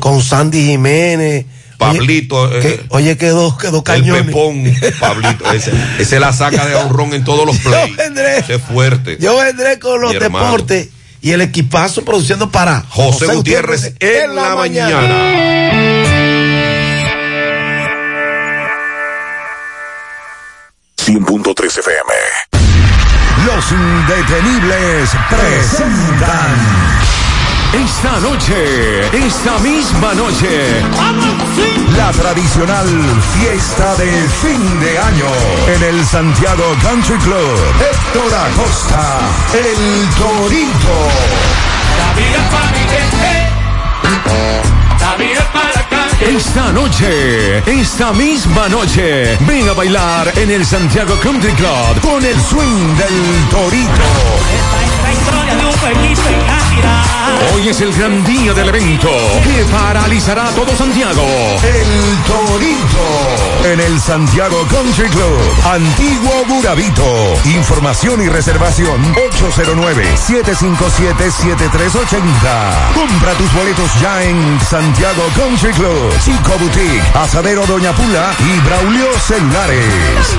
Con Sandy Jiménez. Pablito. Oye, que, oye quedó, quedó cañón. El pepón, Pablito. Ese, ese la saca de honrón en todos los plays. Yo vendré. Ese es fuerte. Yo vendré con los deportes y el equipazo produciendo para José, José Gutiérrez, Gutiérrez, en, la, la mañana. mañana. 100.3 FM. Los indetenibles presentan. Esta noche, esta misma noche, la tradicional fiesta de fin de año en el Santiago Country Club. Héctor Acosta, el Torito. La vida para mi la para esta noche, esta misma noche, ven a bailar en el Santiago Country Club con el swing del Torito. Hoy es el gran día del evento que paralizará todo Santiago. El Torito en el Santiago Country Club, Antiguo Burabito. Información y reservación 809-757-7380. Compra tus boletos ya en Santiago Country Club, Chico Boutique, Asadero Doña Pula y Braulio Celulares.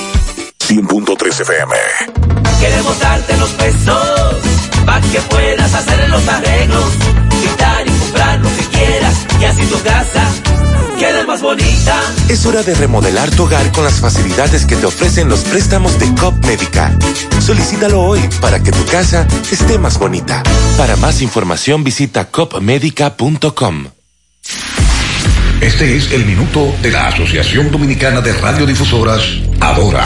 100.3 FM. Queremos darte los pesos para que puedas hacer los arreglos, quitar y comprar lo que quieras y así tu casa quede más bonita. Es hora de remodelar tu hogar con las facilidades que te ofrecen los préstamos de COP Médica. Solicítalo hoy para que tu casa esté más bonita. Para más información visita copmedica.com. Este es el minuto de la Asociación Dominicana de Radiodifusoras, Adora.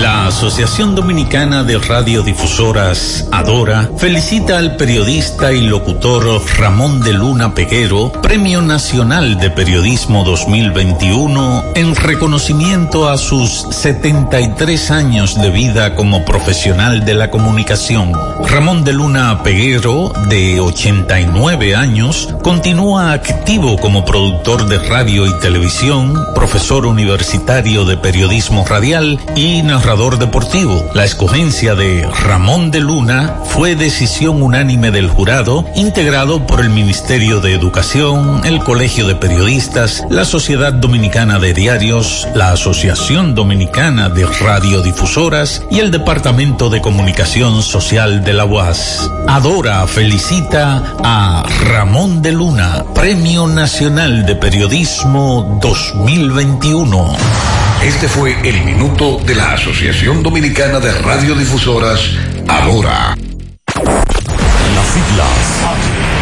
La Asociación Dominicana de Radiodifusoras, Adora, felicita al periodista y locutor Ramón de Luna Peguero, Premio Nacional de Periodismo 2021, en reconocimiento a sus 73 años de vida como profesional de la comunicación. Ramón de Luna Peguero, de 89 años, continúa activo como productor de radio y televisión, profesor universitario de periodismo radial y narrador deportivo. La escogencia de Ramón de Luna fue decisión unánime del jurado, integrado por el Ministerio de Educación, el Colegio de Periodistas, la Sociedad Dominicana de Diarios, la Asociación Dominicana de Radiodifusoras y el Departamento de Comunicación Social de la UAS. Adora felicita a Ramón de Luna, Premio Nacional de Periodismo 2021. Este fue el de la Asociación Dominicana de Radiodifusoras, ahora. Las siglas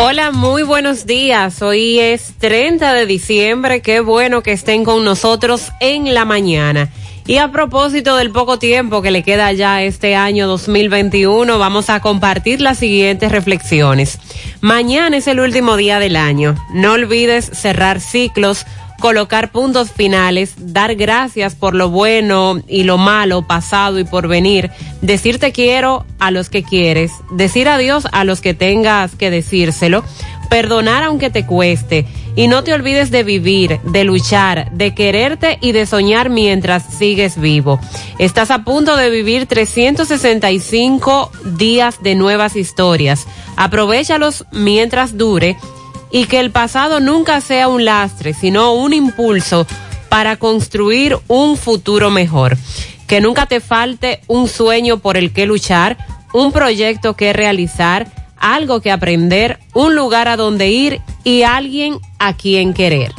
Hola, muy buenos días. Hoy es 30 de diciembre. Qué bueno que estén con nosotros en la mañana. Y a propósito del poco tiempo que le queda ya este año 2021, vamos a compartir las siguientes reflexiones. Mañana es el último día del año. No olvides cerrar ciclos colocar puntos finales, dar gracias por lo bueno y lo malo pasado y por venir, decir te quiero a los que quieres, decir adiós a los que tengas que decírselo, perdonar aunque te cueste y no te olvides de vivir, de luchar, de quererte y de soñar mientras sigues vivo. Estás a punto de vivir 365 días de nuevas historias. Aprovechalos mientras dure y que el pasado nunca sea un lastre, sino un impulso para construir un futuro mejor. Que nunca te falte un sueño por el que luchar, un proyecto que realizar, algo que aprender, un lugar a donde ir y alguien a quien querer.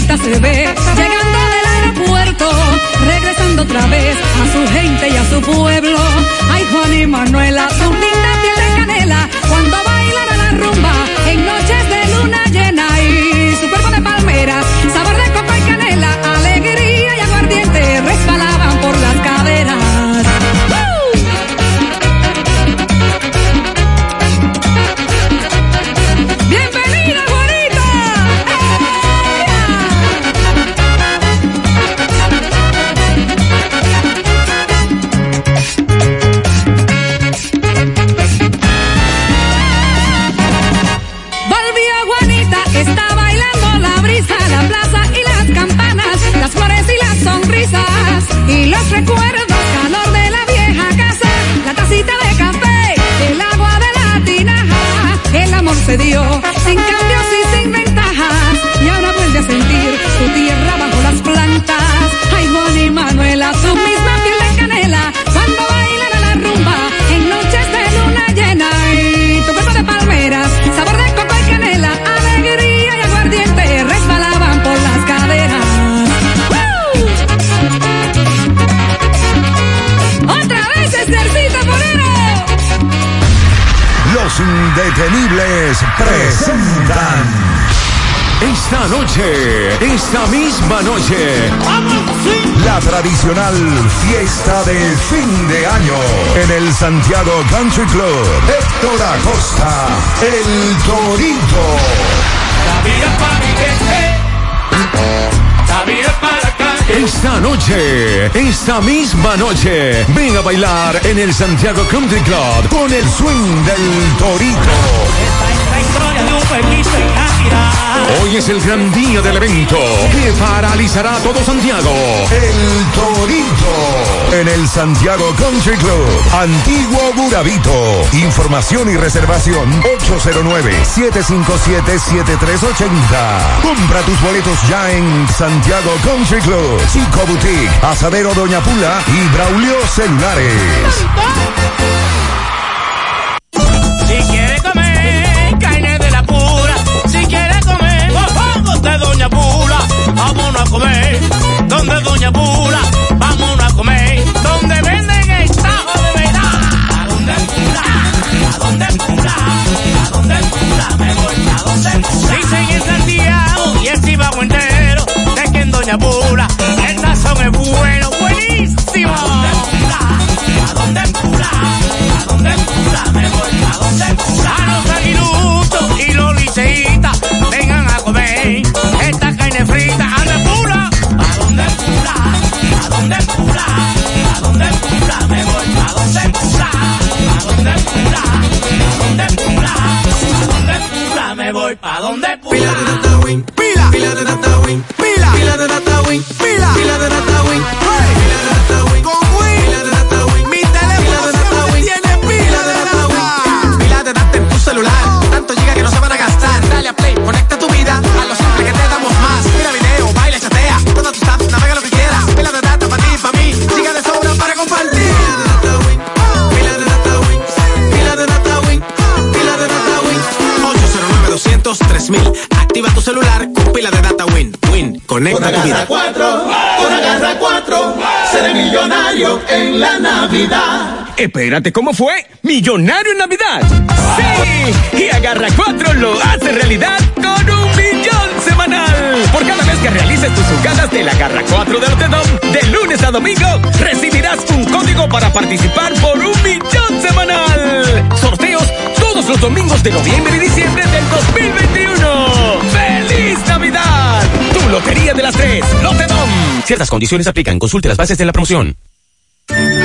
se ve, llegando del aeropuerto, regresando otra vez a su gente y a su pueblo. Ay, Juan y Manuela, son linda piel de canela, esta misma noche. Ven a bailar en el Santiago Country Club con el swing del Torito. Hoy es el gran día del evento que paralizará todo Santiago. El Torito. En el Santiago Country Club. Antiguo Burabito. Información y reservación 809-757-7380. Compra tus boletos ya en Santiago Country Club. Chico Boutique. Asadero Doña Pula y Braulio Celulares. Navidad. Espérate, ¿cómo fue? Millonario en Navidad. Sí, y agarra cuatro lo hace realidad con un millón semanal. Por cada vez que realices tus jugadas de la garra 4 de Ortedom, de lunes a domingo, recibirás un código para participar por un millón semanal. Sorteos todos los domingos de noviembre y diciembre del 2021. ¡Feliz Navidad! Tu Lotería de las Tres, Lotedom. Ciertas condiciones aplican. Consulte las bases de la promoción.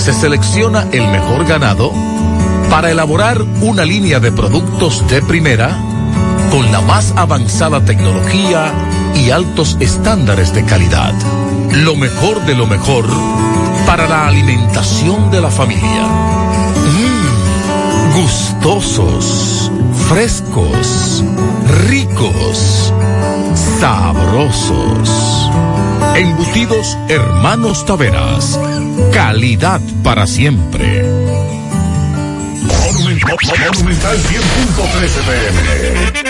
se selecciona el mejor ganado para elaborar una línea de productos de primera con la más avanzada tecnología y altos estándares de calidad. Lo mejor de lo mejor para la alimentación de la familia. Mmm, gustosos, frescos, ricos, sabrosos. Embutidos Hermanos Taveras. Calidad para siempre. Monumental 100.13 pm.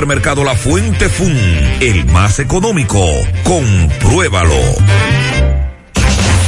Supermercado La Fuente Fun, el más económico. Compruébalo.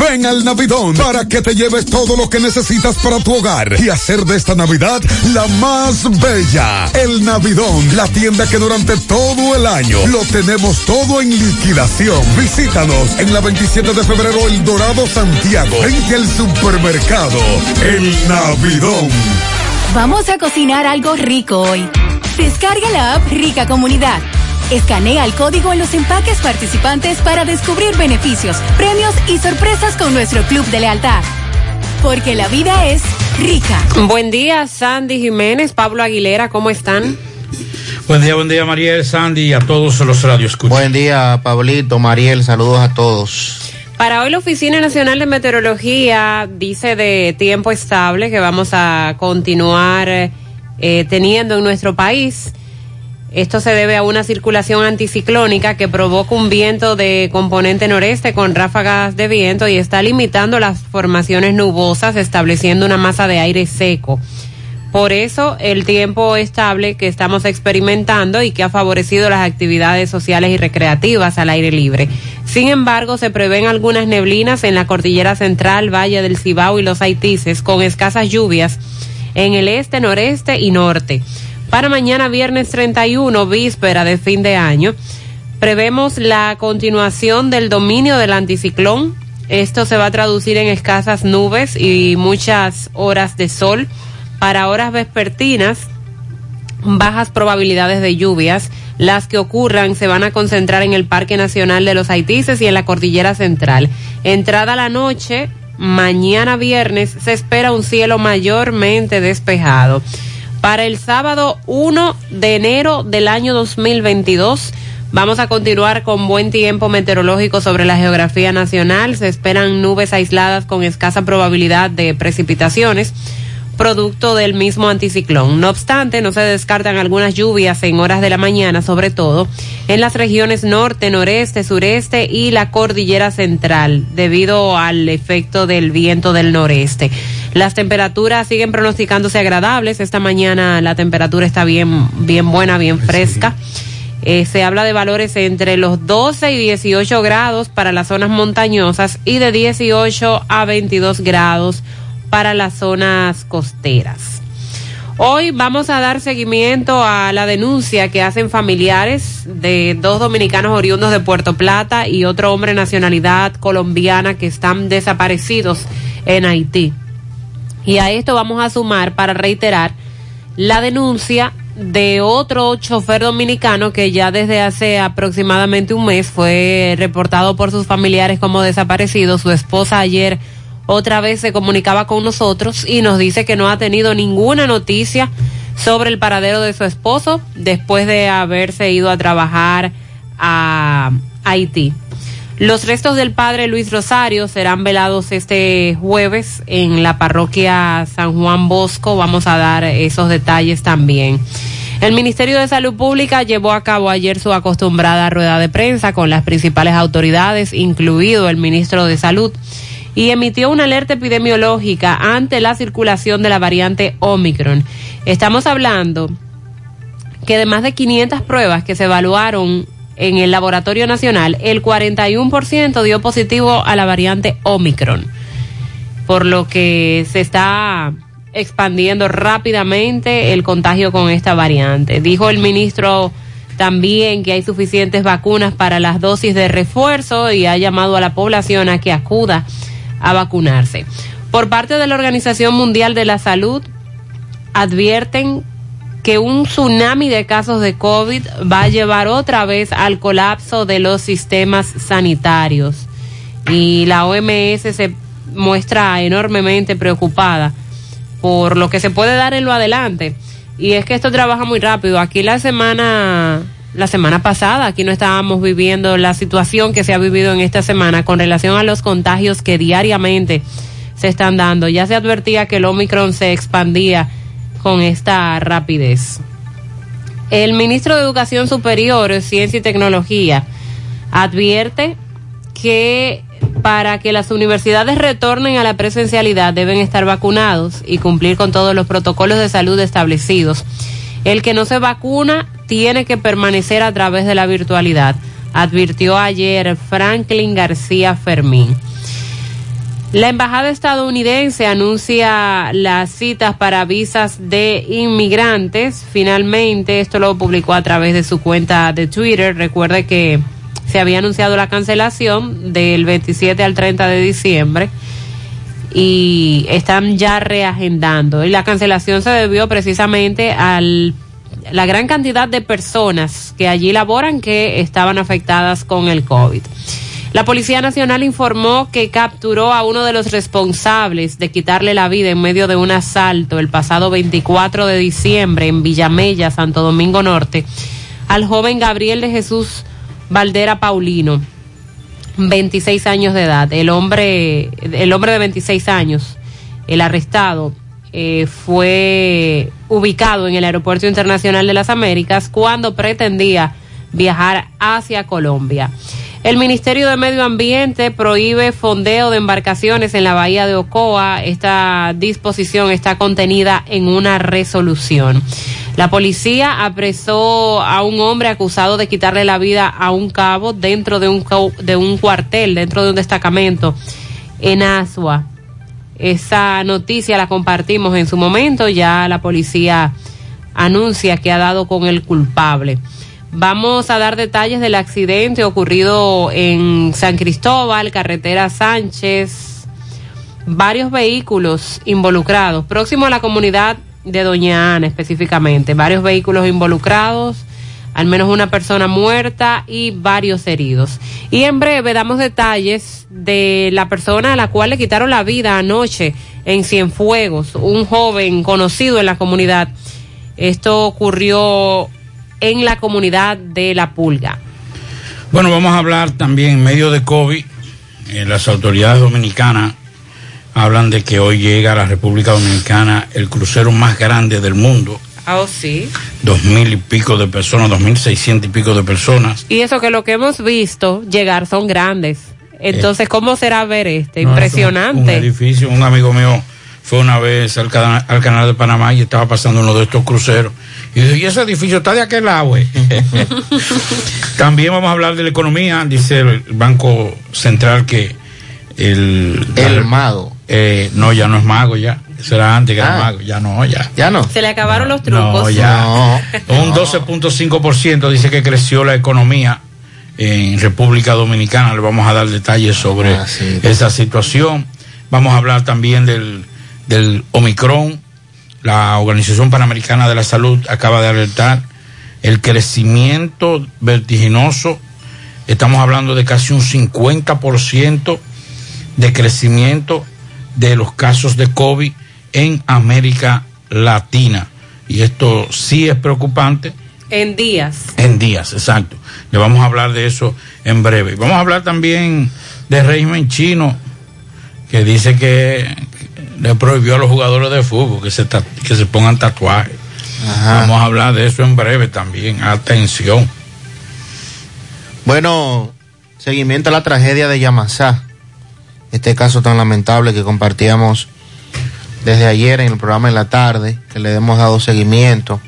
Ven al Navidón para que te lleves todo lo que necesitas para tu hogar y hacer de esta Navidad la más bella. El Navidón, la tienda que durante todo el año lo tenemos todo en liquidación. Visítanos en la 27 de febrero El Dorado Santiago, en el supermercado El Navidón. Vamos a cocinar algo rico hoy. Descarga la app Rica Comunidad. Escanea el código en los empaques participantes para descubrir beneficios, premios y sorpresas con nuestro club de lealtad. Porque la vida es rica. Buen día, Sandy Jiménez, Pablo Aguilera, ¿cómo están? Buen día, buen día, Mariel, Sandy y a todos los radios. Buen día, Pablito, Mariel, saludos a todos. Para hoy la Oficina Nacional de Meteorología dice de tiempo estable que vamos a continuar eh, teniendo en nuestro país. Esto se debe a una circulación anticiclónica que provoca un viento de componente noreste con ráfagas de viento y está limitando las formaciones nubosas, estableciendo una masa de aire seco. Por eso el tiempo estable que estamos experimentando y que ha favorecido las actividades sociales y recreativas al aire libre. Sin embargo, se prevén algunas neblinas en la cordillera central, Valle del Cibao y los Haitises, con escasas lluvias en el este, noreste y norte. Para mañana viernes 31, víspera de fin de año, prevemos la continuación del dominio del anticiclón. Esto se va a traducir en escasas nubes y muchas horas de sol. Para horas vespertinas, bajas probabilidades de lluvias. Las que ocurran se van a concentrar en el Parque Nacional de los Haitises y en la Cordillera Central. Entrada la noche, mañana viernes, se espera un cielo mayormente despejado. Para el sábado 1 de enero del año 2022, vamos a continuar con buen tiempo meteorológico sobre la geografía nacional. Se esperan nubes aisladas con escasa probabilidad de precipitaciones producto del mismo anticiclón. No obstante, no se descartan algunas lluvias en horas de la mañana, sobre todo en las regiones norte, noreste, sureste y la cordillera central, debido al efecto del viento del noreste. Las temperaturas siguen pronosticándose agradables. Esta mañana la temperatura está bien, bien buena, bien fresca. Eh, se habla de valores entre los 12 y 18 grados para las zonas montañosas y de 18 a 22 grados para las zonas costeras. Hoy vamos a dar seguimiento a la denuncia que hacen familiares de dos dominicanos oriundos de Puerto Plata y otro hombre nacionalidad colombiana que están desaparecidos en Haití. Y a esto vamos a sumar para reiterar la denuncia de otro chofer dominicano que ya desde hace aproximadamente un mes fue reportado por sus familiares como desaparecido. Su esposa ayer otra vez se comunicaba con nosotros y nos dice que no ha tenido ninguna noticia sobre el paradero de su esposo después de haberse ido a trabajar a Haití. Los restos del padre Luis Rosario serán velados este jueves en la parroquia San Juan Bosco. Vamos a dar esos detalles también. El Ministerio de Salud Pública llevó a cabo ayer su acostumbrada rueda de prensa con las principales autoridades, incluido el ministro de Salud, y emitió una alerta epidemiológica ante la circulación de la variante Omicron. Estamos hablando que de más de 500 pruebas que se evaluaron en el Laboratorio Nacional, el 41% dio positivo a la variante Omicron, por lo que se está expandiendo rápidamente el contagio con esta variante. Dijo el ministro también que hay suficientes vacunas para las dosis de refuerzo y ha llamado a la población a que acuda a vacunarse. Por parte de la Organización Mundial de la Salud, advierten que un tsunami de casos de COVID va a llevar otra vez al colapso de los sistemas sanitarios. Y la OMS se muestra enormemente preocupada por lo que se puede dar en lo adelante. Y es que esto trabaja muy rápido. Aquí la semana, la semana pasada, aquí no estábamos viviendo la situación que se ha vivido en esta semana con relación a los contagios que diariamente se están dando. Ya se advertía que el Omicron se expandía con esta rapidez. El ministro de Educación Superior, Ciencia y Tecnología advierte que para que las universidades retornen a la presencialidad deben estar vacunados y cumplir con todos los protocolos de salud establecidos. El que no se vacuna tiene que permanecer a través de la virtualidad, advirtió ayer Franklin García Fermín. La embajada estadounidense anuncia las citas para visas de inmigrantes. Finalmente, esto lo publicó a través de su cuenta de Twitter. Recuerde que se había anunciado la cancelación del 27 al 30 de diciembre y están ya reagendando. Y la cancelación se debió precisamente a la gran cantidad de personas que allí laboran que estaban afectadas con el COVID. La Policía Nacional informó que capturó a uno de los responsables de quitarle la vida en medio de un asalto el pasado 24 de diciembre en Villamella, Santo Domingo Norte, al joven Gabriel de Jesús Valdera Paulino, 26 años de edad. El hombre, el hombre de 26 años, el arrestado, eh, fue ubicado en el Aeropuerto Internacional de las Américas cuando pretendía viajar hacia Colombia. El Ministerio de Medio Ambiente prohíbe fondeo de embarcaciones en la bahía de Ocoa. Esta disposición está contenida en una resolución. La policía apresó a un hombre acusado de quitarle la vida a un cabo dentro de un, de un cuartel, dentro de un destacamento en Asua. Esa noticia la compartimos en su momento, ya la policía anuncia que ha dado con el culpable. Vamos a dar detalles del accidente ocurrido en San Cristóbal, carretera Sánchez, varios vehículos involucrados, próximo a la comunidad de Doña Ana específicamente, varios vehículos involucrados, al menos una persona muerta y varios heridos. Y en breve damos detalles de la persona a la cual le quitaron la vida anoche en Cienfuegos, un joven conocido en la comunidad. Esto ocurrió en la comunidad de La Pulga. Bueno, vamos a hablar también en medio de COVID. Eh, las autoridades dominicanas hablan de que hoy llega a la República Dominicana el crucero más grande del mundo. Ah, oh, sí. Dos mil y pico de personas, dos mil seiscientos y pico de personas. Y eso que lo que hemos visto llegar son grandes. Entonces, ¿cómo será ver este? Impresionante. un, edificio, un amigo mío fue una vez al, cana- al canal de Panamá y estaba pasando uno de estos cruceros. Y dice, y ese edificio está de aquel lado, güey?". También vamos a hablar de la economía, dice el Banco Central que el... El mago. Eh, no, ya no es mago, ya. Eso era antes que era Ah. mago, ya no, ya. Ya no. Se le acabaron los trucos. No, ya. Un 12.5% dice que creció la economía en República Dominicana. Le vamos a dar detalles sobre Ah, sí. esa situación. Vamos a hablar también del, del Omicron. La Organización Panamericana de la Salud acaba de alertar el crecimiento vertiginoso. Estamos hablando de casi un 50% de crecimiento de los casos de COVID en América Latina. Y esto sí es preocupante En días. en días, exacto. Le vamos a hablar de eso en breve. Vamos a hablar también del régimen chino que dice que le prohibió a los jugadores de fútbol que se, que se pongan tatuajes. Vamos a hablar de eso en breve también. Atención. Bueno, seguimiento a la tragedia de Yamasá. Este caso tan lamentable que compartíamos desde ayer en el programa en la tarde, que le hemos dado seguimiento.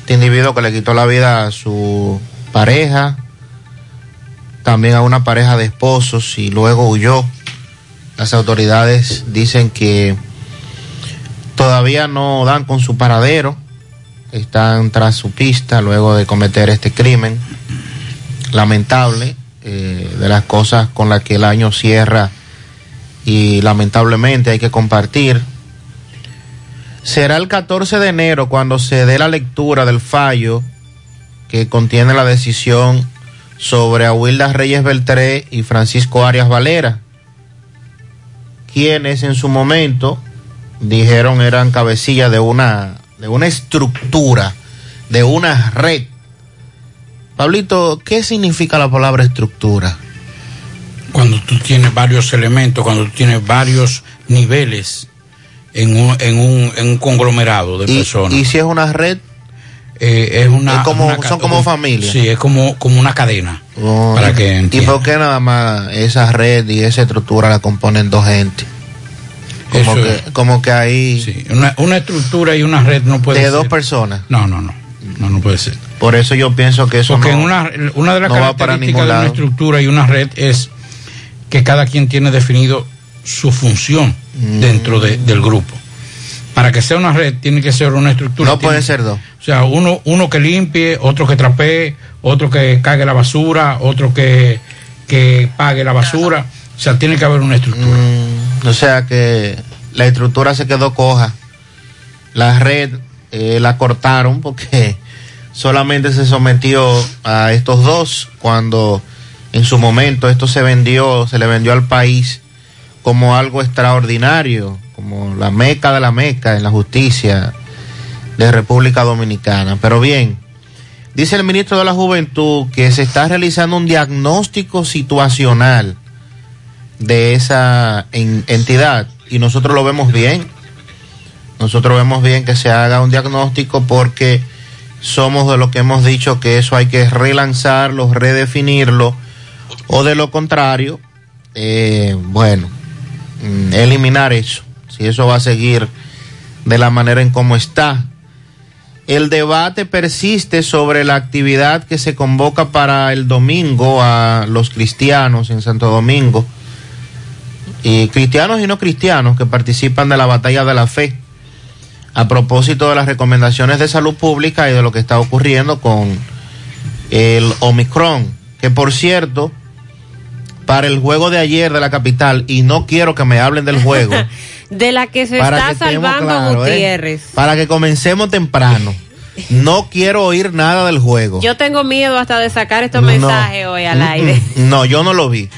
Este individuo que le quitó la vida a su pareja, también a una pareja de esposos y luego huyó. Las autoridades dicen que todavía no dan con su paradero, están tras su pista luego de cometer este crimen lamentable eh, de las cosas con las que el año cierra y lamentablemente hay que compartir. Será el 14 de enero cuando se dé la lectura del fallo que contiene la decisión sobre Aguilda Reyes Beltré y Francisco Arias Valera, quienes en su momento dijeron eran cabecilla de una, de una estructura, de una red Pablito, ¿qué significa la palabra estructura? Cuando tú tienes varios elementos, cuando tú tienes varios niveles en un, en un, en un conglomerado de Y, personas. y si es una red, Eh, es una, Es como- una son como familia. Sí, es como, como una cadena. Oh, Para ¿y- que ¿y entiendan. por qué nada más esa red y esa estructura la componen dos gente? Como, que, es. como que ahí Sí, una, una estructura y una red no puede de ser. dos personas. No, no, no. No, no puede ser. Por eso yo pienso que eso Porque no, en una, una de las no características de una lado. estructura y una red es que cada quien tiene definido su función. Dentro de- del grupo. Para que sea una red, tiene que ser una estructura. No puede ser dos. O sea, uno, uno que limpie, otro que trapee, otro que cague la basura, otro que, que pague la basura. O sea, tiene que haber una estructura. Mm, o sea que la estructura se quedó coja. La red eh, la cortaron porque solamente se sometió a estos dos cuando en su momento esto se vendió, se le vendió al país como algo extraordinario, como la meca de la meca en la justicia de República Dominicana. Pero bien, dice el ministro de la Juventud que se está realizando un diagnóstico situacional de esa en- entidad y nosotros lo vemos bien. Nosotros vemos bien que se haga un diagnóstico porque somos de lo que hemos dicho que eso hay que relanzarlo, redefinirlo o de lo contrario, eh, bueno, eliminar eso. Si eso va a seguir de la manera en cómo está. El debate persiste sobre la actividad que se convoca para el domingo a los cristianos en Santo Domingo y cristianos y no cristianos que participan de la batalla de la fe a propósito de las recomendaciones de salud pública y de lo que está ocurriendo con el Omicron, que por cierto, para el juego de ayer de la capital, y no quiero que me hablen del juego, De la que se Para está que salvando claros, ¿eh? Gutiérrez. para que comencemos temprano, no quiero oír nada del juego. Yo tengo miedo hasta de sacar estos No. mensajes hoy al aire. No, yo no lo vi.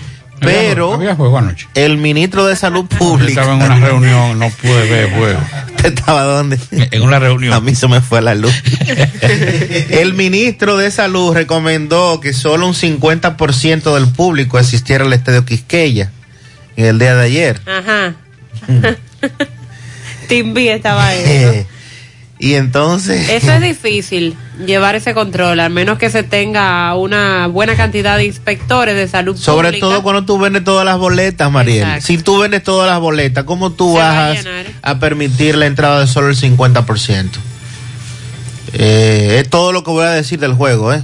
Pero Había juego anoche. el ministro de Salud Yo Pública. estaba en una reunión, no pude ver juego. ¿Usted estaba dónde? En una reunión. A mí se me fue la luz. el ministro de Salud recomendó que solo un 50% del público asistiera al estadio Quisqueya en el día de ayer. Ajá. Timbi estaba ahí. Eh, Y entonces... Eso es difícil, llevar ese control, al menos que se tenga una buena cantidad de inspectores de salud Sobre pública. todo cuando tú vendes todas las boletas, Mariel. Exacto. Si tú vendes todas las boletas, ¿cómo tú Se va a vas a, permitir la entrada de solo el 50%? Eh, es todo lo que voy a decir del juego, ¿eh?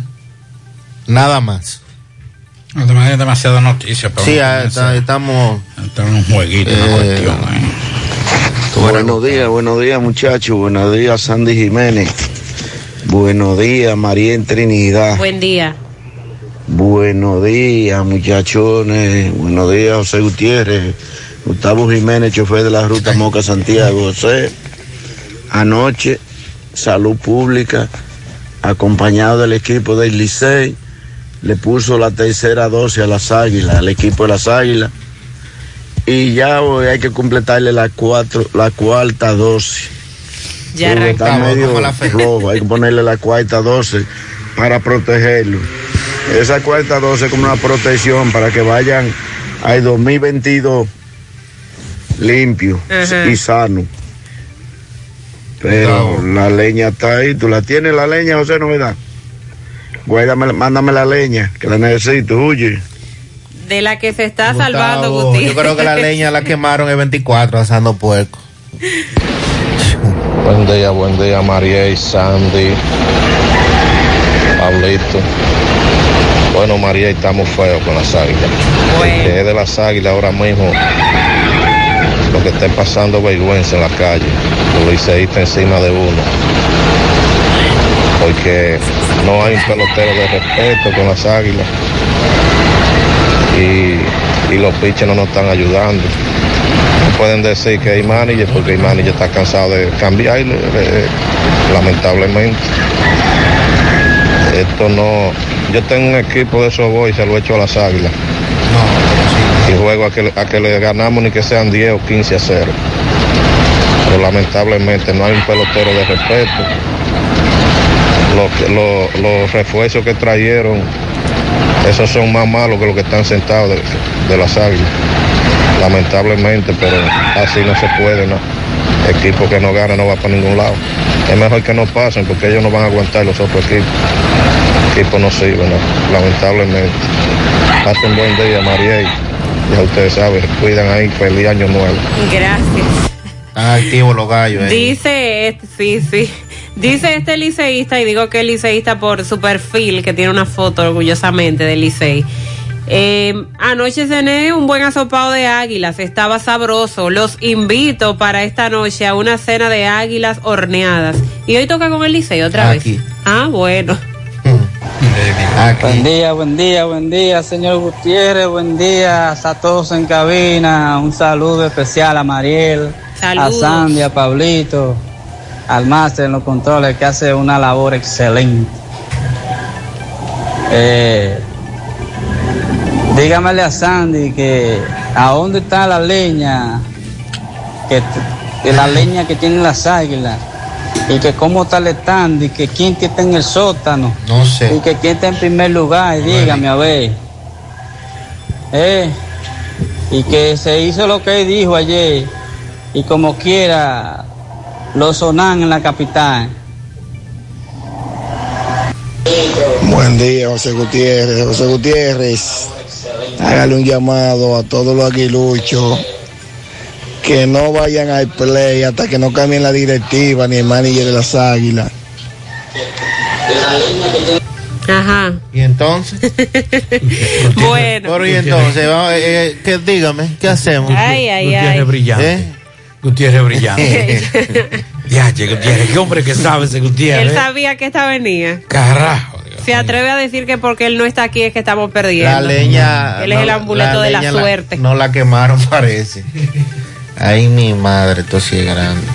Nada más. No te imaginas demasiada noticia, pero Sí, ah, está- estamos... Está en un jueguito, una Eh, cuestión. ahí. Buenos días, buenos días muchachos, buenos días Sandy Jiménez, buenos días María en Trinidad, Buen día. buenos días muchachones, buenos días José Gutiérrez, Gustavo Jiménez, chofer de la ruta Moca Santiago, José, anoche Salud Pública, acompañado del equipo del Licey, le puso la tercera dosis a las águilas, al equipo de las águilas y ya hoy hay que completarle la cuatro, la cuarta dosis. Ya arrancamos. medio Como la fe. flojo, hay que ponerle la cuarta dosis para protegerlo. Esa cuarta dosis es como una protección para que vayan al 2022 limpio y sano. Pero la leña está ahí, tú la tienes la leña, José Novedad. Guárdame, mándame la leña, que la necesito, huye. De la que se está salvando, Gustavo, Guti. yo creo que la leña la quemaron el 24 asando puerco. Buen día, buen día, María y Sandy, Pablito. Bueno, María, estamos feos con las águilas. Que es de las águilas ahora mismo, lo que está pasando vergüenza en la calle. Los liceístas encima de uno. Porque no hay un pelotero de respeto con las águilas. Y, y los pitchers no nos están ayudando. No pueden decir que hay manager porque el manager está cansado de cambiar, eh, eh, lamentablemente. Esto no. Yo tengo un equipo de esos boys, se lo he hecho a las águilas. Y juego a que, a que le ganamos ni que sean 10 o 15 a 0. Pero lamentablemente no hay un pelotero de respeto. Los- los refuerzos que trajeron, esos son más malos que los que están sentados de, de las águilas. Lamentablemente, pero así no se puede, ¿no? Equipo que no gana no va para ningún lado. Es mejor que no pasen porque ellos no van a aguantar los otros equipos. El equipo no sirve, ¿no? Lamentablemente. Pasen buen día, María. y Ya ustedes saben, cuidan ahí, feliz año nuevo. Gracias. Están activos los gallos. eh. Dice, este- sí, sí. Dice este liceísta, y digo que es liceísta por su perfil, que tiene una foto orgullosamente del licey. Eh, anoche cené un buen asopado de águilas, estaba sabroso. Los invito para esta noche a una cena de águilas horneadas. Y hoy toca con el licey otra Aquí. vez. Ah, bueno. Buen día, buen día, buen día, señor Gutiérrez, buen día a todos en cabina, un saludo especial a Mariel, Saludos. a Sandy, a Pablito, al máster en los controles que hace una labor excelente. Eh, dígamele a Sandy que a dónde está la leña, que, que la leña que tienen las águilas, y que cómo está el stand, y que quién que está en el sótano. No sé. Y que quién está en primer lugar, y dígame a ver. Eh, y que se hizo lo que él dijo ayer, y como quiera, lo sonan en la capital. Buen día, José Gutiérrez. José Gutiérrez, hágale un llamado a todos los aguiluchos que no vayan al play hasta que no cambien la directiva ni el manager de las águilas. Ajá. ¿Y entonces? bueno. Pero y entonces, vamos, eh, eh, que dígame, ¿qué hacemos? Ay, ay, Gutiérrez ay. brillante. ¿Eh? Gutiérrez brillante. ya, che, Gutiérrez, qué hombre que sabe ese Él Gutiérrez. sabía que esta venía. Carajo. Se atreve a decir que porque él no está aquí es que estamos perdiendo. La leña. Él es el amuleto de la suerte. no la quemaron, parece. Ay, mi madre, esto sí es grande.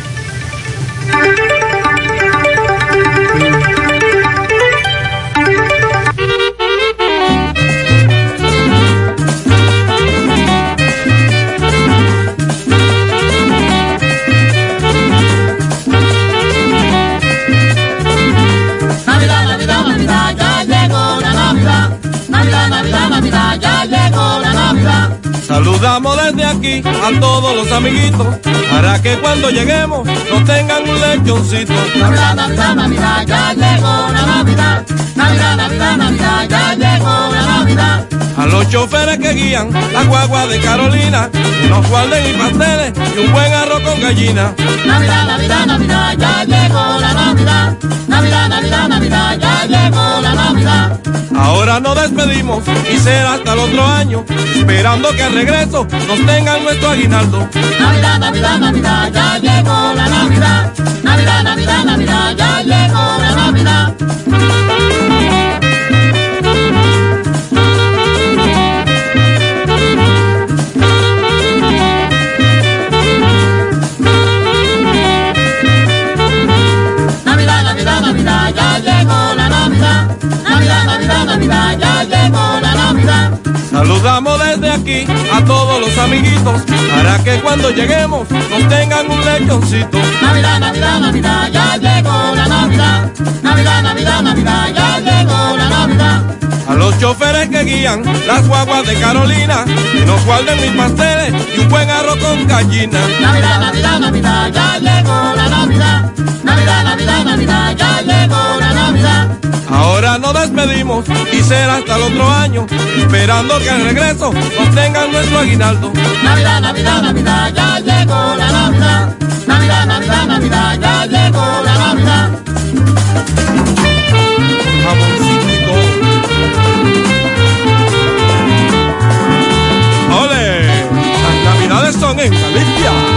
A todos los amiguitos para que cuando lleguemos no tengan un lechoncito. Navidad, Navidad, Navidad, ya llegó la Navidad. Navidad, Navidad, Navidad, ya llegó la Navidad. A los choferes que guían la guagua de Carolina, nos guarden y pasteles y un buen arroz con gallina. Navidad, Navidad, Navidad, ya llegó la Navidad. Navidad, Navidad, Navidad, ya llegó la Navidad. Ahora nos despedimos y será hasta el otro año, esperando que al regreso nos tengan nuestro aguinaldo. Navidad, Navidad, Navidad, ya llegó la Navidad. Navidad, Navidad, Navidad, ya llegó la Navidad. Navidad, Navidad, ya llegó la Navidad. Saludamos desde aquí a todos los amiguitos, para que cuando lleguemos nos tengan un lechoncito. Navidad, Navidad, Navidad, ya llegó la Navidad. Navidad, Navidad, Navidad, ya llegó la Navidad. A los choferes que guían las guaguas de Carolina, que nos guarden mis pasteles y un buen arroz con gallina. Navidad, Navidad, Navidad, ya llegó la Navidad. Navidad, Navidad, Navidad, ya llegó la Navidad. Ahora nos despedimos y será hasta el otro año, esperando que al regreso nos tengan nuestro aguinaldo. Navidad, Navidad, Navidad, ya llegó la Navidad. Navidad, Navidad, Navidad, ya llegó la Navidad. Las navidades son en Galicia.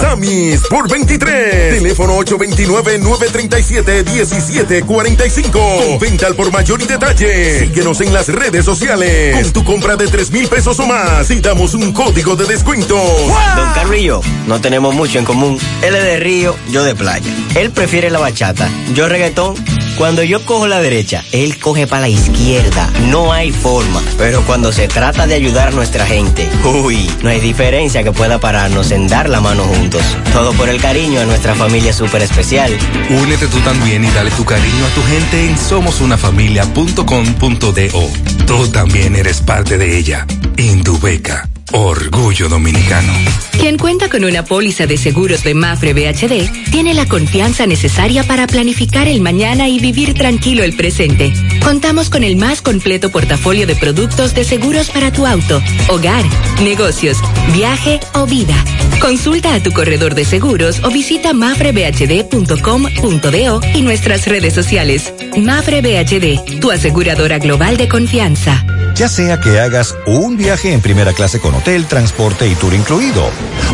Sammy Sports 23. Teléfono 829-937-1745. Con venta al por mayor y detalle. Síguenos en las redes sociales. Con tu compra de 3 mil pesos o más y damos un código de descuento. Don Carrillo, no tenemos mucho en común. Él es de río, yo de playa. Él prefiere la bachata, yo reggaetón. Cuando yo cojo la derecha, él coge para la izquierda. No hay forma. Pero cuando se trata de ayudar a nuestra gente, uy, no hay diferencia que pueda pararnos en dar la mano juntos. Todo por el cariño a nuestra familia súper especial. Únete tú también y dale tu cariño a tu gente en somosunafamilia.com.do. Tú también eres parte de ella. Indubeca. Orgullo Dominicano. Quien cuenta con una póliza de seguros de Mafre BHD tiene la confianza necesaria para planificar el mañana y vivir tranquilo el presente. Contamos con el más completo portafolio de productos de seguros para tu auto, hogar, negocios, viaje o vida. Consulta a tu corredor de seguros o visita mafrebhd.com.do y nuestras redes sociales. Mafre BHD, tu aseguradora global de confianza. Ya sea que hagas un viaje en primera clase con hotel, transporte y tour incluido,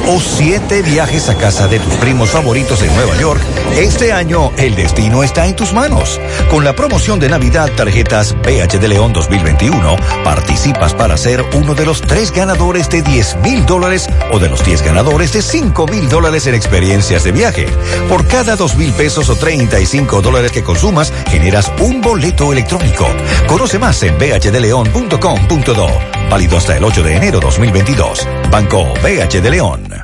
o siete viajes a casa de tus primos favoritos en Nueva York, este año el destino está en tus manos. Con la promoción de Navidad Tarjetas BH de León 2021, participas para ser uno de los tres ganadores de 10 mil dólares o de los 10 ganadores de 5 mil dólares en experiencias de viaje. Por cada 2 mil pesos o 35 dólares que consumas, generas un boleto electrónico. Conoce más en bhdleon.com.do. Válido hasta el 8 de enero 2022. Banco BH de León.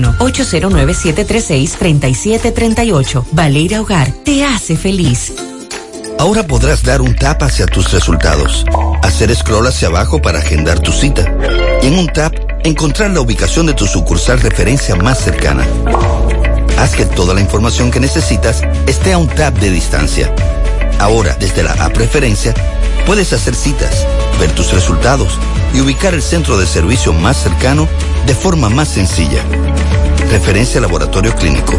809-736-3738. Valeria Hogar te hace feliz. Ahora podrás dar un tap hacia tus resultados, hacer scroll hacia abajo para agendar tu cita y en un tap encontrar la ubicación de tu sucursal referencia más cercana. Haz que toda la información que necesitas esté a un tap de distancia. Ahora, desde la app preferencia, puedes hacer citas, ver tus resultados y ubicar el centro de servicio más cercano de forma más sencilla. Referencia Laboratorio Clínico.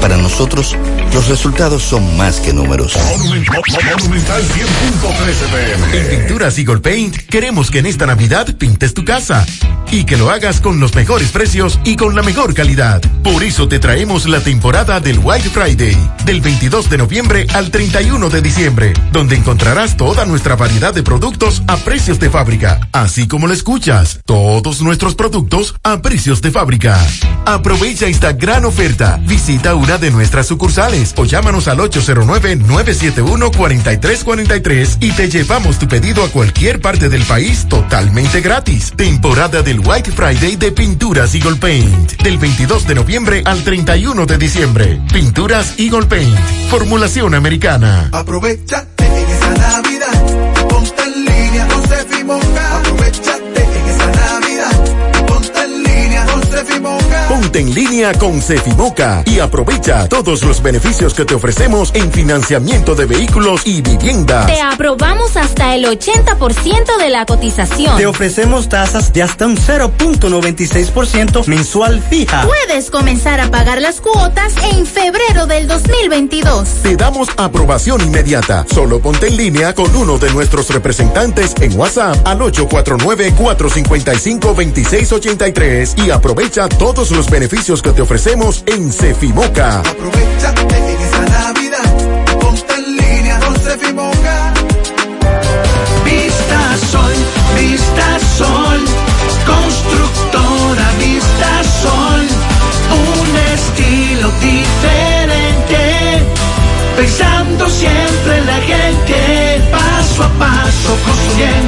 Para nosotros, los resultados son más que números. Monumental 100.13 pm. En Pinturas Eagle Paint queremos que en esta Navidad pintes tu casa y que lo hagas con los mejores precios y con la mejor calidad. Por eso te traemos la temporada del White Friday, del 22 de noviembre al 31 de diciembre, donde encontrarás toda nuestra variedad de productos a precios de fábrica, así como lo escuchas, todos nuestros productos a precios de fábrica. Aprovecha esta gran oferta. Visita de nuestras sucursales o llámanos al 809-971-4343 y te llevamos tu pedido a cualquier parte del país totalmente gratis. Temporada del White Friday de Pinturas Eagle Paint. Del 22 de noviembre al 31 de diciembre. Pinturas Eagle Paint. Formulación americana. Aprovechate en esa Navidad. Ponte en línea con Cefimoca y aprovecha todos los beneficios que te ofrecemos en financiamiento de vehículos y viviendas. Te aprobamos hasta el 80% de la cotización. Te ofrecemos tasas de hasta un 0.96% mensual fija. Puedes comenzar a pagar las cuotas en febrero del 2022. Te damos aprobación inmediata. Solo ponte en línea con uno de nuestros representantes en WhatsApp al 849-455-2683 y aprovecha todos los beneficios que te ofrecemos en Cefimoca. Aprovechate en esa Navidad. Ponte en línea con Cefimoca. Vista Sol, Vista Sol, constructora Vista Sol, un estilo diferente, pensando siempre en la gente, paso a paso construyendo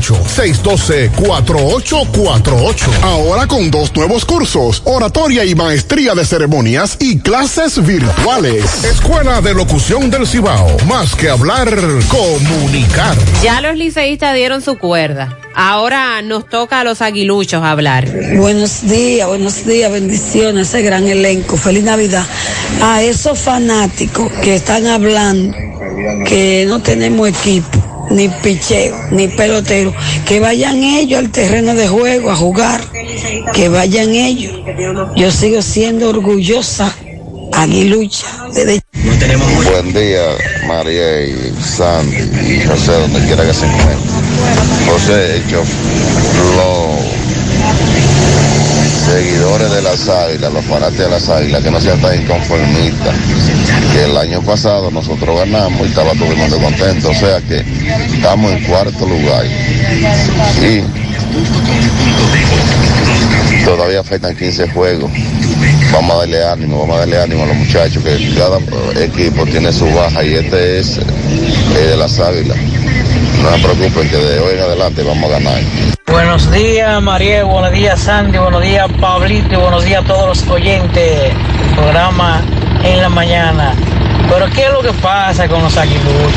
612-4848. Ahora con dos nuevos cursos, oratoria y maestría de ceremonias y clases virtuales. Escuela de Locución del Cibao. Más que hablar, comunicar. Ya los liceístas dieron su cuerda. Ahora nos toca a los aguiluchos hablar. Buenos días, buenos días, bendiciones, ese gran elenco. Feliz Navidad. A esos fanáticos que están hablando que no tenemos equipo ni picheo, ni pelotero, que vayan ellos al terreno de juego a jugar, que vayan ellos. Yo sigo siendo orgullosa, aguilucha. Desde... Buen día, María y Sandy y José, donde quiera que se encuentren. José, hecho los seguidores de las águilas, los fanáticos de las águilas, que no sean tan inconformistas. Que el año pasado nosotros ganamos y estaba todo el mundo contento. O sea que estamos en cuarto lugar. Y todavía faltan 15 juegos. Vamos a darle ánimo, vamos a darle ánimo a los muchachos, que cada equipo tiene su baja y este es de las águilas. No se preocupen que de hoy en adelante vamos a ganar. Buenos días, María. Buenos días, Sandy. Buenos días, Pablito. Y buenos días a todos los oyentes del programa en la mañana. Pero, ¿qué es lo que pasa con los aguiluchos?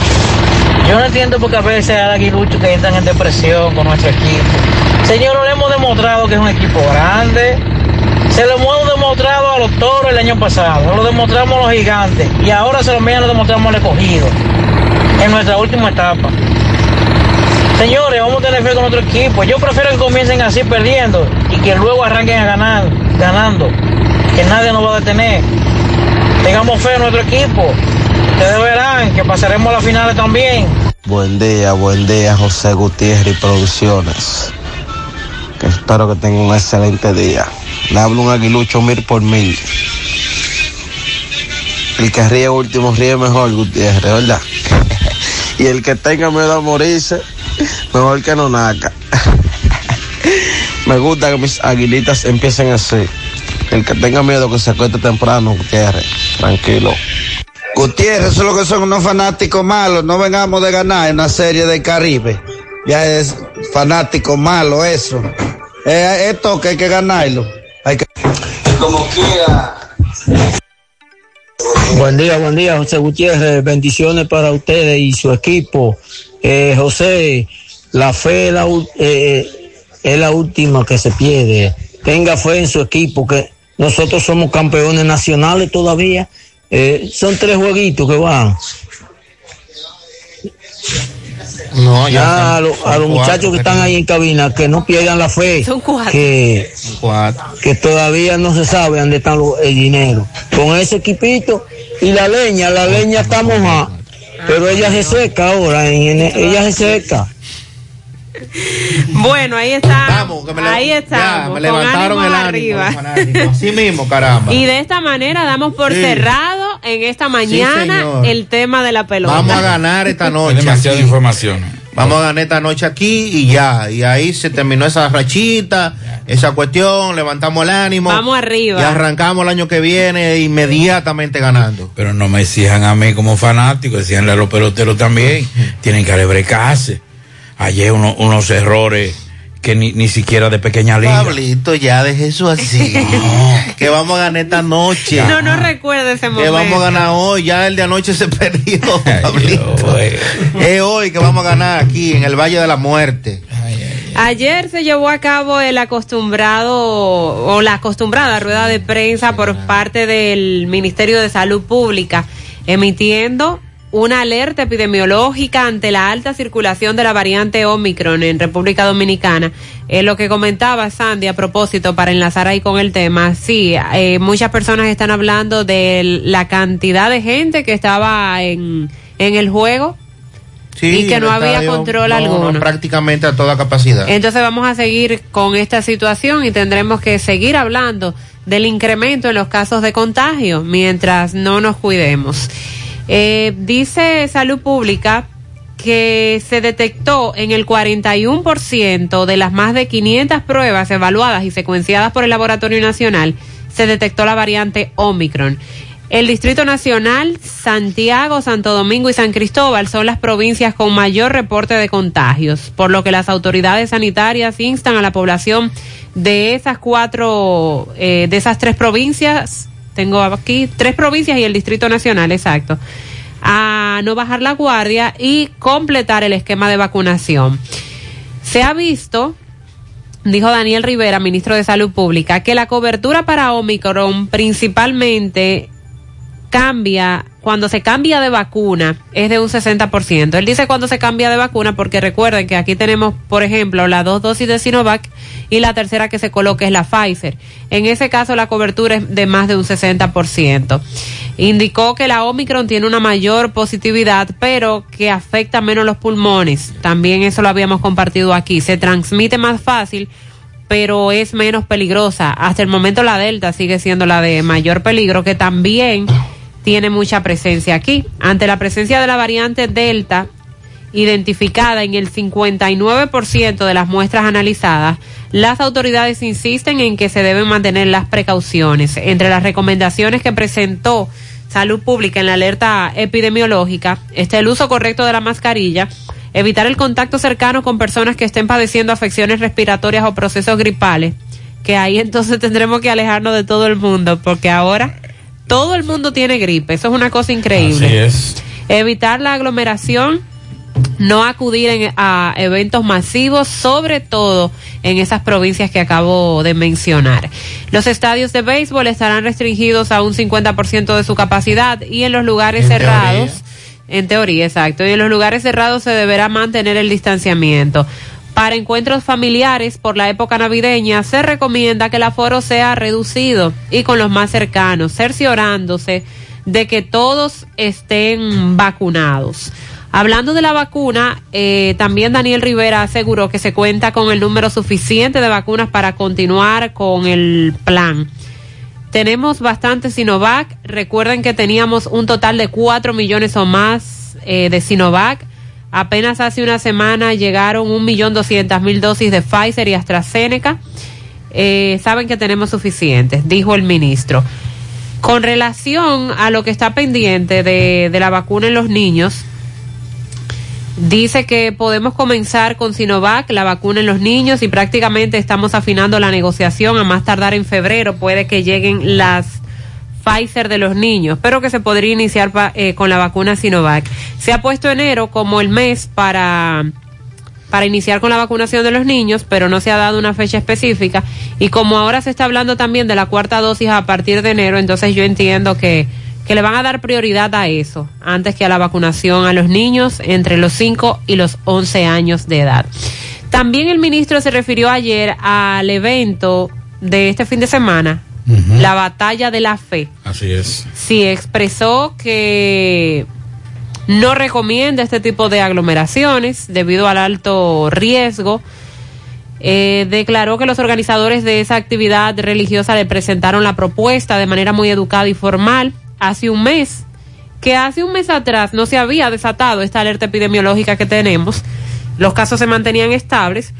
Yo no entiendo por qué a veces hay aguiluchos que entran en depresión con nuestro equipo. Señor, le hemos demostrado que es un equipo grande. Se lo hemos demostrado a los toros el año pasado. Lo demostramos a los gigantes. Y ahora se lo mismo lo demostramos al escogido. En nuestra última etapa. Señores, vamos a tener fe con otro equipo. Yo prefiero que comiencen así perdiendo y que luego arranquen a ganar, ganando. Que nadie nos va a detener. Tengamos fe en nuestro equipo. Ustedes verán que pasaremos las finales también. Buen día, buen día, José Gutiérrez Producciones. Espero que tengan un excelente día. Le hablo un aguilucho mil por mil. El que ríe último ríe mejor, Gutiérrez, ¿verdad? y el que tenga miedo a morirse, mejor que no naca. Me gusta que mis aguilitas empiecen así. El que tenga miedo que se acueste temprano, Gutiérrez. Tranquilo. Gutiérrez, eso es lo que son unos fanáticos malos. No vengamos de ganar en una serie del Caribe. Ya es fanático malo eso. Eh, esto que hay que ganarlo. Hay que... Como quiera. Buen día, buen día, José Gutiérrez. Bendiciones para ustedes y su equipo. Eh, José, la fe es la, ul- eh, es la última que se pierde. Tenga fe en su equipo, que nosotros somos campeones nacionales todavía. Eh, son tres jueguitos que van. No, ya Ya son- a, lo- son a los cuatro muchachos que están ahí en cabina, que no pierdan la fe. Que, que todavía no se sabe dónde está el dinero. Con ese equipito y la leña, la leña está mojada. Pero ella se seca ahora, en- en- ella se seca. Bueno, ahí está. ahí Ya, estamos. me levantaron el ánimo. arriba. Así mismo, caramba. Y de esta manera damos por Sí. cerrado en esta mañana el tema de la pelota. Vamos a ganar esta noche. demasiada información. Vamos a ganar esta noche aquí y ya. Y ahí se terminó esa rachita, esa cuestión, levantamos el ánimo. Vamos arriba. Y arrancamos el año que viene inmediatamente ganando. Pero no me exijan a mí como fanático, exijanle a los peloteros también. Tienen que rebrecarse. Ayer uno- unos errores que ni, ni siquiera de pequeña liga. Pablito, ya deje eso así. que vamos a ganar esta noche. No, no recuerdo ese Que momento. vamos a ganar hoy, ya el de anoche se perdió, Pablito. Es hoy que vamos a ganar aquí en el Valle de la Muerte. Ayer se llevó a cabo el acostumbrado o la acostumbrada rueda de prensa por parte del Ministerio de Salud Pública, emitiendo una alerta epidemiológica ante la alta circulación de la variante Omicron en República Dominicana. Es lo que comentaba Sandy a propósito para enlazar ahí con el tema. Sí, eh, muchas personas están hablando de la cantidad de gente que estaba en, en el juego Sí, y que no había estadio, control no, no, alguno. prácticamente a toda capacidad. Entonces vamos a seguir con esta situación y tendremos que seguir hablando del incremento en los casos de contagio mientras no nos cuidemos. Eh, dice Salud Pública que se detectó en el 41% de las más de 500 pruebas evaluadas y secuenciadas por el Laboratorio Nacional, se detectó la variante Omicron. El Distrito Nacional, Santiago, Santo Domingo y San Cristóbal son las provincias con mayor reporte de contagios, por lo que las autoridades sanitarias instan a la población de esas cuatro, eh, de esas tres provincias, tengo aquí tres provincias y el Distrito Nacional, exacto, a no bajar la guardia y completar el esquema de vacunación. Se ha visto dijo Daniel Rivera, ministro de Salud Pública, que la cobertura para Omicron principalmente cambia, cuando se cambia de vacuna, es de un 60%. Él dice cuando se cambia de vacuna porque recuerden que aquí tenemos, por ejemplo, las dos dosis de Sinovac y la tercera que se coloca es la Pfizer. En ese caso la cobertura es de más de un 60%. Indicó que la Omicron tiene una mayor positividad, pero que afecta menos los pulmones. También eso lo habíamos compartido aquí. Se transmite más fácil pero es menos peligrosa. Hasta el momento la Delta sigue siendo la de mayor peligro, que también tiene mucha presencia aquí. Ante la presencia de la variante Delta, identificada en el 59% de las muestras analizadas, las autoridades insisten en que se deben mantener las precauciones. Entre las recomendaciones que presentó Salud Pública en la alerta epidemiológica está el uso correcto de la mascarilla, evitar el contacto cercano con personas que estén padeciendo afecciones respiratorias o procesos gripales, que ahí entonces tendremos que alejarnos de todo el mundo, porque ahora todo el mundo tiene gripe, eso es una cosa increíble. Así es. Evitar la aglomeración, no acudir en- a eventos masivos, sobre todo en esas provincias que acabo de mencionar. Los estadios de béisbol estarán restringidos a un 50% de su capacidad y en los lugares En cerrados, en teoría, exacto, y en los lugares cerrados se deberá mantener el distanciamiento. Para encuentros familiares por la época navideña se recomienda que el aforo sea reducido y con los más cercanos, cerciorándose de que todos estén vacunados. Hablando de la vacuna, eh, también Daniel Rivera aseguró que se cuenta con el número suficiente de vacunas para continuar con el plan. Tenemos bastante Sinovac. Recuerden que teníamos un total de 4 millones o más eh, de Sinovac. Apenas hace una semana llegaron 1.200.000 dosis de Pfizer y AstraZeneca. Eh, saben que tenemos suficientes, dijo el ministro. Con relación a lo que está pendiente de, de la vacuna en los niños, Dice que podemos comenzar con Sinovac, la vacuna en los niños, y prácticamente estamos afinando la negociación. A más tardar en febrero puede que lleguen las Pfizer de los niños, pero que se podría iniciar eh, con la vacuna Sinovac. Se ha puesto enero como el mes para, para iniciar con la vacunación de los niños, pero no se ha dado una fecha específica. Y como ahora se está hablando también de la cuarta dosis a partir de enero, entonces yo entiendo que, que le van a dar prioridad a eso, antes que a la vacunación a los niños entre los 5 y los 11 años de edad. También el ministro se refirió ayer al evento de este fin de semana, la batalla de la fe. Así es. Sí, expresó que no recomienda este tipo de aglomeraciones debido al alto riesgo. Eh, declaró que los organizadores de esa actividad religiosa le presentaron la propuesta de manera muy educada y formal hace un mes, que hace un mes atrás no se había desatado esta alerta epidemiológica que tenemos. Los casos se mantenían estables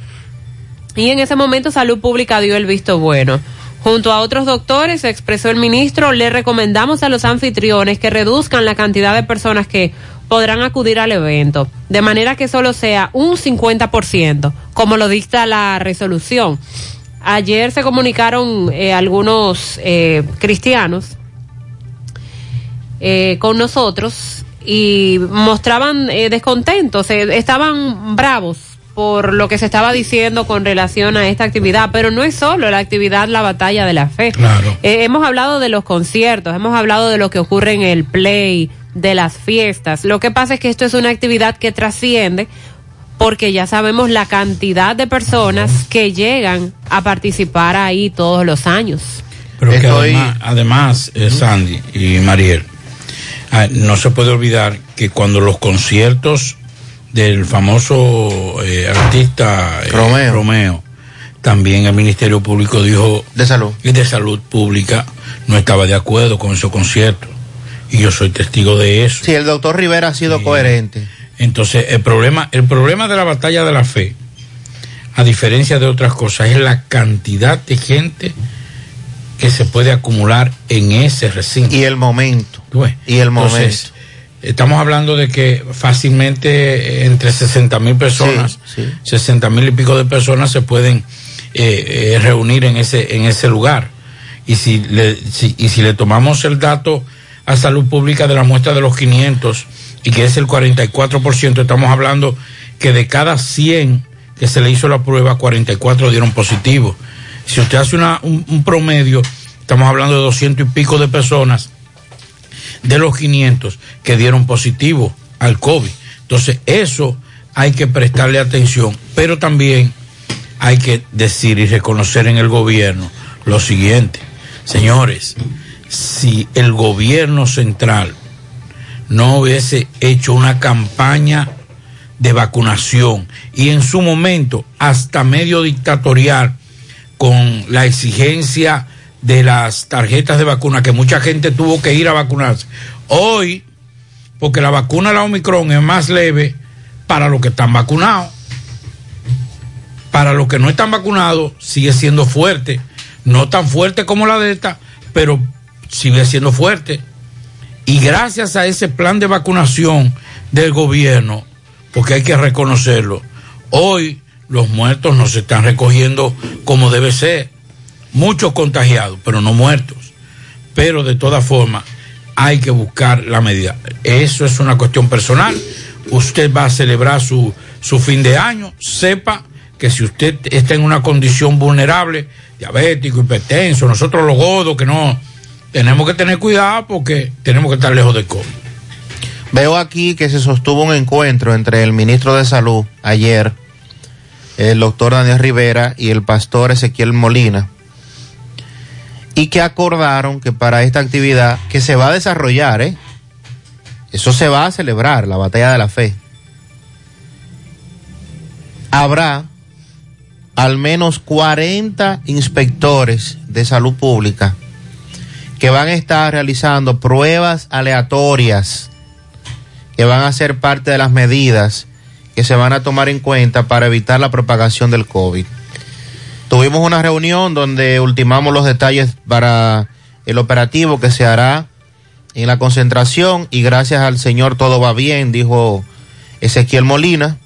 y en ese momento Salud Pública dio el visto bueno. Junto a otros doctores, expresó el ministro, le recomendamos a los anfitriones que reduzcan la cantidad de personas que podrán acudir al evento, de manera que solo sea un 50%, como lo dicta la resolución. Ayer se comunicaron eh, algunos eh, cristianos eh, con nosotros y mostraban eh, descontentos, estaban bravos por lo que se estaba diciendo con relación a esta actividad, pero no es solo la actividad La Batalla de la Fe. Eh, hemos hablado de los conciertos, hemos hablado de lo que ocurre en el play, de las fiestas. Lo que pasa es que esto es una actividad que trasciende porque ya sabemos la cantidad de personas que llegan a participar ahí todos los años. Pero que además, además, eh, Sandy y Mariel, ah, no se puede olvidar que cuando los conciertos del famoso eh, artista eh, Romeo. Romeo, también el Ministerio Público dijo de salud y de salud pública no estaba de acuerdo con esos conciertos y yo soy testigo de eso. Sí, el doctor Rivera ha sido coherente. Entonces, el problema, el problema de la batalla de la fe, a diferencia de otras cosas, es la cantidad de gente que se puede acumular en ese recinto. Y el momento. Y el Entonces, estamos hablando de que fácilmente eh, entre 60 mil personas, Sí, sí. 60 mil y pico de personas se pueden eh, eh, reunir en ese, en ese lugar. Y si, le, si- y si le tomamos el dato a salud pública de la muestra de los 500 y que es el 44%, estamos hablando que de cada 100 que se le hizo la prueba, 44 dieron positivo. Si usted hace una, un, un promedio, estamos hablando de 200 y pico de personas de los 500 que dieron positivo al COVID. Entonces, eso hay que prestarle atención, pero también hay que decir y reconocer en el gobierno lo siguiente. Señores, si el gobierno central no hubiese hecho una campaña de vacunación y en su momento hasta medio dictatorial con la exigencia de las tarjetas de vacuna, que mucha gente tuvo que ir a vacunarse. Hoy, porque la vacuna de la Omicron es más leve para los que están vacunados. Para los que no están vacunados, sigue siendo fuerte. No tan fuerte como la Delta, pero sigue siendo fuerte. Y gracias a ese plan de vacunación del gobierno, porque hay que reconocerlo, hoy los muertos no se están recogiendo como debe ser. Muchos contagiados, pero no muertos. Pero de todas formas, hay que buscar la medida. Eso es una cuestión personal. Usted va a celebrar su, su fin de año, sepa que si usted está en una condición vulnerable, diabético, hipertenso, nosotros los godos que no, tenemos que tener cuidado porque tenemos que estar lejos del COVID. Veo aquí que se sostuvo un encuentro entre el ministro de Salud ayer, el doctor Daniel Rivera y el pastor Ezequiel Molina, y que acordaron que para esta actividad que se va a desarrollar, ¿eh? eso se va a celebrar, la batalla de la fe, habrá al menos 40 inspectores de salud pública que van a estar realizando pruebas aleatorias que van a ser parte de las medidas que se van a tomar en cuenta para evitar la propagación del COVID. Tuvimos una reunión donde ultimamos los detalles para el operativo que se hará en la concentración y gracias al Señor todo va bien, dijo Ezequiel Molina.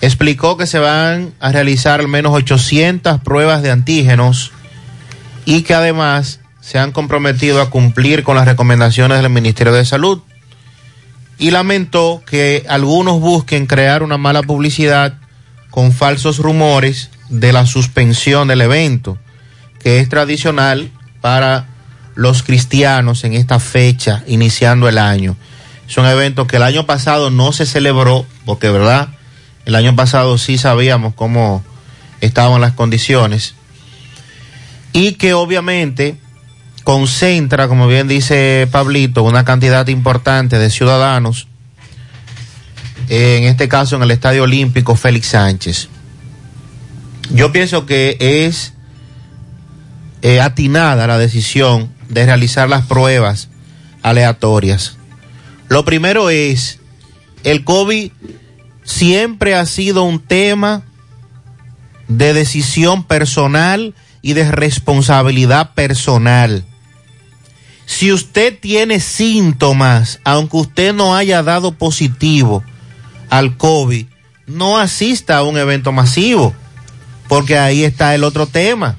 Explicó que se van a realizar al menos 800 pruebas de antígenos y que además se han comprometido a cumplir con las recomendaciones del Ministerio de Salud y lamentó que algunos busquen crear una mala publicidad con falsos rumores de la suspensión del evento, que es tradicional para los cristianos en esta fecha, iniciando el año. Es un evento que el año pasado no se celebró, porque verdad, el año pasado sí sabíamos cómo estaban las condiciones, y que obviamente concentra, como bien dice Pablito, una cantidad importante de ciudadanos, en este caso en el Estadio Olímpico Félix Sánchez. Yo pienso que es eh, atinada la decisión de realizar las pruebas aleatorias. Lo primero es, el COVID siempre ha sido un tema de decisión personal y de responsabilidad personal. Si usted tiene síntomas, aunque usted no haya dado positivo al COVID, no asista a un evento masivo, porque ahí está el otro tema.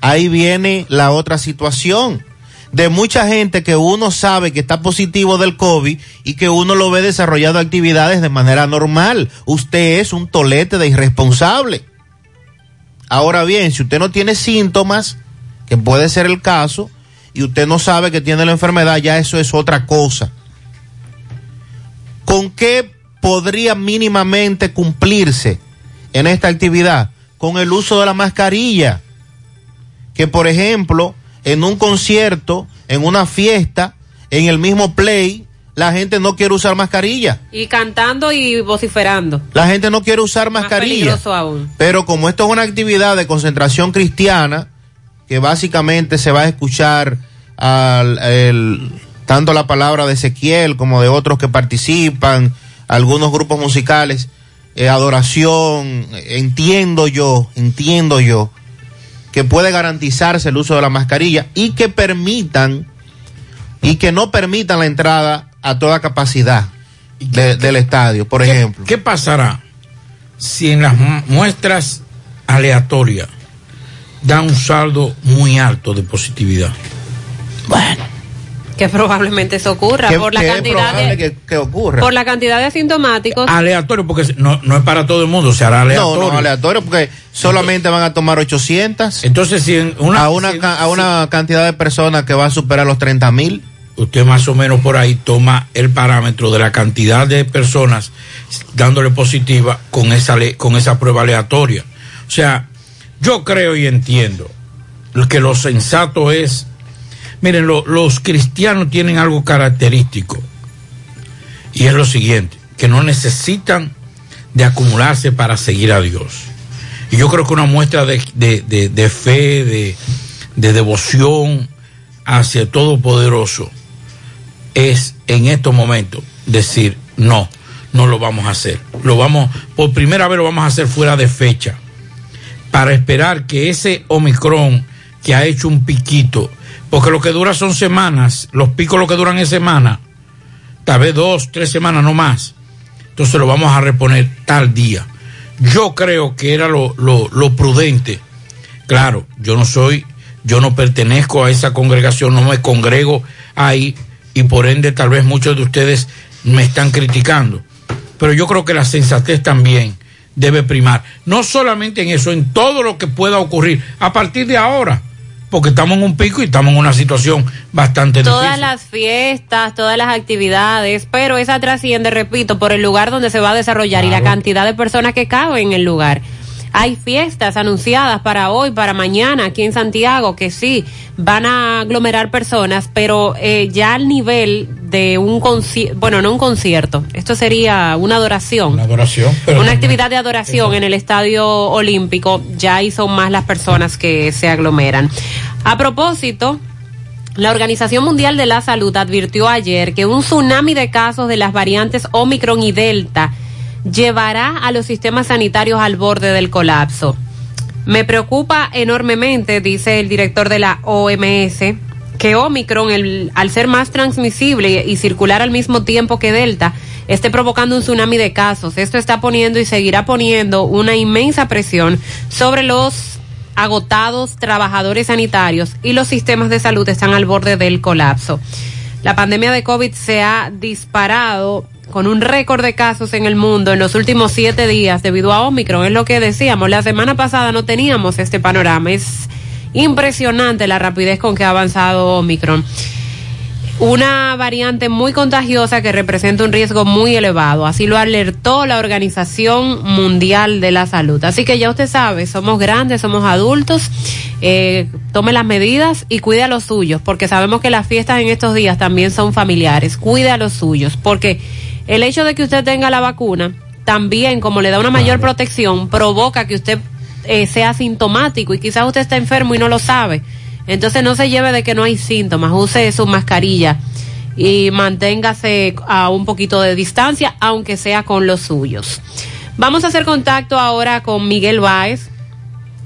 Ahí viene la otra situación de mucha gente que uno sabe que está positivo del COVID y que uno lo ve desarrollando actividades de manera normal. Usted es un tolete de irresponsable. Ahora bien, si usted no tiene síntomas, que puede ser el caso, y usted no sabe que tiene la enfermedad, ya eso es otra cosa. ¿Con qué podría mínimamente cumplirse en esta actividad? Con el uso de la mascarilla. Que por ejemplo, en un concierto, en una fiesta, en el mismo play, la gente no quiere usar mascarilla. Y cantando y vociferando. La gente no quiere usar mascarilla. Más peligroso aún. Pero como esto es una actividad de concentración cristiana, que básicamente se va a escuchar al, el, tanto la palabra de Ezequiel como de otros que participan, algunos grupos musicales, eh, adoración, entiendo yo, entiendo yo, que puede garantizarse el uso de la mascarilla y que permitan y que no permitan la entrada a toda capacidad de- del estadio, por ¿Qué- ejemplo. ¿Qué pasará si en las mu- muestras aleatorias da un saldo muy alto de positividad? Que probablemente eso ocurra ¿Qué- por la cantidad de que, que ocurra? por la cantidad de asintomáticos. Aleatorio, porque no, no es para todo el mundo, se hará aleatorio. No, no, aleatorio, porque solamente van a tomar 800. Entonces, si en una, a una, a una cantidad de personas que va a superar los 30 mil. usted más o menos por ahí toma el parámetro de la cantidad de personas dándole positiva con esa, le- con esa prueba aleatoria. O sea, yo creo y entiendo que lo sensato es, miren, lo- los cristianos tienen algo característico y es lo siguiente, que no necesitan de acumularse para seguir a Dios. Y yo creo que una muestra de, de, de, fe, de, de devoción hacia el Todopoderoso es en estos momentos decir, no, no lo vamos a hacer. Lo vamos, por primera vez lo vamos a hacer fuera de fecha. Para esperar que ese Omicron que ha hecho un piquito, porque lo que dura son semanas, los picos lo que duran es semana, tal vez dos, tres semanas, no más. Entonces lo vamos a reponer tal día. Yo creo que era lo, lo, lo prudente. Claro, yo no soy, yo no pertenezco a esa congregación, no me congrego ahí y por ende tal vez muchos de ustedes me están criticando. Pero yo creo que la sensatez también debe primar. No solamente en eso, en todo lo que pueda ocurrir a partir de ahora. Porque estamos en un pico y estamos en una situación bastante Todas difícil. las fiestas, todas las actividades, pero esa trasciende, repito, por el lugar donde se va a desarrollar y la cantidad de personas que caben en el lugar. Hay fiestas anunciadas para hoy, para mañana, aquí en Santiago, que sí, van a aglomerar personas, pero eh, ya al nivel de un concierto, bueno, no un concierto, esto sería una adoración. Una adoración. pero una actividad de adoración en el estadio olímpico, ya ahí son más las personas que se aglomeran. A propósito, la Organización Mundial de la Salud advirtió ayer que un tsunami de casos de las variantes Omicron y Delta llevará a los sistemas sanitarios al borde del colapso. Me preocupa enormemente, dice el director de la OMS, que Omicron, el- al ser más transmisible y circular al mismo tiempo que Delta, esté provocando un tsunami de casos. Esto está poniendo y seguirá poniendo una inmensa presión sobre los agotados trabajadores sanitarios y los sistemas de salud están al borde del colapso. La pandemia de COVID se ha disparado con un récord de casos en el mundo en los últimos siete días debido a Omicron. Es lo que decíamos. La semana pasada no teníamos este panorama. Es impresionante la rapidez con que ha avanzado Omicron. Una variante muy contagiosa que representa un riesgo muy elevado. Así lo alertó la Organización Mundial de la Salud. Así que ya usted sabe, somos grandes, somos adultos. Eh, tome las medidas y cuide a los suyos, porque sabemos que las fiestas en estos días también son familiares. Cuide a los suyos, porque el hecho de que usted tenga la vacuna también, como le da una mayor protección, provoca que usted eh, sea sintomático y quizás usted está enfermo y no lo sabe. Entonces no se lleve de que no hay síntomas, use su mascarilla y manténgase a un poquito de distancia, aunque sea con los suyos. Vamos a hacer contacto ahora con Miguel Báez.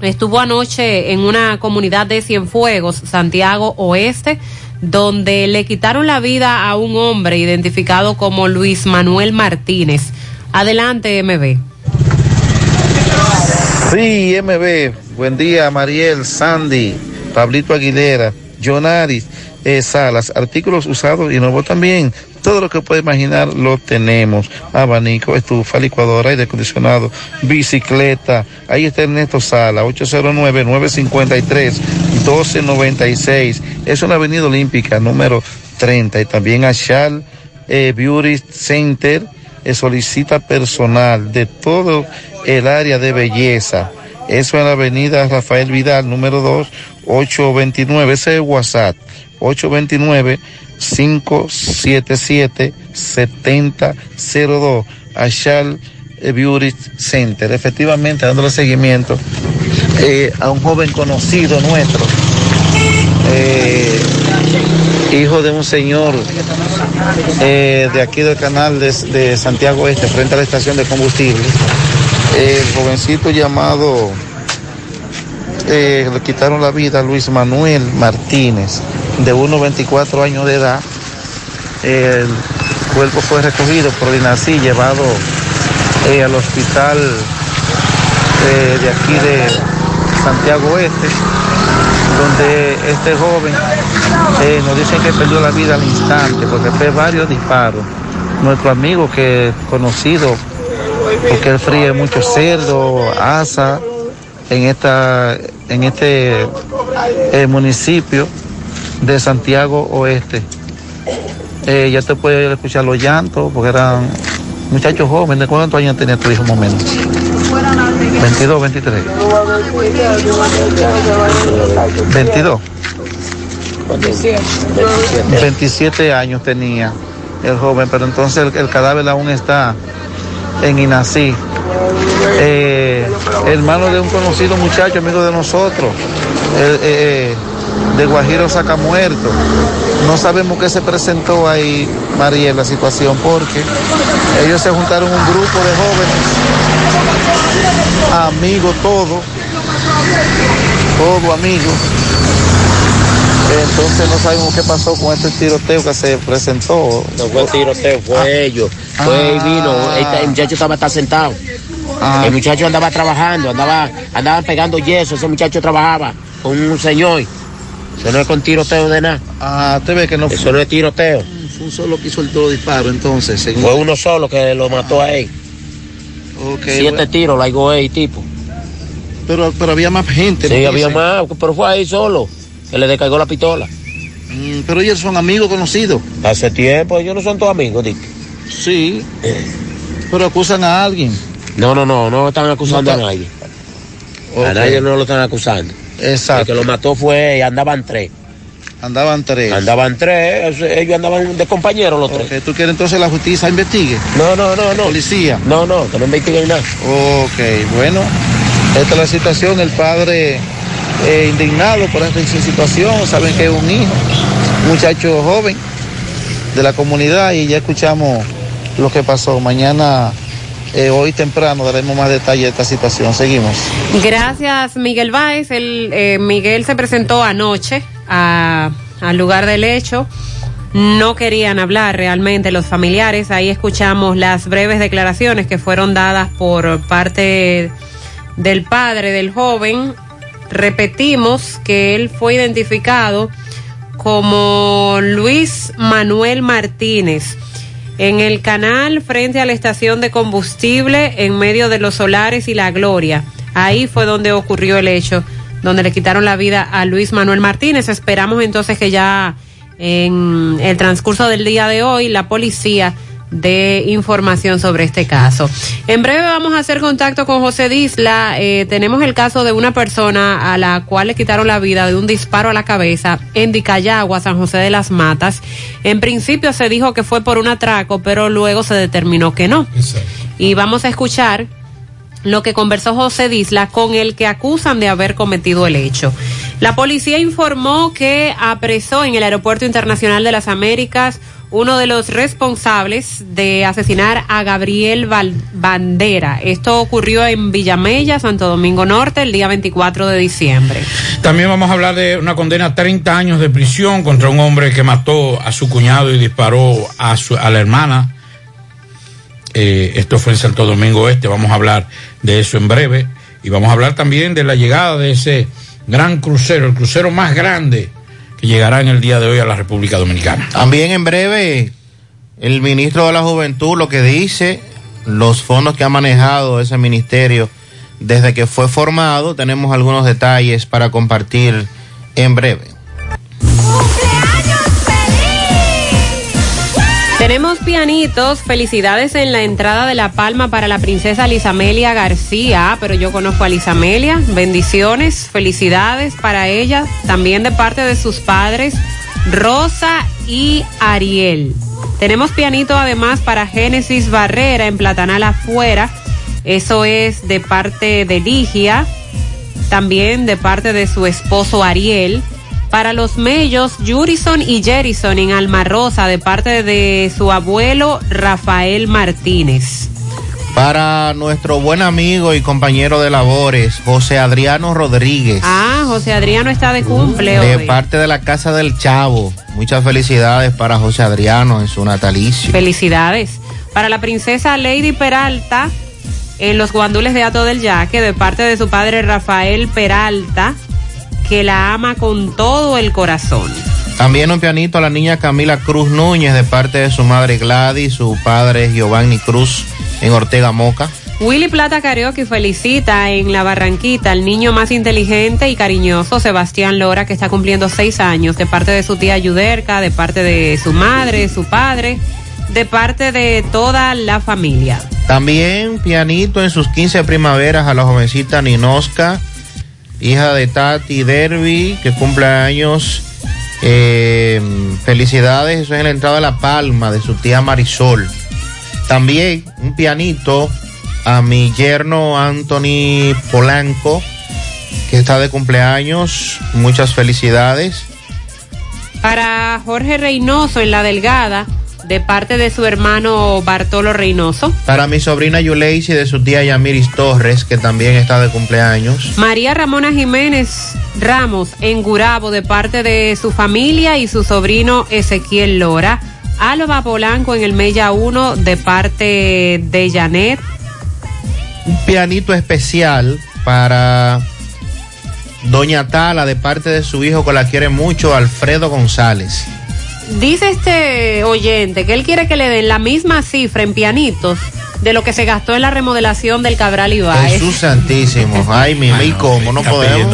Estuvo anoche en una comunidad de Cienfuegos, Santiago Oeste, donde le quitaron la vida a un hombre identificado como Luis Manuel Martínez. Adelante, MB. Sí, MB. Buen día, Mariel, Sandy, Pablito Aguilera, Jonaris, eh, Salas, artículos usados y nuevos también. Todo lo que puede imaginar lo tenemos. Abanico, estufa, licuadora, aire acondicionado, bicicleta. Ahí está Ernesto Sala, 809-953-1296. Es una avenida olímpica número 30 y también Ashal eh, Beauty Center eh, solicita personal de todo el área de belleza. Eso en la avenida Rafael Vidal, número 2, 829, ese es WhatsApp, 829-577-7002, Ashal eh, Beauty Center. Efectivamente, dándole seguimiento a un joven conocido nuestro, eh, hijo de un señor eh, de aquí del canal de, Santiago Este, frente a la estación de combustible. El jovencito llamado, eh, le quitaron la vida a Luis Manuel Martínez, de unos 24 años de edad. El cuerpo fue recogido por el INACI, llevado al hospital de aquí de Santiago Este, donde este joven eh, nos dicen que perdió la vida al instante porque fue varios disparos. Nuestro amigo que conocido, porque él fríe mucho cerdo, asa en esta, en este eh, municipio de Santiago Oeste. Eh, ya te puede escuchar los llantos porque eran muchachos jóvenes. ¿Cuántos años tenía tu hijo más o menos? 22, 23. 22. 27 años tenía el joven, pero entonces el, cadáver aún está en Inací. eh, hermano de un conocido muchacho, amigo de nosotros, eh, eh, de Guajiro Sacamuerto. No sabemos qué se presentó ahí, María, en la situación, porque ellos se juntaron un grupo de jóvenes, amigos todos, todos amigos. Entonces no sabemos qué pasó con este tiroteo que se presentó. No fue tiroteo, fue ellos. Fue y vino, este- el muchacho estaba está sentado. Ah. El muchacho andaba trabajando, andaba, andaba pegando yeso, ese muchacho trabajaba con un señor. Eso no es con tiroteo de nada. Ah, usted ve que no Eso no es tiroteo. fue un solo que soltó los disparos, entonces. según- Fue uno solo que lo mató a él. Ok, Siete bueno. tiros, la él, tipo. Pero, pero había más gente. Sí, había más, pero fue ahí solo. Que le descargó la pistola. Mm, pero ellos son amigos conocidos. Hace tiempo, ellos no son todos amigos, Dick. Sí. Pero acusan a alguien. No, no, no, no están acusando No está- a nadie. A nadie no lo están acusando. Exacto. El que lo mató fue andaban tres. Andaban tres. Andaban tres, ellos andaban de compañeros los tres. ¿Tú quieres entonces la justicia investigue? No, no, no, no. Policía. No, no, que no investiguen nada. Ok, bueno. Esta es la situación. El padre eh, indignado por esta situación. Saben que es un hijo, un muchacho joven de la comunidad y ya escuchamos lo que pasó. Mañana, eh, hoy temprano, daremos más detalle de esta situación. Seguimos. Gracias, Miguel Báez. El, eh, Miguel se presentó anoche al lugar del hecho. No querían hablar realmente los familiares. Ahí escuchamos las breves declaraciones que fueron dadas por parte del padre del joven. Repetimos que él fue identificado como Luis Manuel Martínez en el canal frente a la estación de combustible en medio de los solares y la gloria. Ahí fue donde ocurrió el hecho, donde le quitaron la vida a Luis Manuel Martínez. Esperamos entonces que ya en el transcurso del día de hoy la policía dé información sobre este caso. En breve vamos a hacer contacto con José Disla. Eh, tenemos el caso de una persona a la cual le quitaron la vida de un disparo a la cabeza en Dicayagua, San José de las Matas. En principio se dijo que fue por un atraco, pero luego se determinó que no. Y vamos a escuchar lo que conversó José Disla con el que acusan de haber cometido el hecho. La policía informó que apresó en el Aeropuerto Internacional de las Américas uno de los responsables de asesinar a Gabriel Val- Bandera. Esto ocurrió en Villamella, Santo Domingo Norte, el día 24 de diciembre. También vamos a hablar de una condena a 30 años de prisión contra un hombre que mató a su cuñado y disparó a, su, a la hermana. Eh, esto fue en Santo Domingo Este. Vamos a hablar de eso en breve. Y vamos a hablar también de la llegada de ese gran crucero, el crucero más grande que llegará en el día de hoy a la República Dominicana. También en breve, el ministro de la Juventud lo que dice, los fondos que ha manejado ese ministerio desde que fue formado, tenemos algunos detalles para compartir en breve. Tenemos pianitos, felicidades en la entrada de La Palma para la princesa Lisamelia García, pero yo conozco a Lisamelia, bendiciones, felicidades para ella, también de parte de sus padres, Rosa y Ariel. Tenemos pianito además para Génesis Barrera en Platanal afuera, eso es de parte de Ligia, también de parte de su esposo Ariel. Para los mellos, Jurison y Jerison en Alma Rosa, de parte de su abuelo Rafael Martínez. Para nuestro buen amigo y compañero de labores, José Adriano Rodríguez, Ah, José Adriano está de cumple de hoy. parte de la Casa del Chavo. Muchas felicidades para José Adriano en su natalicio. Felicidades. Para la princesa Lady Peralta, en los guandules de Ato del Yaque, de parte de su padre Rafael Peralta, que la ama con todo el corazón. También un pianito a la niña Camila Cruz Núñez de parte de su madre Gladys, su padre Giovanni Cruz en Ortega Moca. Willy Plata Karaoke felicita en la Barranquita al niño más inteligente y cariñoso, Sebastián Lora, que está cumpliendo seis años, de parte de su tía Yuderca, de parte de su madre, su padre, de parte de toda la familia. También pianito en sus 15 primaveras a la jovencita Ninosca, hija de Tati Derby, que cumple años. Eh, felicidades, eso es en la entrada de La Palma de su tía Marisol. También un pianito a mi yerno Anthony Polanco, que está de cumpleaños. Muchas felicidades. Para Jorge Reynoso en La Delgada, de parte de su hermano Bartolo Reynoso. Para mi sobrina Yuleisi de su tía Yamiris Torres, que también está de cumpleaños. María Ramona Jiménez Ramos en Gurabo, de parte de su familia y su sobrino Ezequiel Lora. Alba Polanco en el Mella 1, de parte de Janet. Un pianito especial para Doña Tala, de parte de su hijo que la quiere mucho, Alfredo González. Dice este oyente que él quiere que le den la misma cifra en pianitos de lo que se gastó en la remodelación del Cabral Ibáez. Jesús Santísimo. Ay, mi, ¿y cómo? No podemos.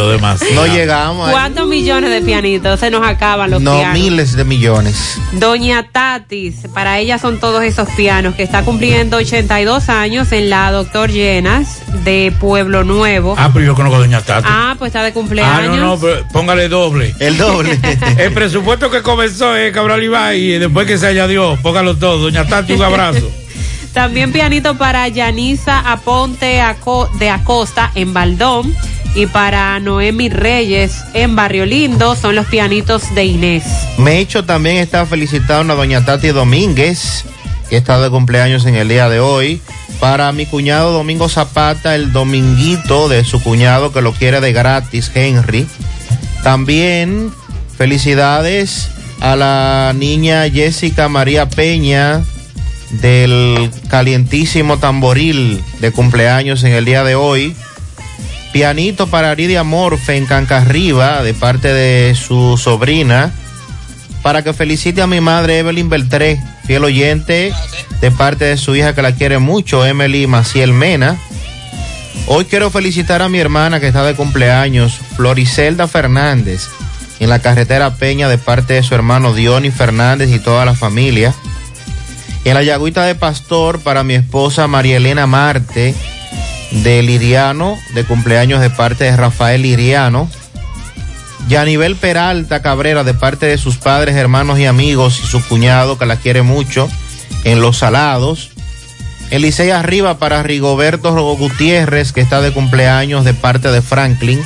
No llegamos. ahí. ¿Cuántos millones de pianitos se nos acaban los No, pianos? miles de millones. Doña Tatis, para ella son todos esos pianos que está cumpliendo 82 años en la Doctor Llenas de Pueblo Nuevo. Ah, pero yo conozco a Doña Tati. Ah, pues está de Ah, cumpleaños. no, no, pero póngale doble. El doble. El presupuesto que comenzó es Cabral Ibai y después que se añadió, póngalo todo. Doña Tati, un abrazo. También pianito para Yanisa Aponte de Acosta en Baldón. Y para Noemi Reyes en Barrio Lindo son los pianitos de Inés. Mecho también está felicitando a doña Tati Domínguez, que está de cumpleaños en el día de hoy. Para mi cuñado Domingo Zapata, el dominguito de su cuñado que lo quiere de gratis, Henry. También felicidades a la niña Jessica María Peña del calientísimo tamboril de cumpleaños en el día de hoy. Pianito para Aridia Morfe en Cancarriba de parte de su sobrina. Para que felicite a mi madre Evelyn Beltré, fiel oyente, de parte de su hija que la quiere mucho, Emily Maciel Mena. Hoy quiero felicitar a mi hermana que está de cumpleaños, Floricelda Fernández, en la carretera Peña de parte de su hermano Diony Fernández y toda la familia. En la Yagüita de Pastor para mi esposa María Elena Marte de Liriano, de cumpleaños de parte de Rafael Liriano. Yanivel Peralta Cabrera de parte de sus padres, hermanos y amigos y su cuñado que la quiere mucho en Los Salados. Elisei Arriba para Rigoberto Gutiérrez que está de cumpleaños de parte de Franklin.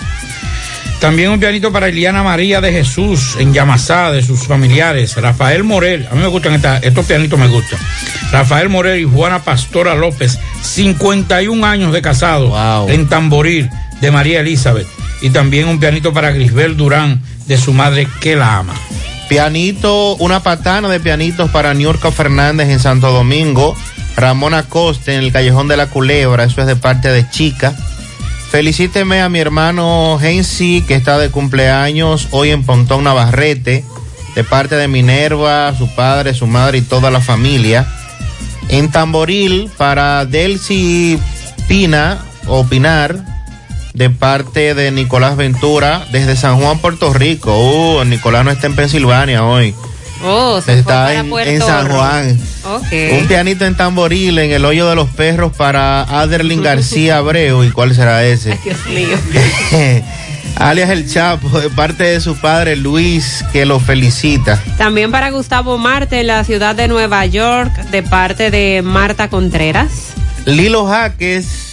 También un pianito para Eliana María de Jesús en Yamasá, de sus familiares. Rafael Morel, a mí me gustan esta- estos pianitos, me gustan. Rafael Morel y Juana Pastora López, 51 años de casado en Tamboril de María Elizabeth. Y también un pianito para Grisbel Durán de su madre que la ama. Pianito, una patana de pianitos para Niurka Fernández en Santo Domingo. Ramón Acosta en el Callejón de la Culebra, eso es de parte de Chica. Felicíteme a mi hermano Gensi, que está de cumpleaños hoy en Pontón Navarrete, de parte de Minerva, su padre, su madre y toda la familia. En Tamboril, para Delcy Pina o Pinar, de parte de Nicolás Ventura, desde San Juan, Puerto Rico. Uh, Nicolás no está en Pensilvania hoy. Oh, se Está en, San. Juan. Ok. Un pianito en tamboril en el hoyo de los perros para Aderlin García Abreu. ¿Y cuál será ese? Dios mío. Alias El Chapo, de parte de su padre Luis, que lo felicita. También para Gustavo Marte en la ciudad de Nueva York, de parte de Marta Contreras. Lilo Jaques.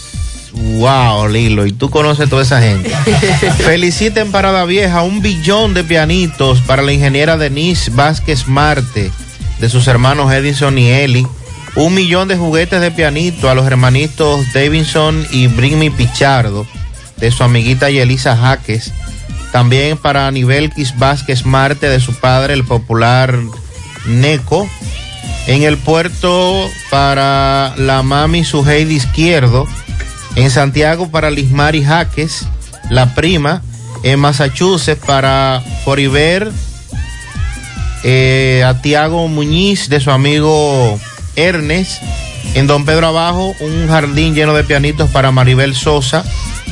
Wow, Lilo, y tú conoces toda esa gente. Feliciten Parada Vieja un billón de pianitos para la ingeniera Denise Vázquez Marte, de sus hermanos Edison y Eli. Un millón de juguetes de pianito a los hermanitos Davidson y Brimmy Pichardo, de su amiguita Yelisa Jaques. También para Anibel Quis Vázquez Marte, de su padre, el popular Neco. En el puerto para la mami Suheidi Izquierdo. En Santiago para Lismari Jaques, la prima. En Massachusetts para Foriver, eh, a Tiago Muñiz de su amigo Ernest. En Don Pedro Abajo, un jardín lleno de pianitos para Maribel Sosa,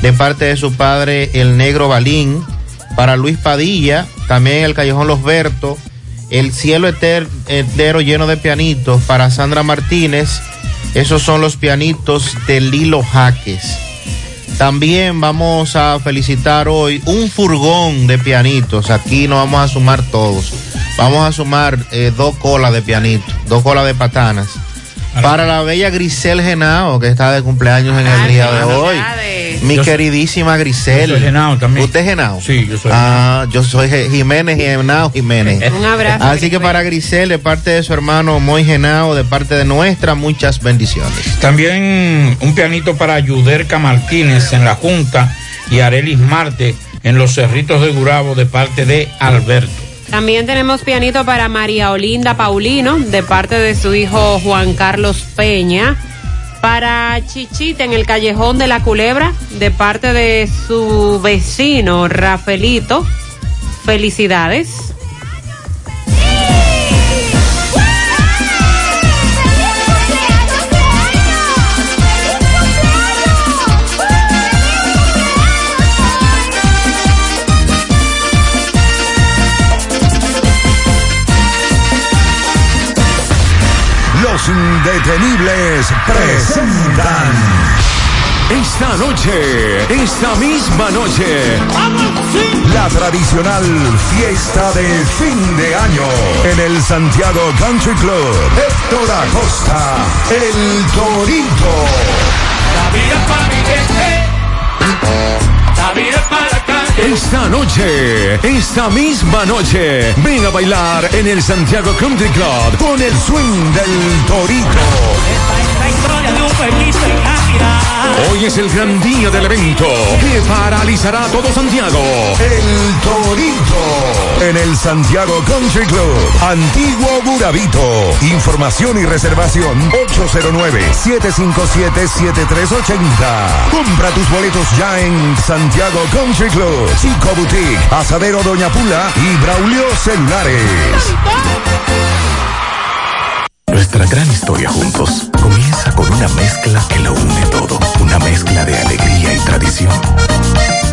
de parte de su padre el negro Balín. Para Luis Padilla, también el Callejón Los Bertos. El cielo eter- entero lleno de pianitos para Sandra Martínez. Esos son los pianitos de Lilo Jaques. También vamos a felicitar hoy un furgón de pianitos. Aquí no vamos a sumar todos. Vamos a sumar eh, dos colas de pianitos, dos colas de patanas. Para la bella Grisel Genao, que está de cumpleaños en el día de hoy. Mi Yo soy- queridísima Grisel. Yo soy Genao también. ¿Usted es Genao? Sí, yo soy Ah, yo soy Jiménez Genao Jiménez. Un abrazo, Así que para Grisel, de parte de su hermano Moy Genao, de parte de nuestra, muchas bendiciones. También un pianito para Yuderca Martínez en la Junta y Arelis Marte en los Cerritos de Gurabo de parte de Alberto. También tenemos pianito para María Olinda Paulino, de parte de su hijo Juan Carlos Peña. Para Chichita en el Callejón de la Culebra, de parte de su vecino Rafaelito. Felicidades. Indetenibles presentan. Esta noche, esta misma noche, la tradicional fiesta de fin de año en el Santiago Country Club. Héctor Acosta, el Torito. Esta noche, esta misma noche, ven a bailar en el Santiago Country Club con el swing del Torito. Hoy es el gran día del evento que paralizará todo Santiago. El Torito en el Santiago Country Club, Antiguo Burabito. Información y reservación 809-757-7380. Compra tus boletos ya en Santiago Country Club, Chico Boutique, Asadero Doña Pula y Braulio Celulares. Nuestra gran historia juntos comienza con una mezcla que lo une todo. Una mezcla de alegría y tradición,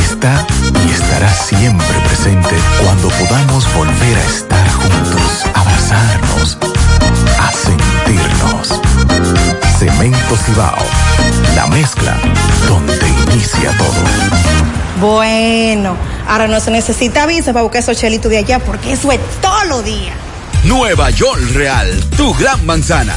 está y estará siempre presente cuando podamos volver a estar juntos, abrazarnos, a sentirnos. Cemento Cibao, la mezcla donde inicia todo. Bueno, ahora no se necesita visa para buscar esos chelitos de allá porque eso es todo lo día. Nueva York Real, tu gran manzana.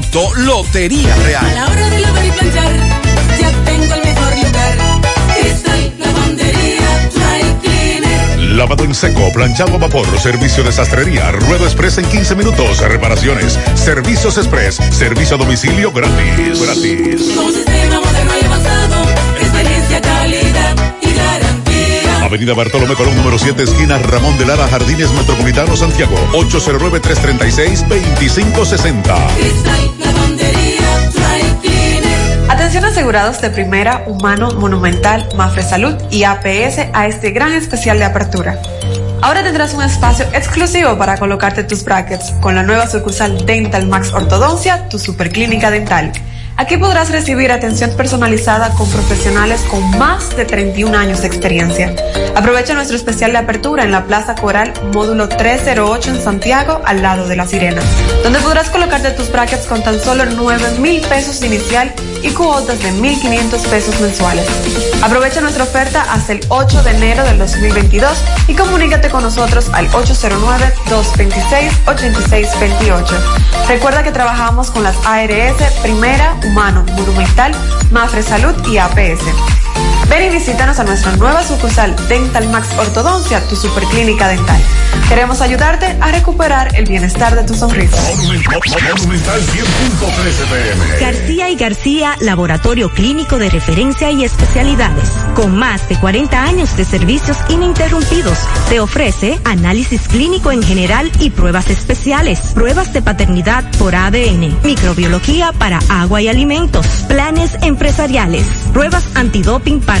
Lotería A la Real. hora de lavar y planchar, ya tengo el mejor lugar. Cristal, lavandería, dry cleaner. Lavado en seco, planchado a vapor, servicio de sastrería, ruedo express en 15 minutos, reparaciones, servicios express, servicio a domicilio gratis. Gratis. Con sistema moderno Avenida Bartolomé Colón, número 7, esquina Ramón de Lara, Jardines Metropolitano, Santiago. 809-336-2560. Cristal, lavandería, dry cleaner. Atención asegurados de primera, humano, monumental, Mafre Salud y APS a este gran especial de apertura. Ahora tendrás un espacio exclusivo para colocarte tus brackets con la nueva sucursal Dental Max Ortodoncia, tu superclínica dental. Aquí podrás recibir atención personalizada con profesionales con más de 31 años de experiencia. Aprovecha nuestro especial de apertura en la Plaza Coral, módulo 308 en Santiago, al lado de La Sirena, donde podrás colocarte tus brackets con tan solo 9 mil pesos inicial y cuotas de 1.500 pesos mensuales. Aprovecha nuestra oferta hasta el 8 de enero del 2022 y comunícate con nosotros al 809-226-8628. Recuerda que trabajamos con las ARS Primera, Humano, Monumental, Mafre Salud y APS. Ven y visítanos a nuestra nueva sucursal Dental Max Ortodoncia, tu superclínica dental. Queremos ayudarte a recuperar el bienestar de tu sonrisa. García y García, laboratorio clínico de referencia y especialidades. Con más de 40 años de servicios ininterrumpidos, te ofrece análisis clínico en general y pruebas especiales, pruebas de paternidad por ADN, microbiología para agua y alimentos, planes empresariales, pruebas antidoping para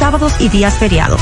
sábados y días feriados.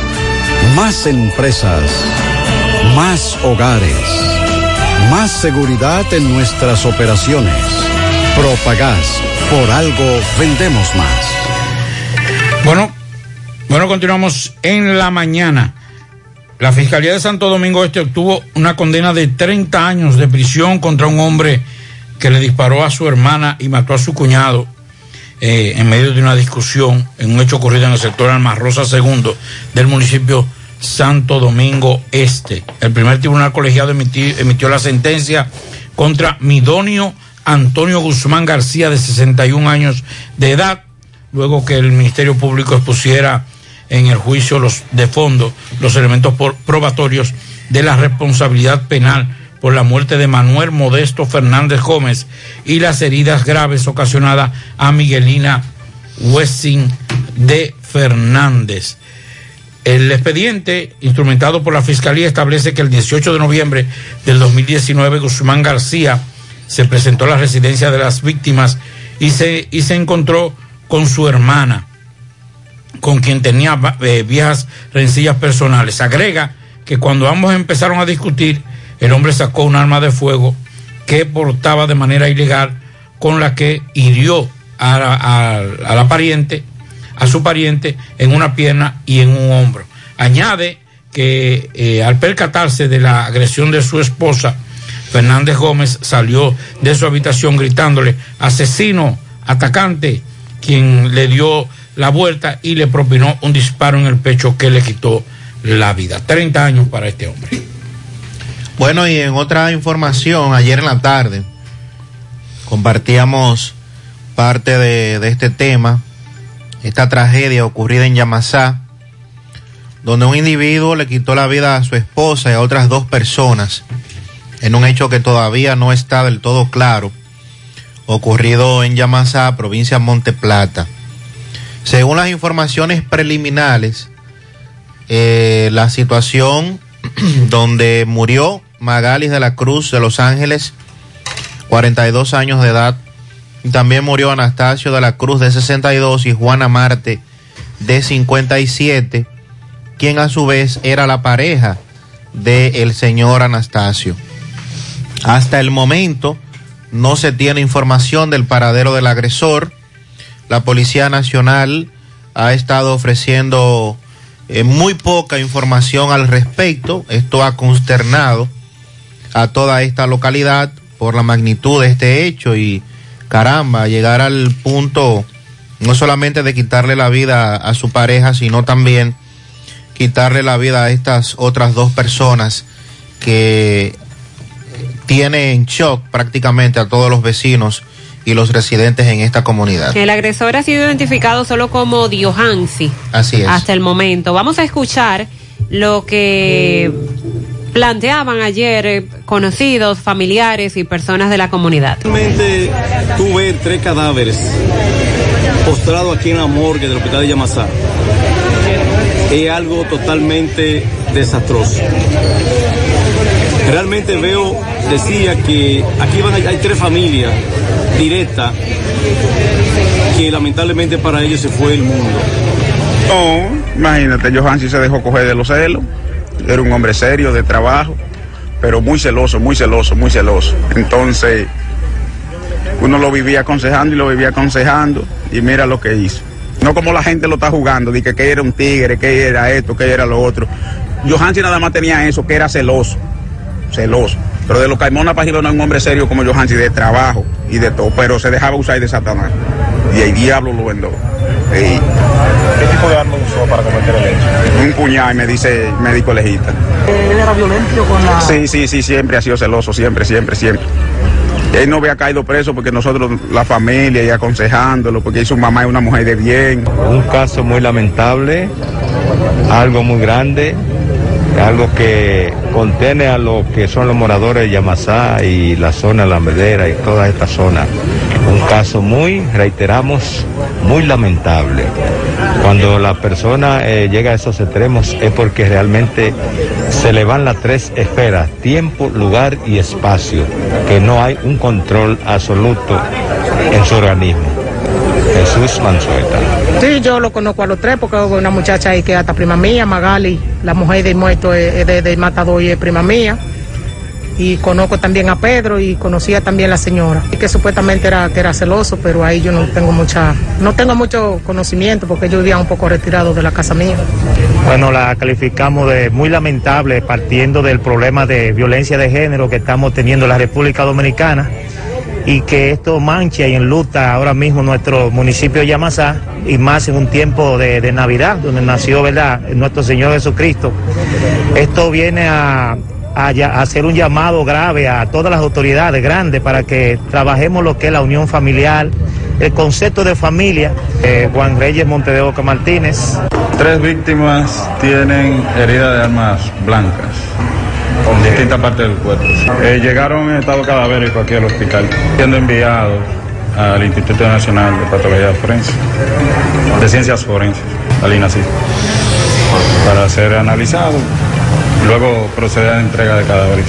Más empresas. Más hogares. Más seguridad en nuestras operaciones. Propagás. Por algo vendemos más. Bueno, bueno, continuamos en la mañana. La Fiscalía de Santo Domingo Este obtuvo una condena de 30 años de prisión contra un hombre que le disparó a su hermana y mató a su cuñado eh, en medio de una discusión en un hecho ocurrido en el sector Almas Rosa II del municipio Santo Domingo Este. El primer tribunal colegiado emitió, la sentencia contra Midonio Antonio Guzmán García, de 61 años de edad, luego que el Ministerio Público expusiera en el juicio los, de fondo los elementos probatorios de la responsabilidad penal por la muerte de Manuel Modesto Fernández Gómez y las heridas graves ocasionadas a Miguelina Wessing de Fernández. El expediente instrumentado por la Fiscalía establece que el 18 de noviembre del 2019 Guzmán García se presentó a la residencia de las víctimas y se, y se encontró con su hermana, con quien tenía eh, viejas rencillas personales. Agrega que cuando ambos empezaron a discutir, el hombre sacó un arma de fuego que portaba de manera ilegal con la que hirió a la, pariente, a su pariente en una pierna y en un hombro. Añade que eh, al percatarse de la agresión de su esposa, Fernández Gómez salió de su habitación gritándole, asesino, atacante, quien le dio la vuelta y le propinó un disparo en el pecho que le quitó la vida. 30 años para este hombre. Bueno, y en otra información, ayer en la tarde compartíamos parte de, este tema, esta tragedia ocurrida en Yamasá, donde un individuo le quitó la vida a su esposa y a otras dos personas en un hecho que todavía no está del todo claro, ocurrido en Yamasá, provincia de Monte Plata. Según las informaciones preliminares, eh, la situación donde murió Magalis de la Cruz de Los Ángeles, 42 años de edad, también murió Anastasio de la Cruz de 62 y Juana Marte de 57, quien a su vez era la pareja del señor Anastasio. Hasta el momento no se tiene información del paradero del agresor. La Policía Nacional ha estado ofreciendo muy poca información al respecto. Esto ha consternado a toda esta localidad por la magnitud de este hecho y caramba, llegar al punto no solamente de quitarle la vida a su pareja, sino también quitarle la vida a estas otras dos personas que tiene en shock prácticamente a todos los vecinos y los residentes en esta comunidad. El agresor ha sido identificado solo como Diohansi. Así es. Hasta el momento. Vamos a escuchar lo que planteaban ayer eh, conocidos, familiares y personas de la comunidad. Realmente tuve tres cadáveres postrados aquí en la morgue del hospital de Yamasá. Es algo totalmente desastroso. Realmente veo, decía que aquí van, hay tres familias directas que lamentablemente para ellos se fue el mundo. No, imagínate, Johansi se dejó coger de los celos. Era un hombre serio, de trabajo, pero muy celoso, muy celoso, muy celoso. Entonces, uno lo vivía aconsejando y lo vivía aconsejando, y mira lo que hizo. No como la gente lo está jugando, de que, que era un tigre, que era esto, que era lo otro. Johansi nada más tenía eso, que era celoso, celoso. Pero de los Caimona Pajilo no es un hombre serio como Johansi, de trabajo y de todo, pero se dejaba usar de Satanás. Y el diablo lo vendó. Sí. ¿Qué tipo de arma usó para cometer el hecho? Un puñal, me dice el médico legista. ¿Él era violento con la...? Sí, sí, sí, siempre ha sido celoso, siempre, siempre, siempre. Él no había caído preso porque nosotros, la familia, y aconsejándolo, porque su mamá es una mujer de bien. Un caso muy lamentable, algo muy grande, algo que contiene a lo que son los moradores de Yamasá y la zona La Medera y toda esta zona. Un caso muy, reiteramos, muy lamentable. Cuando la persona eh, llega a esos extremos es porque realmente se le van las tres esferas, tiempo, lugar y espacio, que no hay un control absoluto en su organismo. Jesús Manzueta. Sí, yo lo conozco a los tres porque hubo una muchacha ahí que es hasta prima mía, Magali, la mujer del muerto es, es de, del matador y es prima mía. Y conozco también a Pedro y conocía también a la señora, y que supuestamente era, que era celoso, pero ahí yo no tengo mucha, no tengo mucho conocimiento porque yo vivía un poco retirado de la casa mía. Bueno, la calificamos de muy lamentable partiendo del problema de violencia de género que estamos teniendo en la República Dominicana y que esto mancha y enluta ahora mismo nuestro municipio de Yamasá y más en un tiempo de, Navidad donde nació, ¿verdad?, nuestro Señor Jesucristo. Esto viene a hacer un llamado grave a todas las autoridades grandes para que trabajemos lo que es la unión familiar, el concepto de familia. Eh, Juan Reyes Monte de Oca Martínez. Tres víctimas tienen heridas de armas blancas en distintas partes del cuerpo. Eh, llegaron en estado cadavérico aquí al hospital, siendo enviados al Instituto Nacional de Patología Forense, de Ciencias Forenses, al INACI, para ser analizados. Luego proceder a la entrega de cadáveres.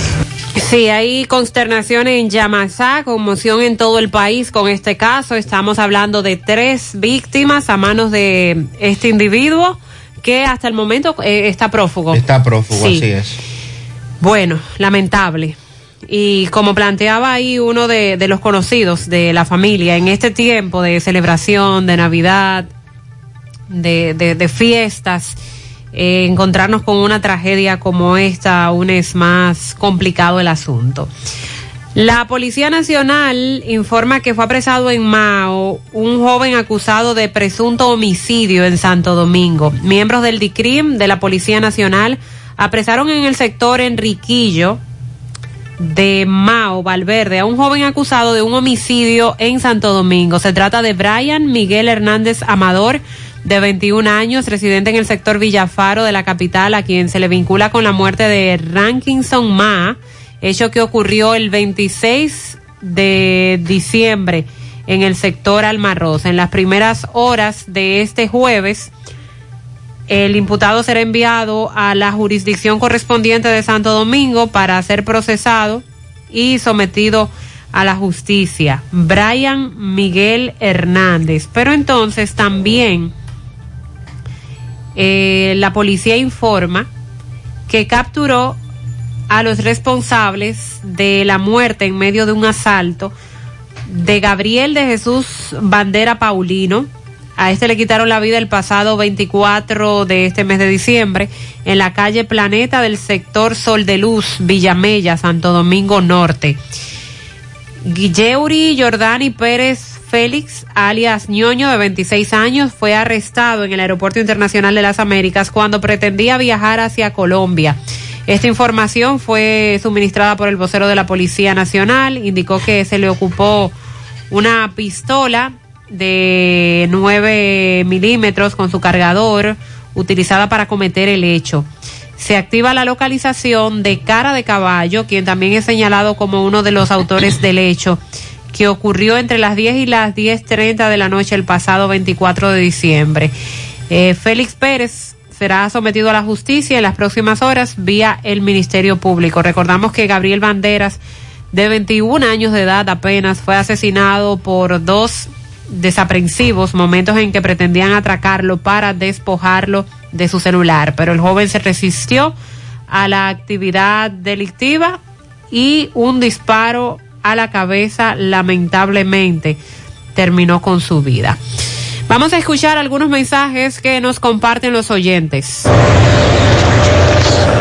Sí, hay consternación en Yamasá, conmoción en todo el país con este caso. Estamos hablando de tres víctimas a manos de este individuo que hasta el momento eh, está prófugo. Está prófugo, Sí. así es. Bueno, lamentable. Y como planteaba ahí uno de, los conocidos de la familia, en este tiempo de celebración, de Navidad, de, de- de fiestas, eh, encontrarnos con una tragedia como esta aún es más complicado el asunto. La Policía Nacional informa que fue apresado en Mao un joven acusado de presunto homicidio en Santo Domingo. Miembros del DICRIM de la Policía Nacional apresaron en el sector Enriquillo de Mao Valverde a un joven acusado de un homicidio en Santo Domingo. Se trata de Brian Miguel Hernández Amador, de 21 años, residente en el sector Villafaro de la capital, a quien se le vincula con la muerte de Rankinson Ma, hecho que ocurrió el 26 de diciembre en el sector Almarroz. En las primeras horas de este jueves, el imputado será enviado a la jurisdicción correspondiente de Santo Domingo para ser procesado y sometido a la justicia. Brian Miguel Hernández. Pero entonces también eh, la policía informa que capturó a los responsables de la muerte en medio de un asalto de Gabriel de Jesús Bandera Paulino. A este le quitaron la vida el pasado 24 de este mes de diciembre en la calle Planeta del sector Sol de Luz, Villamella, Santo Domingo Norte. Guilleuri Jordani Pérez Félix, alias ñoño de 26 años, fue arrestado en el Aeropuerto Internacional de las Américas cuando pretendía viajar hacia Colombia. Esta información fue suministrada por el vocero de la Policía Nacional. Indicó que se le ocupó una pistola de 9 milímetros con su cargador utilizada para cometer el hecho. Se activa la localización de Cara de Caballo, quien también es señalado como uno de los autores del hecho, que ocurrió entre las 10 y las 10.30 de la noche el pasado 24 de diciembre. Eh, Félix Pérez será sometido a la justicia en las próximas horas vía el Ministerio Público. Recordamos que Gabriel Banderas, de 21 años de edad apenas, fue asesinado por dos desaprensivos, momentos en que pretendían atracarlo para despojarlo de su celular, pero el joven se resistió a la actividad delictiva y un disparo a la cabeza lamentablemente terminó con su vida. Vamos a escuchar algunos mensajes que nos comparten los oyentes.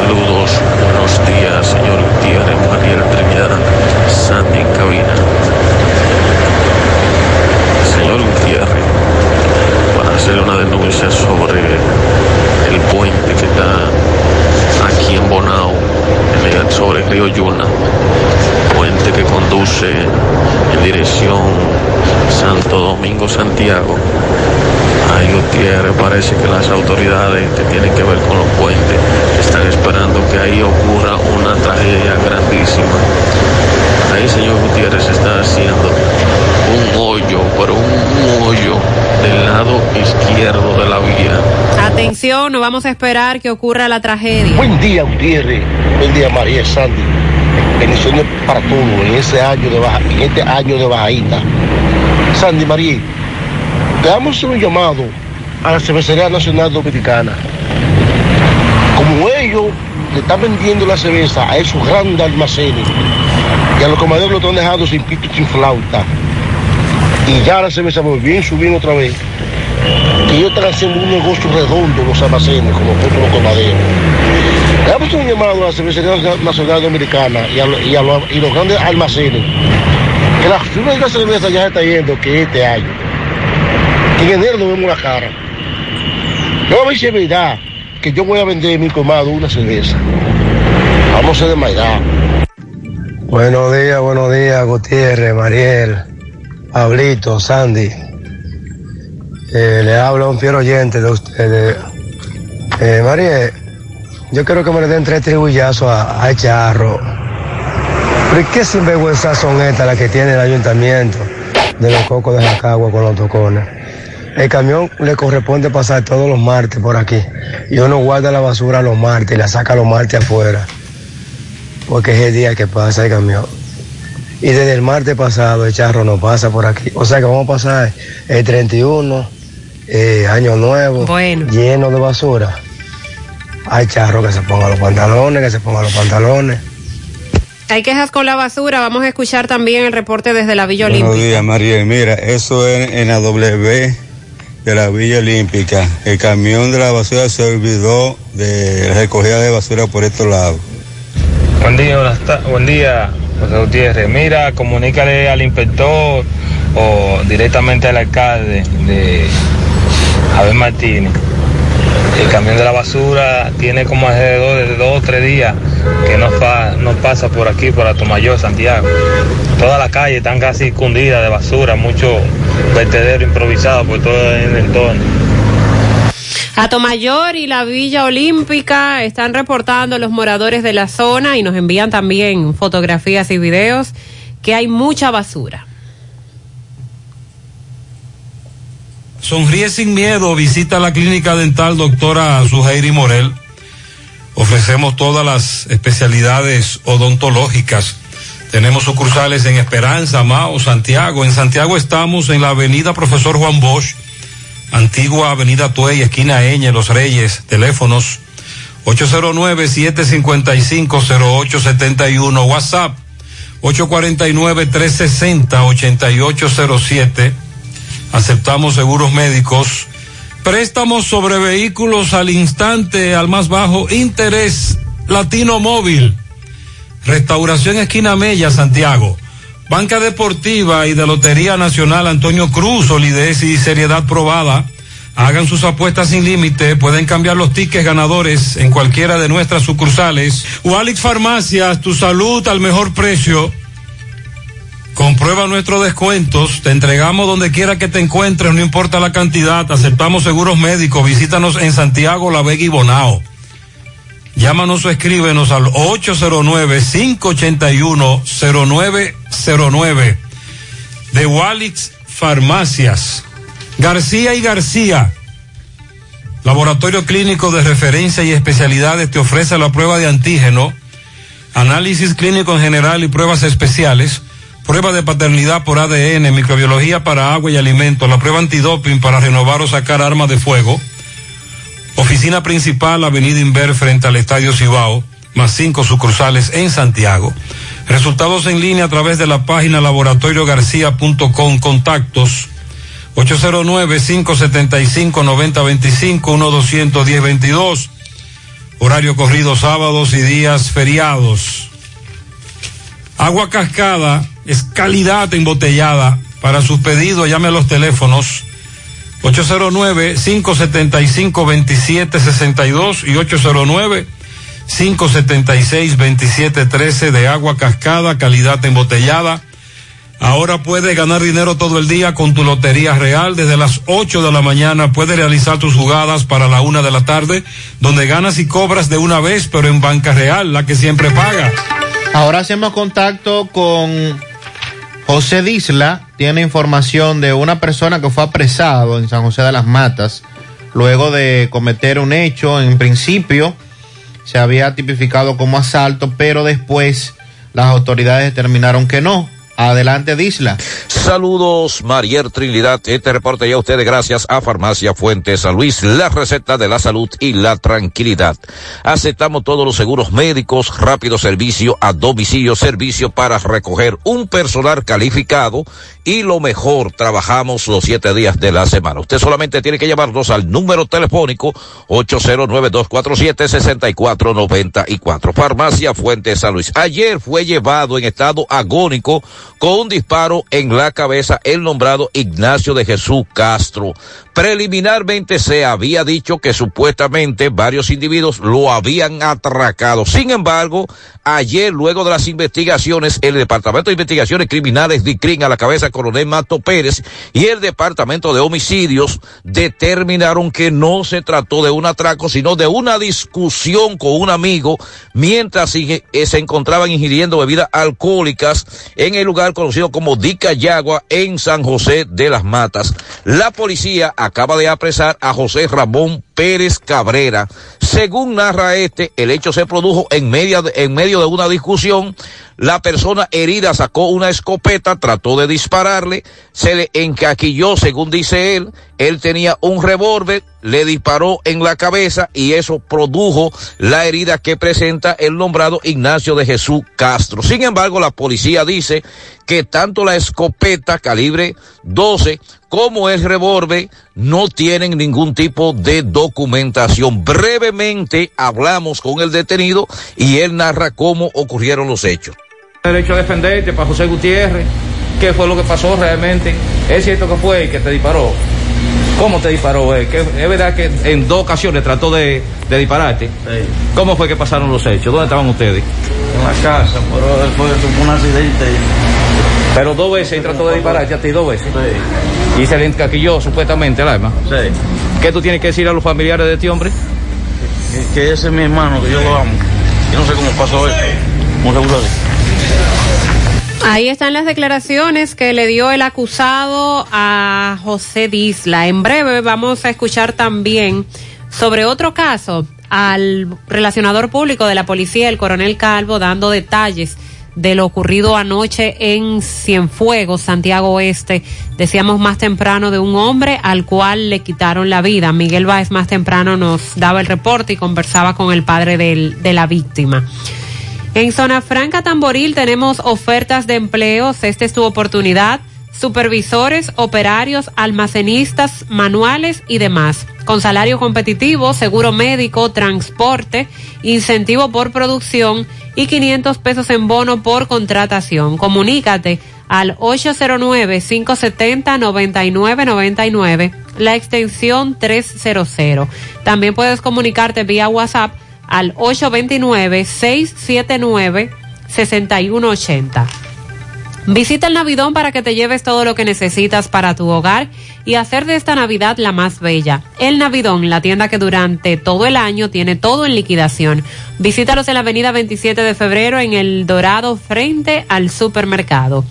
Saludos, buenos días, señor Gutiérrez, Mariel Trinidad, Sandy cabina. Señor Gutiérrez, para sobre el puente que está aquí en Bonao, sobre el río Yuna, puente que conduce en dirección Santo Domingo, Santiago. Ay, Gutiérrez, parece que las autoridades que tienen que ver con los puentes están esperando que ahí ocurra una tragedia grandísima. Ahí, señor Gutiérrez, está haciendo un hoyo, pero un hoyo del lado izquierdo de la vía. Atención, no vamos a esperar que ocurra la tragedia. Buen día, Gutiérrez. Buen día, María Sandy. Bendiciones para todos en ese año de baja, en este año de bajadita. Sandy María, le damos un llamado a la Cervecería Nacional Dominicana. Como ellos le están vendiendo la cerveza a esos grandes almacenes y a los comadreros lo están dejando sin pito y sin flauta. Y ya la cerveza volvió a subir otra vez. Que ellos están haciendo un negocio redondo los almacenes, como nosotros los comaderos. Le damos un llamado a la Cervecería Nacional Dominicana y a, los grandes almacenes. Que la fibra de la cerveza ya está yendo que este año. En enero nos vemos la cara. No si es verdad que yo voy a vender mi comado una cerveza. Vamos a ser de Maidá. Buenos días, buenos días, Gutiérrez, Mariel, Pablito, Sandy. Eh, le habla un fiel oyente de ustedes. Eh, Mariel, yo quiero que me le den tres tribuyazos a, a Charro. ¿Pero qué sinvergüenzas son estas las que tiene el ayuntamiento de los cocos de Jacagua con los tocones? El camión le corresponde pasar todos los martes por aquí. Y uno guarda la basura los martes y la saca los martes afuera porque es el día que pasa el camión. Y desde el martes pasado el charro no pasa por aquí. O sea que vamos a pasar el 31, eh, año nuevo, lleno de basura. Hay charro que se ponga los pantalones, que se ponga los pantalones. Hay quejas con la basura. Vamos a escuchar también el reporte desde la Villa Buenos Olímpica. días, Mariel. Mira, eso es en la W de la Villa Olímpica. El camión de la basura se olvidó de la recogida de basura por estos lados. Buen día, buen día, José Gutiérrez. Mira, comunícale al inspector o directamente al alcalde de Javier Martínez. El camión de la basura tiene como alrededor de dos o tres días que no, pasa por aquí, por Atomayor, Santiago. Toda la calle están casi cundidas de basura, mucho vertedero improvisado por todo el entorno. Atomayor y la Villa Olímpica están reportando los moradores de la zona y nos envían también fotografías y videos que hay mucha basura. Sonríe sin miedo, visita la clínica dental doctora Suheiri Morel. Ofrecemos todas las especialidades odontológicas. Tenemos sucursales en Esperanza, Mao, Santiago. En Santiago estamos en la avenida Profesor Juan Bosch, Antigua Avenida Tuey, esquina Eñe, Los Reyes, teléfonos 809-755-0871, WhatsApp 849-360-8807. Aceptamos seguros médicos. Préstamos sobre vehículos al instante, al más bajo interés. Latino Móvil. Restauración Esquina Mella, Santiago. Banca Deportiva y de Lotería Nacional Antonio Cruz, solidez y seriedad probada. Hagan sus apuestas sin límite, pueden cambiar los tickets ganadores en cualquiera de nuestras sucursales. Walix Farmacias, tu salud al mejor precio. Comprueba nuestros descuentos, te entregamos donde quiera que te encuentres, no importa la cantidad, aceptamos seguros médicos, visítanos en Santiago, La Vega y Bonao. Llámanos o escríbenos al 809-581-0909 de Walix Farmacias. García y García, Laboratorio Clínico de Referencia y Especialidades te ofrece la prueba de antígeno, análisis clínico en general y pruebas especiales, prueba de paternidad por ADN, microbiología para agua y alimentos, la prueba antidoping para renovar o sacar armas de fuego, oficina principal, Avenida Inver frente al Estadio Cibao, más cinco sucursales en Santiago. Resultados en línea a través de la página laboratoriogarcía.com, contactos 809-575-9025, 1-210-22. Horario corrido sábados y días feriados. Agua cascada es calidad embotellada. Para sus pedidos llame a los teléfonos 809-575-2762 y 809-576-2713 de agua cascada, calidad embotellada. Ahora puedes ganar dinero todo el día con tu Lotería Real. Desde las 8 de la mañana puedes realizar tus jugadas para la una de la tarde, donde ganas y cobras de una vez, pero en Banca Real, la que siempre paga. Ahora hacemos contacto con José Disla. Tiene información de una persona que fue apresado en San José de las Matas luego de cometer un hecho. En principio se había tipificado como asalto, pero después las autoridades determinaron que no. Adelante, Disla. Saludos, Marier Trinidad. Este reporte ya a ustedes gracias a Farmacia Fuentes San Luis, la receta de la salud y la tranquilidad. Aceptamos todos los seguros médicos, rápido servicio a domicilio, servicio para recoger un personal calificado y lo mejor, trabajamos los siete días de la semana. Usted solamente tiene que llamarnos al número telefónico 809-247-6494. Farmacia Fuentes San Luis. Ayer fue llevado en estado agónico con un disparo en la cabeza el nombrado Ignacio de Jesús Castro. Preliminarmente se había dicho que supuestamente varios individuos lo habían atracado. Sin embargo, ayer, luego de las investigaciones, el Departamento de Investigaciones Criminales DICRIN a la cabeza coronel Mato Pérez y el Departamento de Homicidios determinaron que no se trató de un atraco, sino de una discusión con un amigo mientras se encontraban ingiriendo bebidas alcohólicas en el lugar conocido como Dica Yagua en San José de las Matas. La policía acaba de apresar a José Ramón Pérez Cabrera. Según narra este, el hecho se produjo en, media en medio de una discusión. La persona herida sacó una escopeta, trató de dispararle, se le encaquilló, según dice él. Él tenía un revólver, le disparó en la cabeza y eso produjo la herida que presenta el nombrado Ignacio de Jesús Castro. Sin embargo, la policía dice que tanto la escopeta calibre 12 como el revólver no tienen ningún tipo de documentación. Brevemente hablamos con el detenido y él narra cómo ocurrieron los hechos. Derecho a defenderte para José Gutiérrez. ¿Qué fue lo que pasó realmente? ¿Es cierto que fue el que te disparó? ¿Cómo te disparó? ¿Es verdad que en dos ocasiones trató de, de dispararte? Sí. ¿Cómo fue que pasaron los hechos? ¿Dónde estaban ustedes? En la casa, pero fue, fue un accidente. Pero dos veces él trató de dispararte a ti, dos veces. Sí. Y se le encaquilló supuestamente el arma. Sí. ¿Qué tú tienes que decir a los familiares de este hombre? Que, que ese es mi hermano, que yo lo amo. Yo no sé cómo pasó eso. ¿Cómo se? Ahí están las declaraciones que le dio el acusado a José Disla. En breve vamos a escuchar también sobre otro caso al relacionador público de la policía, el coronel Calvo, dando detalles de lo ocurrido anoche en Cienfuegos, Santiago Oeste. Decíamos más temprano de un hombre al cual le quitaron la vida. Miguel Báez más temprano nos daba el reporte y conversaba con el padre del- de la víctima. En Zona Franca Tamboril tenemos ofertas de empleos. Esta es tu oportunidad. Supervisores, operarios, almacenistas, manuales y demás. Con salario competitivo, seguro médico, transporte, incentivo por producción y 500 pesos en bono por contratación. Comunícate al 809-570-9999, la extensión 300. También puedes comunicarte vía WhatsApp al 829-679-6180. Visita el Navidón para que te lleves todo lo que necesitas para tu hogar y hacer de esta Navidad la más bella. El Navidón, la tienda que durante todo el año tiene todo en liquidación. Visítalos en la avenida 27 de febrero en El Dorado frente al supermercado.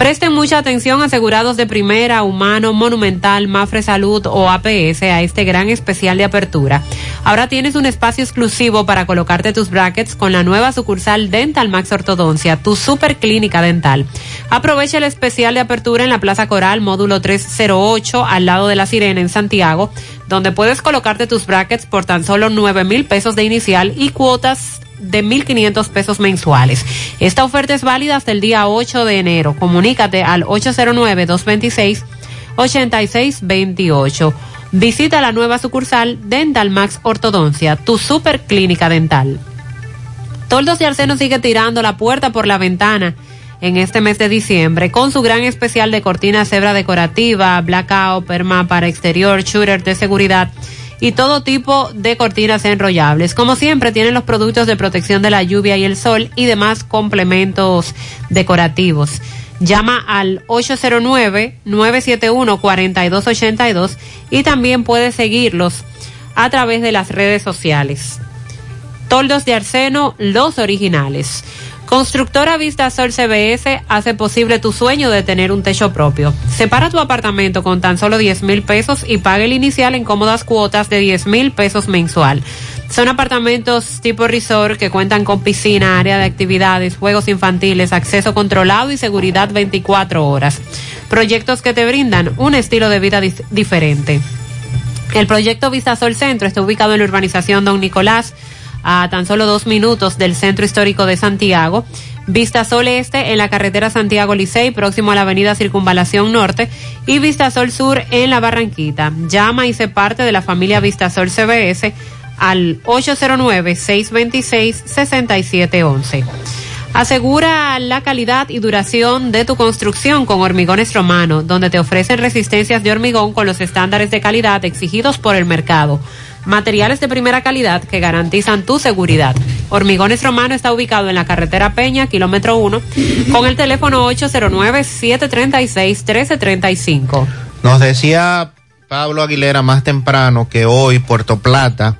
Presten mucha atención asegurados de primera, humano, monumental, Mafre Salud o APS a este gran especial de apertura. Ahora tienes un espacio exclusivo para colocarte tus brackets con la nueva sucursal Dental Max Ortodoncia, tu super clínica dental. Aprovecha el especial de apertura en la Plaza Coral, módulo 308, al lado de la Sirena en Santiago, donde puedes colocarte tus brackets por tan solo 9 mil pesos de inicial y cuotas de 1.500 pesos mensuales. Esta oferta es válida hasta el día 8 de enero. Comunícate al 809-226-8628. Visita la nueva sucursal Dental Max Ortodoncia, tu super clínica dental. Toldos Arseno sigue tirando la puerta por la ventana en este mes de diciembre con su gran especial de cortina cebra decorativa, blackout, perma para exterior, shooter de seguridad y todo tipo de cortinas enrollables. Como siempre, tienen los productos de protección de la lluvia y el sol y demás complementos decorativos. Llama al 809-971-4282 y también puedes seguirlos a través de las redes sociales. Toldos de Arseno, los originales. Constructora Vista Sol CBS hace posible tu sueño de tener un techo propio. Separa tu apartamento con tan solo 10 mil pesos y paga el inicial en cómodas cuotas de 10 mil pesos mensual. Son apartamentos tipo resort que cuentan con piscina, área de actividades, juegos infantiles, acceso controlado y seguridad 24 horas. Proyectos que te brindan un estilo de vida diferente. El proyecto Vistasol Centro está ubicado en la urbanización Don Nicolás, a tan solo dos minutos del centro histórico de Santiago. Vistasol Este en la carretera Santiago Licey, próximo a la avenida Circunvalación Norte, y Vistasol Sur en la Barranquita. Llama y se parte de la familia Vistasol CBS al 809-626-6711. Asegura la calidad y duración de tu construcción con Hormigones Romano, donde te ofrecen resistencias de hormigón con los estándares de calidad exigidos por el mercado. Materiales de primera calidad que garantizan tu seguridad. Hormigones Romano está ubicado en la carretera Peña, kilómetro 1, con el teléfono 809-736-1335. Nos decía Pablo Aguilera más temprano que hoy Puerto Plata,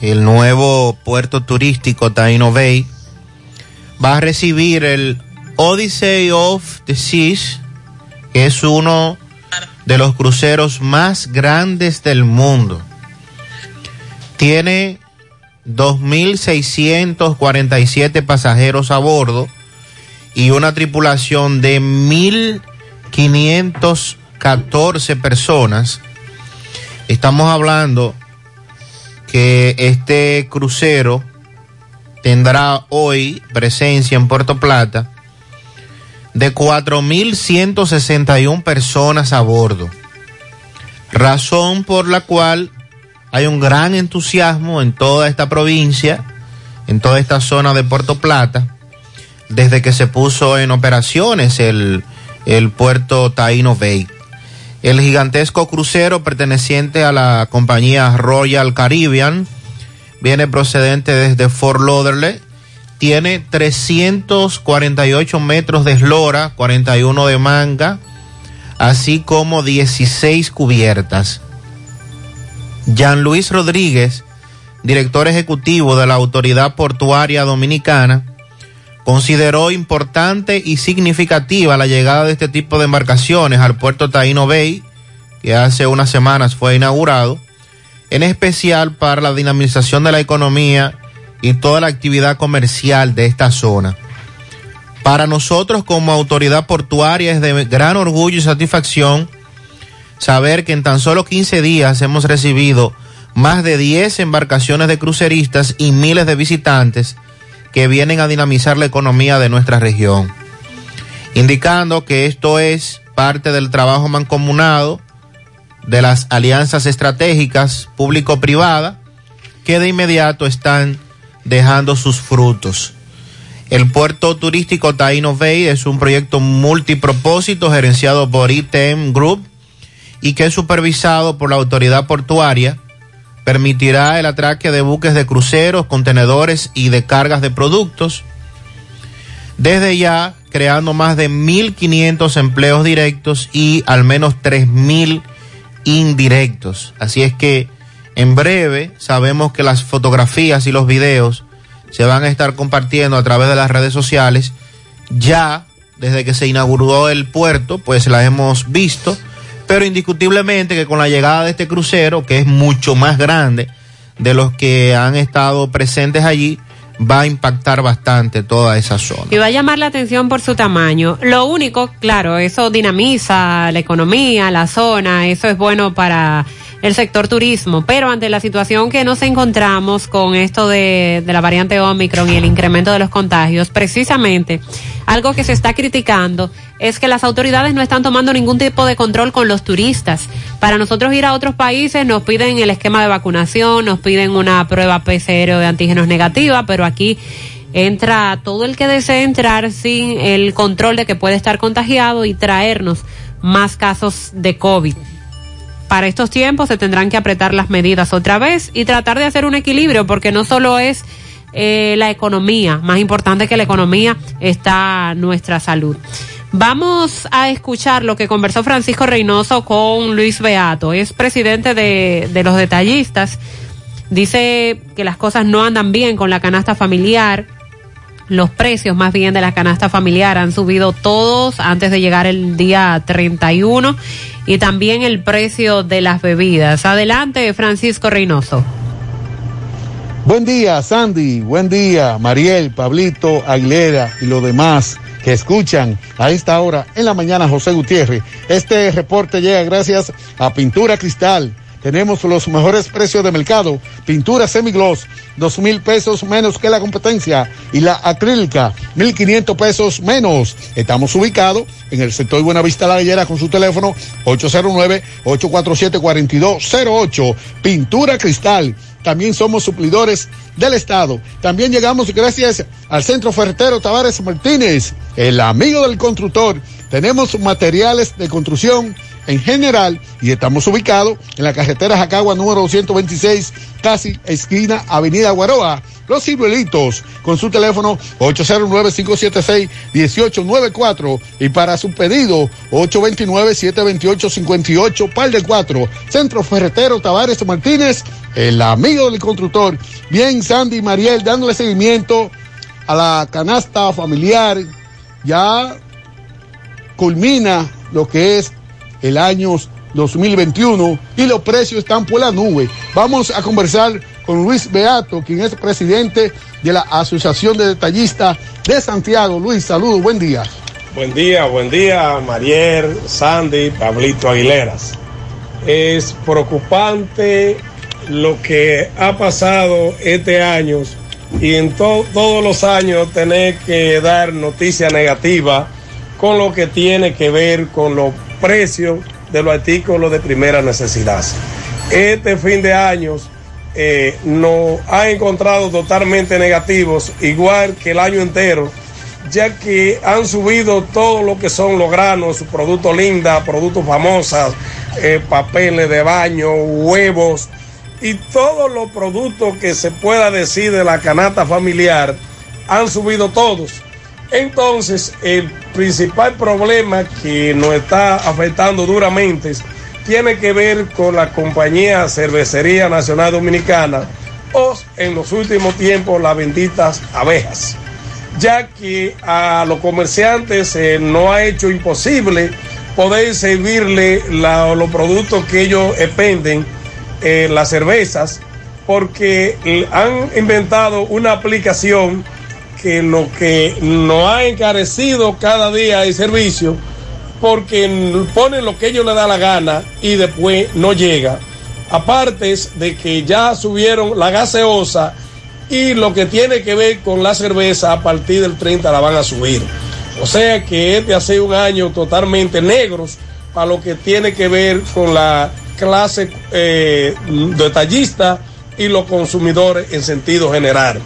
el nuevo puerto turístico Taino Bay, va a recibir el Odyssey of the Seas, que es uno de los cruceros más grandes del mundo. Tiene 2.647 pasajeros a bordo y una tripulación de 1.514 personas. Estamos hablando que este crucero tendrá hoy presencia en Puerto Plata de 4.161 personas a bordo. Razón por la cual hay un gran entusiasmo en toda esta provincia, en toda esta zona de Puerto Plata, desde que se puso en operaciones el, el puerto Taino Bay. El gigantesco crucero perteneciente a la compañía Royal Caribbean viene procedente desde Fort Lauderdale. Tiene 348 metros de eslora, 41 de manga, así como 16 cubiertas. Jean Luis Rodríguez, director ejecutivo de la Autoridad Portuaria Dominicana, consideró importante y significativa la llegada de este tipo de embarcaciones al puerto Taino Bay, que hace unas semanas fue inaugurado, en especial para la dinamización de la economía y toda la actividad comercial de esta zona. Para nosotros como autoridad portuaria es de gran orgullo y satisfacción saber que en tan solo 15 días hemos recibido más de 10 embarcaciones de cruceristas y miles de visitantes que vienen a dinamizar la economía de nuestra región, indicando que esto es parte del trabajo mancomunado de las alianzas estratégicas público-privada que de inmediato están dejando sus frutos. El puerto turístico Taino Bay es un proyecto multipropósito gerenciado por ITM Group y que es supervisado por la autoridad portuaria. Permitirá el atraque de buques de cruceros, contenedores y de cargas de productos. Desde ya creando más de 1.500 empleos directos y al menos 3.000 indirectos. Así es que en breve sabemos que las fotografías y los videos se van a estar compartiendo a través de las redes sociales. Ya desde que se inauguró el puerto, pues las hemos visto, pero indiscutiblemente que con la llegada de este crucero, que es mucho más grande de los que han estado presentes allí, va a impactar bastante toda esa zona. Y va a llamar la atención por su tamaño. Lo único, claro, eso dinamiza la economía, la zona, eso es bueno para el sector turismo, pero ante la situación que nos encontramos con esto de, la variante Omicron y el incremento de los contagios, precisamente algo que se está criticando es que las autoridades no están tomando ningún tipo de control con los turistas. Para nosotros ir a otros países nos piden el esquema de vacunación, nos piden una prueba PCR de antígenos negativa, pero aquí entra todo el que desee entrar sin el control de que puede estar contagiado y traernos más casos de COVID para estos tiempos se tendrán que apretar las medidas otra vez y tratar de hacer un equilibrio, porque no solo es eh, la economía, más importante que la economía está nuestra salud. Vamos a escuchar lo que conversó Francisco Reynoso con Luis Beato, es presidente de, de los detallistas. Dice que las cosas no andan bien con la canasta familiar, los precios más bien de la canasta familiar han subido todos antes de llegar el día 31 y también el precio de las bebidas. Adelante, Francisco Reynoso. Buen día, Sandy. Buen día, Mariel, Pablito, Aguilera y los demás que escuchan a esta hora en la mañana José Gutiérrez. Este reporte llega gracias a Pintura Cristal. Tenemos los mejores precios de mercado. Pintura semigloss, dos mil pesos menos que la competencia. Y la acrílica, mil quinientos pesos menos. Estamos ubicados en el sector Buenavista La Gallera con su teléfono 809-847-4208. Pintura Cristal. También somos suplidores del Estado. También llegamos gracias al Centro Ferretero Tavares Martínez, el amigo del constructor. Tenemos materiales de construcción en general y estamos ubicados en la carretera Jacagua número 226, casi esquina Avenida Guaroa. Los ciruelitos con su teléfono 809-576-1894 y para su pedido 829-728-58, par de 4. Centro Ferretero Tavares Martínez, el amigo del constructor. Bien, Sandy Mariel, dándole seguimiento a la canasta familiar. Ya culmina lo que es el año 2021 y los precios están por la nube. Vamos a conversar con Luis Beato, quien es presidente de la Asociación de Detallistas de Santiago. Luis, saludos, buen día. Buen día, buen día, Mariel, Sandy, Pablito Aguileras. Es preocupante lo que ha pasado este año y en to todos los años tener que dar noticia negativa con lo que tiene que ver con los precios de los artículos de primera necesidad. Este fin de años eh, nos ha encontrado totalmente negativos, igual que el año entero, ya que han subido todo lo que son los granos, productos linda, productos famosos, eh, papeles de baño, huevos y todos los productos que se pueda decir de la canasta familiar han subido todos. Entonces, el principal problema que nos está afectando duramente tiene que ver con la compañía Cervecería Nacional Dominicana o en los últimos tiempos las benditas abejas, ya que a los comerciantes no ha hecho imposible poder servirle los productos que ellos expenden, eh, las cervezas, porque han inventado una aplicación que lo que nos ha encarecido cada día el servicio, porque ponen lo que ellos les da la gana y después no llega. Aparte de que ya subieron la gaseosa y lo que tiene que ver con la cerveza a partir del 30 la van a subir. O sea que este ha sido un año totalmente negros para lo que tiene que ver con la clase eh, detallista y los consumidores en sentido general.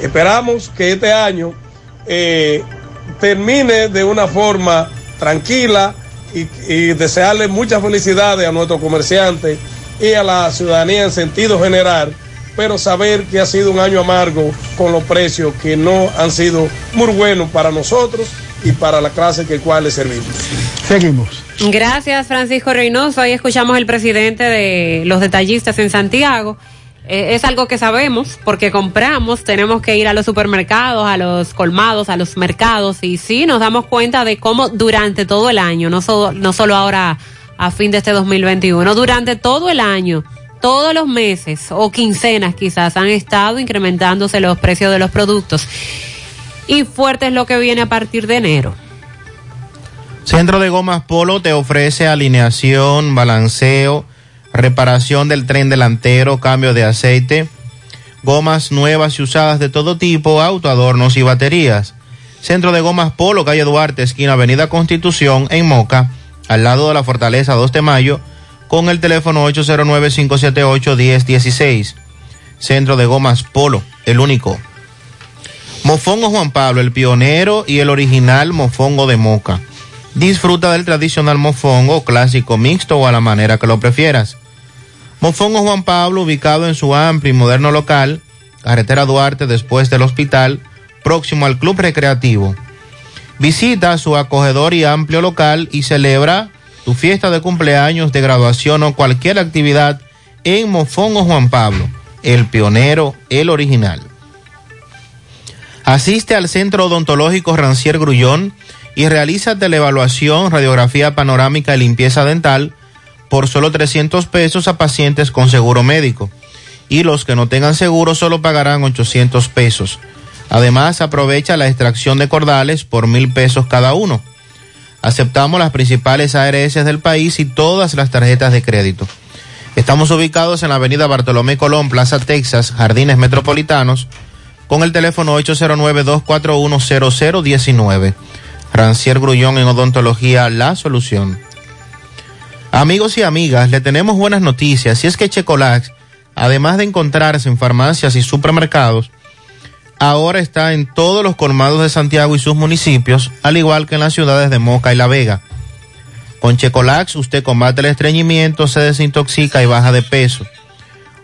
Esperamos que este año eh, termine de una forma tranquila y, y desearle muchas felicidades a nuestros comerciantes y a la ciudadanía en sentido general, pero saber que ha sido un año amargo con los precios que no han sido muy buenos para nosotros y para la clase que cual le servimos. Seguimos. Gracias, Francisco Reynoso. Hoy escuchamos el presidente de los detallistas en Santiago. Eh, es algo que sabemos porque compramos, tenemos que ir a los supermercados, a los colmados, a los mercados y sí nos damos cuenta de cómo durante todo el año, no, solo no solo ahora a fin de este 2021, durante todo el año, todos los meses o quincenas quizás han estado incrementándose los precios de los productos y fuerte es lo que viene a partir de enero. Centro de Gomas Polo te ofrece alineación, balanceo, reparación del tren delantero, cambio de aceite, gomas nuevas y usadas de todo tipo, autoadornos y baterías. Centro de Gomas Polo, calle Duarte, esquina Avenida Constitución, en Moca, al lado de la Fortaleza 2 de Mayo, con el teléfono 809-578-1016. Centro de Gomas Polo, el único. Mofongo Juan Pablo, el pionero y el original mofongo de Moca. Disfruta del tradicional mofongo clásico mixto o a la manera que lo prefieras. Mofongo Juan Pablo, ubicado en su amplio y moderno local, carretera Duarte después del hospital, próximo al Club Recreativo. Visita su acogedor y amplio local y celebra tu fiesta de cumpleaños, de graduación o cualquier actividad en Mofongo Juan Pablo, el pionero, el original. Asiste al Centro Odontológico Rancier Grullón y realiza televaluación, radiografía panorámica y limpieza dental por solo 300 pesos a pacientes con seguro médico. Y los que no tengan seguro solo pagarán 800 pesos. Además, aprovecha la extracción de cordales por mil pesos cada uno. Aceptamos las principales ARS del país y todas las tarjetas de crédito. Estamos ubicados en la avenida Bartolomé Colón, Plaza Texas, Jardines Metropolitanos, con el teléfono 809-241-0019. Rancier Grullón en Odontología, la solución. Amigos y amigas, le tenemos buenas noticias y es que Checolax, además de encontrarse en farmacias y supermercados, ahora está en todos los colmados de Santiago y sus municipios, al igual que en las ciudades de Moca y La Vega. Con Checolax usted combate el estreñimiento, se desintoxica y baja de peso.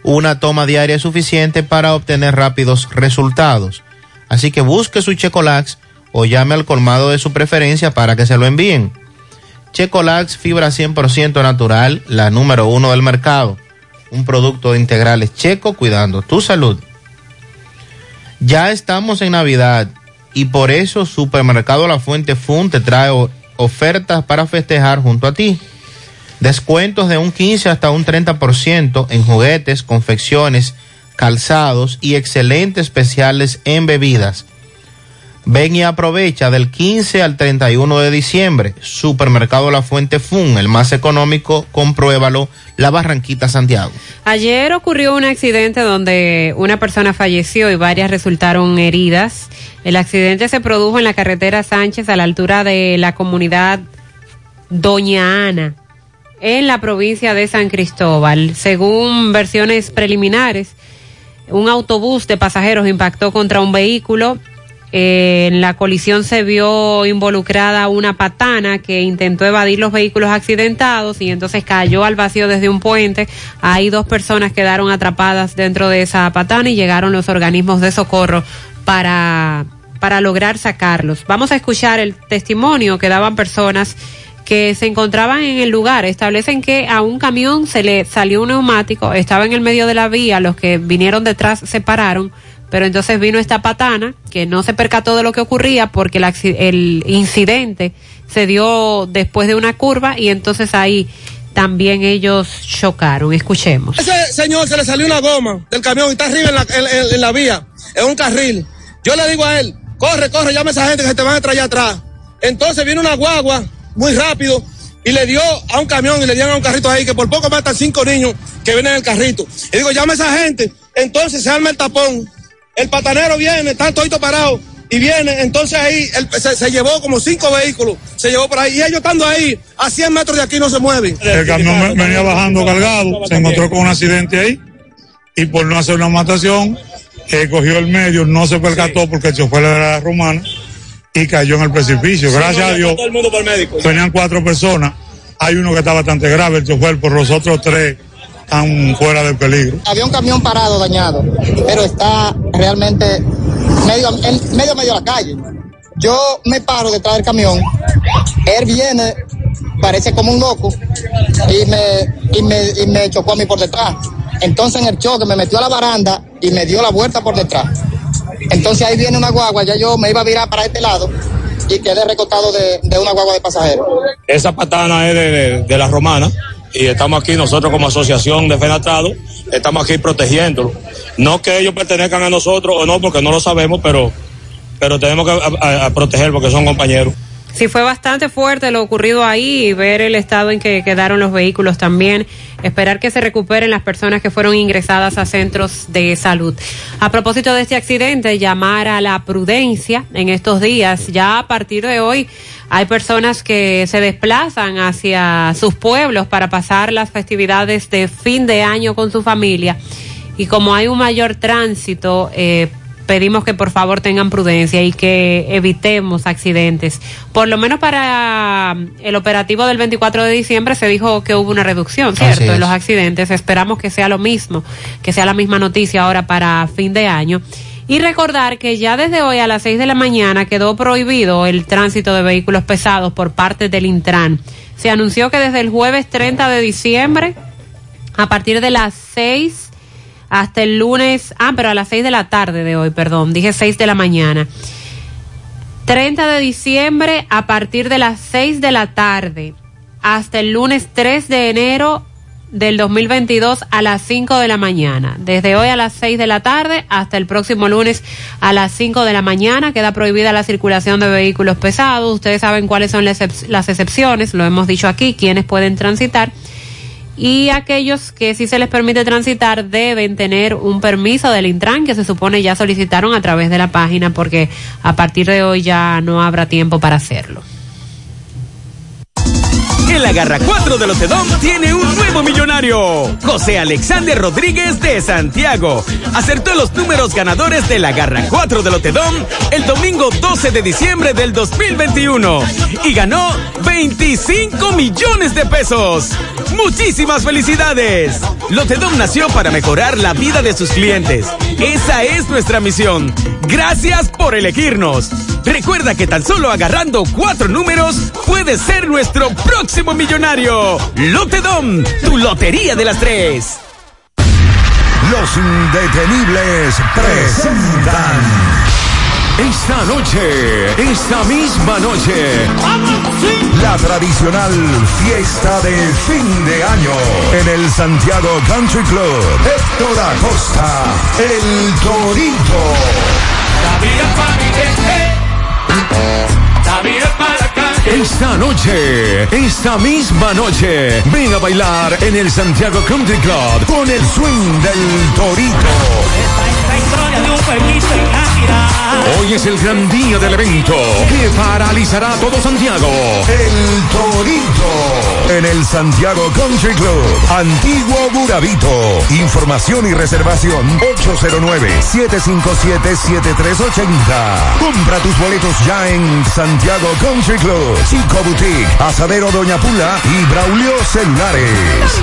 Una toma diaria es suficiente para obtener rápidos resultados. Así que busque su Checolax o llame al colmado de su preferencia para que se lo envíen. Checolax, fibra 100% natural, la número uno del mercado. Un producto de integrales checo cuidando tu salud. Ya estamos en Navidad y por eso Supermercado La Fuente Fun te trae ofertas para festejar junto a ti. Descuentos de un 15 hasta un 30% en juguetes, confecciones, calzados y excelentes especiales en bebidas. Ven y aprovecha del 15 al 31 de diciembre. Supermercado La Fuente Fun, el más económico, compruébalo, La Barranquita, Santiago. Ayer ocurrió un accidente donde una persona falleció y varias resultaron heridas. El accidente se produjo en la carretera Sánchez a la altura de la comunidad Doña Ana, en la provincia de San Cristóbal. Según versiones preliminares, un autobús de pasajeros impactó contra un vehículo en la colisión se vio involucrada una patana que intentó evadir los vehículos accidentados y entonces cayó al vacío desde un puente. Ahí dos personas quedaron atrapadas dentro de esa patana y llegaron los organismos de socorro para, para lograr sacarlos. Vamos a escuchar el testimonio que daban personas que se encontraban en el lugar. Establecen que a un camión se le salió un neumático, estaba en el medio de la vía, los que vinieron detrás se pararon pero entonces vino esta patana que no se percató de lo que ocurría porque el, incidente se dio después de una curva y entonces ahí también ellos chocaron. Escuchemos. Ese señor se le salió una goma del camión y está arriba en la, en, la vía, en un carril. Yo le digo a él, corre, corre, llama a esa gente que se te van a traer atrás. Entonces viene una guagua muy rápido y le dio a un camión y le dieron a un carrito ahí que por poco matan cinco niños que vienen en el carrito. Y digo, llama a esa gente. Entonces se arma el tapón. El patanero viene, está todito parado y viene. Entonces ahí él se, se llevó como cinco vehículos, se llevó por ahí. Y ellos estando ahí, a 100 metros de aquí no se mueven. El camión ve- venía bajando cargado, se encontró con un accidente ahí y por no hacer una matación, eh, cogió el medio, no se percató porque el chofer era romano y cayó en el precipicio. Gracias a Dios, Todo el mundo para el médico. venían cuatro personas. Hay uno que está bastante grave, el chofer, por los otros tres están fuera de peligro. Había un camión parado dañado, pero está realmente medio, en medio medio de la calle. Yo me paro detrás del camión, él viene, parece como un loco, y me, y me, y me chocó a mí por detrás. Entonces en el choque me metió a la baranda y me dio la vuelta por detrás. Entonces ahí viene una guagua, ya yo me iba a virar para este lado y quedé recostado de, de una guagua de pasajeros. Esa patana es de, de- de la romana y estamos aquí nosotros como asociación de Fenatrado, estamos aquí protegiéndolo. No que ellos pertenezcan a nosotros o no, porque no lo sabemos, pero, pero tenemos que a- proteger porque son compañeros. Sí, fue bastante fuerte lo ocurrido ahí y ver el estado en que quedaron los vehículos también. Esperar que se recuperen las personas que fueron ingresadas a centros de salud. A propósito de este accidente, llamar a la prudencia en estos días. Ya a partir de hoy hay personas que se desplazan hacia sus pueblos para pasar las festividades de fin de año con su familia. Y como hay un mayor tránsito, eh, pedimos que por favor tengan prudencia y que evitemos accidentes. Por lo menos para um, el operativo del 24 de diciembre se dijo que hubo una reducción, ¿cierto? En los accidentes. Esperamos que sea lo mismo, que sea la misma noticia ahora para fin de año. Y recordar que ya desde hoy a las 6 de la mañana quedó prohibido el tránsito de vehículos pesados por parte del Intran. Se anunció que desde el jueves 30 de diciembre, a partir de las 6 hasta el lunes, ah, pero a las 6 de la tarde de hoy, perdón, dije 6 de la mañana. 30 de diciembre a partir de las 6 de la tarde hasta el lunes 3 de enero del 2022 a las 5 de la mañana. Desde hoy a las 6 de la tarde hasta el próximo lunes a las 5 de la mañana queda prohibida la circulación de vehículos pesados. Ustedes saben cuáles son las excep- las excepciones, lo hemos dicho aquí, quienes pueden transitar y aquellos que sí se les permite transitar deben tener un permiso del Intran que se supone ya solicitaron a través de la página porque a partir de hoy ya no habrá tiempo para hacerlo. El Agarra 4 de Lotedom tiene un nuevo millonario. José Alexander Rodríguez de Santiago. Acertó los números ganadores del Agarra 4 de Lotedom el domingo 12 de diciembre del 2021. Y ganó 25 millones de pesos. Muchísimas felicidades. Lotedom nació para mejorar la vida de sus clientes. Esa es nuestra misión. Gracias por elegirnos. Recuerda que tan solo agarrando cuatro números puedes ser nuestro próximo millonario. Lotedom, tu lotería de las tres. Los indetenibles presentan. Esta noche, esta misma noche, la tradicional fiesta de fin de año en el Santiago Country Club. Héctor Acosta, el Torito. Esta noche, esta misma noche, ven a bailar en el Santiago Country Club con el swing del Torito. Hoy es el gran día del evento que paralizará todo Santiago. El Torito. En el Santiago Country Club. Antiguo Burabito. Información y reservación 809-757-7380. Compra tus boletos ya en Santiago Country Club. Chico Boutique. Asadero Doña Pula y Braulio Celulares.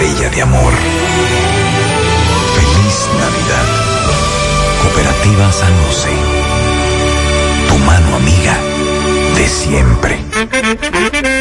estrella de amor. Feliz Navidad. Cooperativa San José. Tu mano amiga de siempre.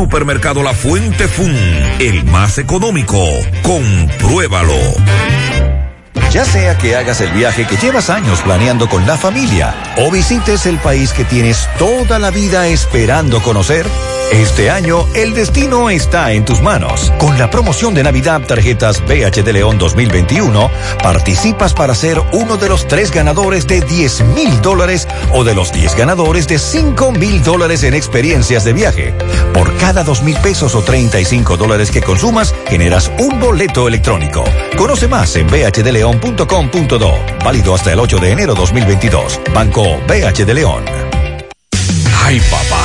Supermercado La Fuente Fun, el más económico. Compruébalo. Ya sea que hagas el viaje que llevas años planeando con la familia o visites el país que tienes toda la vida esperando conocer, este año el destino está en tus manos. Con la promoción de Navidad Tarjetas BH de León 2021, participas para ser uno de los tres ganadores de 10 mil dólares o de los 10 ganadores de 5 mil dólares en experiencias de viaje. Por cada 2 mil pesos o 35 dólares que consumas, generas un boleto electrónico. Conoce más en bhdeleon.com.do. Válido hasta el 8 de enero 2022. Banco BH de León. Ay, papá,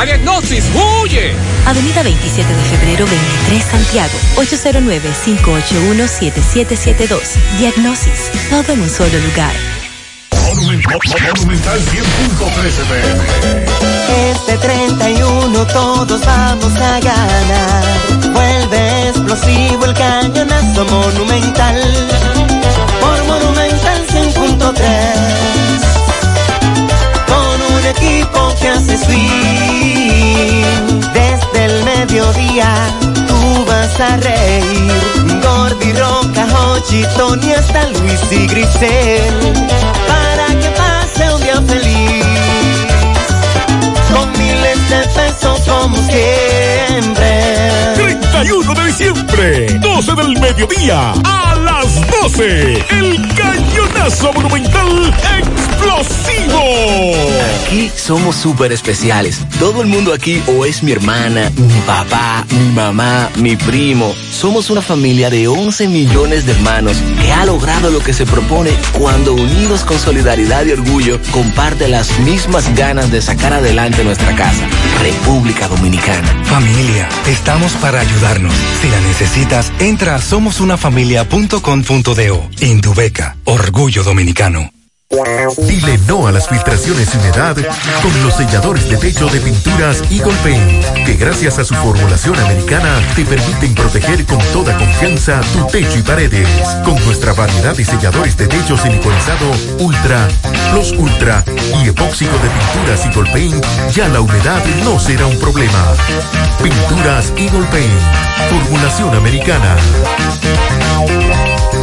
¡A Diagnosis! ¡Huye! Avenida 27 de febrero 23 Santiago, 809-581-7772. Diagnosis, todo en un solo lugar. Monumental 100.13 pm. Este 31 todos vamos a ganar. Vuelve explosivo el cañonazo monumental. Por Monumental 100.3. Con un equipo que hace swing. Desde el mediodía tú vas a reír. Gordi, Roca, Hochi, Tony, hasta Luis y Grisel. Para que pase un día feliz. Con miles de pesos como siempre. 31 de diciembre, 12 del mediodía, a las 12, el cañonazo monumental explosivo. Aquí somos súper especiales. Todo el mundo aquí o es mi hermana, mi papá, mi mamá, mi primo. Somos una familia de 11 millones de hermanos que ha logrado lo que se propone cuando unidos con solidaridad y orgullo comparte las mismas ganas de sacar adelante nuestra casa. República Dominicana. Familia, estamos para ayudarnos. Si la necesitas, entra a somosunafamilia.com.do. Indubeca, orgullo dominicano. Dile no a las filtraciones y humedad con los selladores de techo de pinturas Eagle Paint, que gracias a su formulación americana te permiten proteger con toda confianza tu techo y paredes. Con nuestra variedad de selladores de techo siliconizado Ultra, Plus Ultra y epóxico de pinturas Eagle Paint, ya la humedad no será un problema. Pinturas Eagle Paint, formulación americana.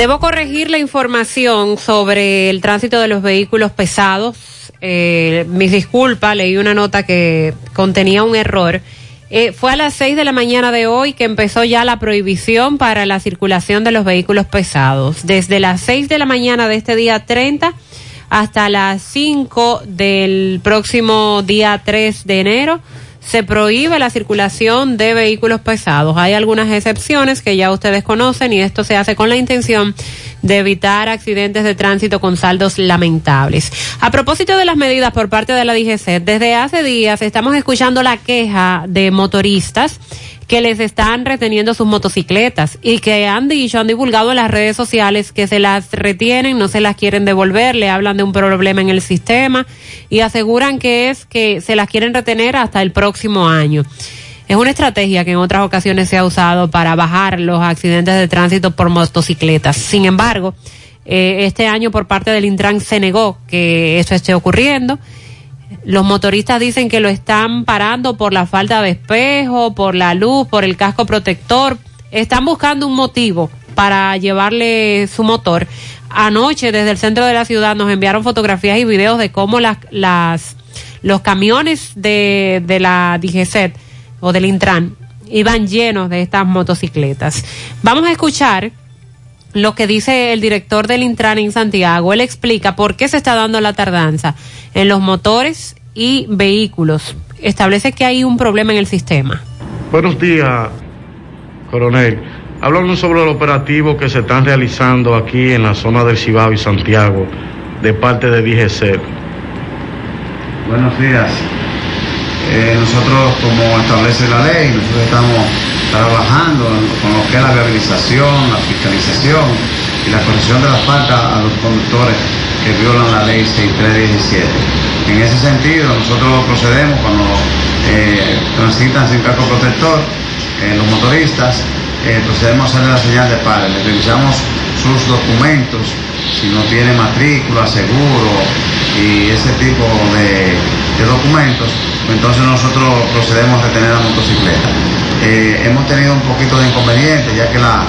Debo corregir la información sobre el tránsito de los vehículos pesados. Eh, mis disculpas, leí una nota que contenía un error. Eh, fue a las 6 de la mañana de hoy que empezó ya la prohibición para la circulación de los vehículos pesados. Desde las 6 de la mañana de este día 30 hasta las 5 del próximo día 3 de enero se prohíbe la circulación de vehículos pesados. Hay algunas excepciones que ya ustedes conocen y esto se hace con la intención de evitar accidentes de tránsito con saldos lamentables. A propósito de las medidas por parte de la DGC, desde hace días estamos escuchando la queja de motoristas que les están reteniendo sus motocicletas y que han dicho, han divulgado en las redes sociales que se las retienen, no se las quieren devolver, le hablan de un problema en el sistema y aseguran que es que se las quieren retener hasta el próximo año. Es una estrategia que en otras ocasiones se ha usado para bajar los accidentes de tránsito por motocicletas. Sin embargo, eh, este año por parte del Intran se negó que eso esté ocurriendo los motoristas dicen que lo están parando por la falta de espejo, por la luz, por el casco protector. Están buscando un motivo para llevarle su motor. Anoche desde el centro de la ciudad nos enviaron fotografías y videos de cómo las, los camiones de, de la DGCET o del Intran iban llenos de estas motocicletas. Vamos a escuchar lo que dice el director del Intran en Santiago. Él explica por qué se está dando la tardanza en los motores y vehículos. Establece que hay un problema en el sistema. Buenos días, coronel. Hablamos sobre el operativo que se están realizando aquí en la zona del Cibao y Santiago de parte de DGC. Buenos días. Eh, nosotros, como establece la ley, nosotros estamos trabajando con lo que es la viabilización, la fiscalización y la corrección de las faltas a los conductores que violan la ley 6317. En ese sentido, nosotros procedemos cuando eh, transitan sin casco protector, eh, los motoristas, eh, procedemos a hacerle la señal de pare, le revisamos sus documentos, si no tiene matrícula, seguro y ese tipo de, de documentos, entonces nosotros procedemos a retener la motocicleta. Eh, hemos tenido un poquito de inconveniente ya que la,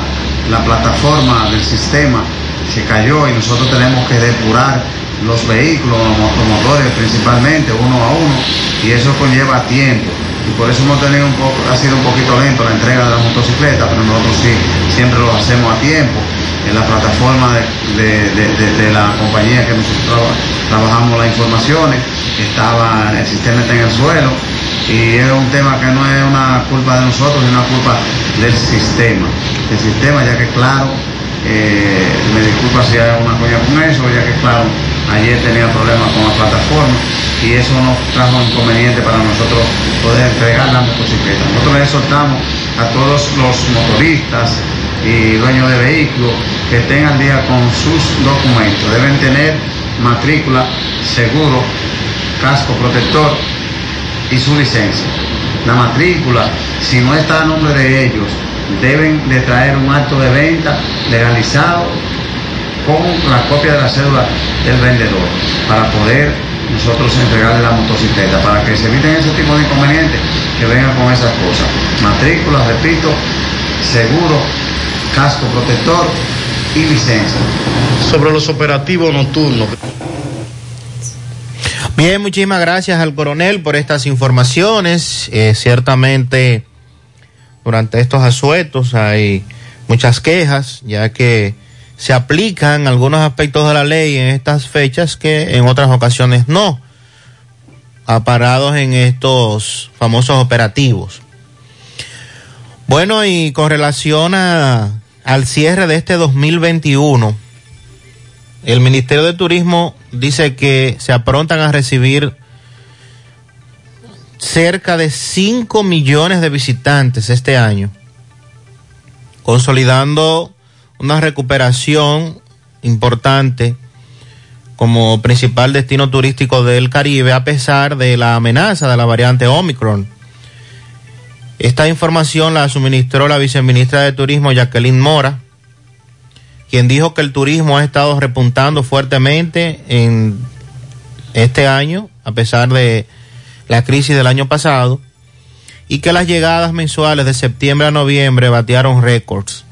la plataforma del sistema se cayó y nosotros tenemos que depurar los vehículos, los motores principalmente, uno a uno, y eso conlleva tiempo. Y por eso hemos tenido un poco, ha sido un poquito lento la entrega de la motocicleta, pero nosotros sí, siempre lo hacemos a tiempo. En la plataforma de, de, de, de la compañía que nosotros trabajamos las informaciones, estaba, el sistema está en el suelo, y es un tema que no es una culpa de nosotros, es una culpa del sistema. El sistema, ya que claro, eh, me disculpa si hay una coña con eso, ya que claro, ayer tenía problemas con la plataforma y eso nos trajo inconveniente para nosotros poder entregar la motocicleta. Nosotros le exhortamos a todos los motoristas y dueños de vehículos que estén al día con sus documentos. Deben tener matrícula, seguro, casco protector y su licencia. La matrícula, si no está a nombre de ellos, deben de traer un acto de venta legalizado con la copia de la cédula del vendedor para poder nosotros entregarle la motocicleta para que se eviten ese tipo de inconvenientes que vengan con esas cosas. Matrícula, repito, seguro, casco protector y licencia. Sobre los operativos nocturnos. Bien, muchísimas gracias al coronel por estas informaciones. Eh, ciertamente, durante estos asuetos hay muchas quejas, ya que se aplican algunos aspectos de la ley en estas fechas que en otras ocasiones no, aparados en estos famosos operativos. Bueno, y con relación a, al cierre de este 2021, el Ministerio de Turismo dice que se aprontan a recibir cerca de 5 millones de visitantes este año, consolidando una recuperación importante como principal destino turístico del Caribe a pesar de la amenaza de la variante Omicron. Esta información la suministró la viceministra de Turismo Jacqueline Mora, quien dijo que el turismo ha estado repuntando fuertemente en este año, a pesar de la crisis del año pasado, y que las llegadas mensuales de septiembre a noviembre batearon récords.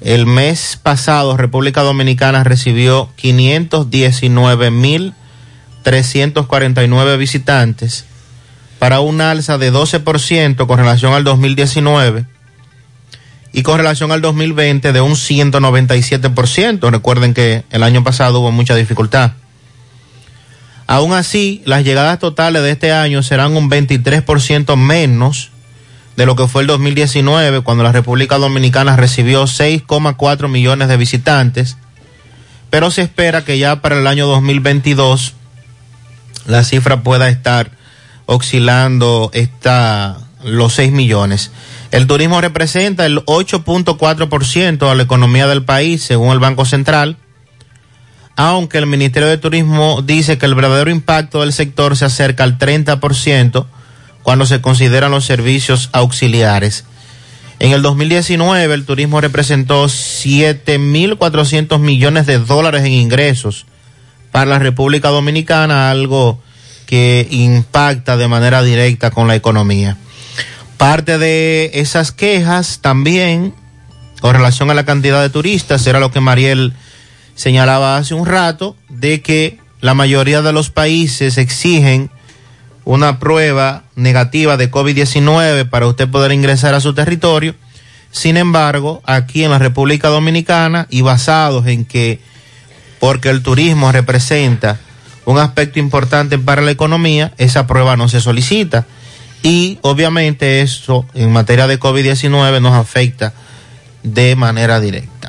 El mes pasado República Dominicana recibió 519.349 visitantes para un alza de 12% con relación al 2019 y con relación al 2020 de un 197%. Recuerden que el año pasado hubo mucha dificultad. Aún así, las llegadas totales de este año serán un 23% menos de lo que fue el 2019, cuando la República Dominicana recibió 6,4 millones de visitantes, pero se espera que ya para el año 2022 la cifra pueda estar oscilando esta, los 6 millones. El turismo representa el 8.4% de la economía del país, según el Banco Central, aunque el Ministerio de Turismo dice que el verdadero impacto del sector se acerca al 30% cuando se consideran los servicios auxiliares. En el 2019 el turismo representó 7.400 millones de dólares en ingresos para la República Dominicana, algo que impacta de manera directa con la economía. Parte de esas quejas también con relación a la cantidad de turistas era lo que Mariel señalaba hace un rato, de que la mayoría de los países exigen una prueba negativa de COVID-19 para usted poder ingresar a su territorio. Sin embargo, aquí en la República Dominicana y basados en que, porque el turismo representa un aspecto importante para la economía, esa prueba no se solicita. Y obviamente eso en materia de COVID-19 nos afecta de manera directa.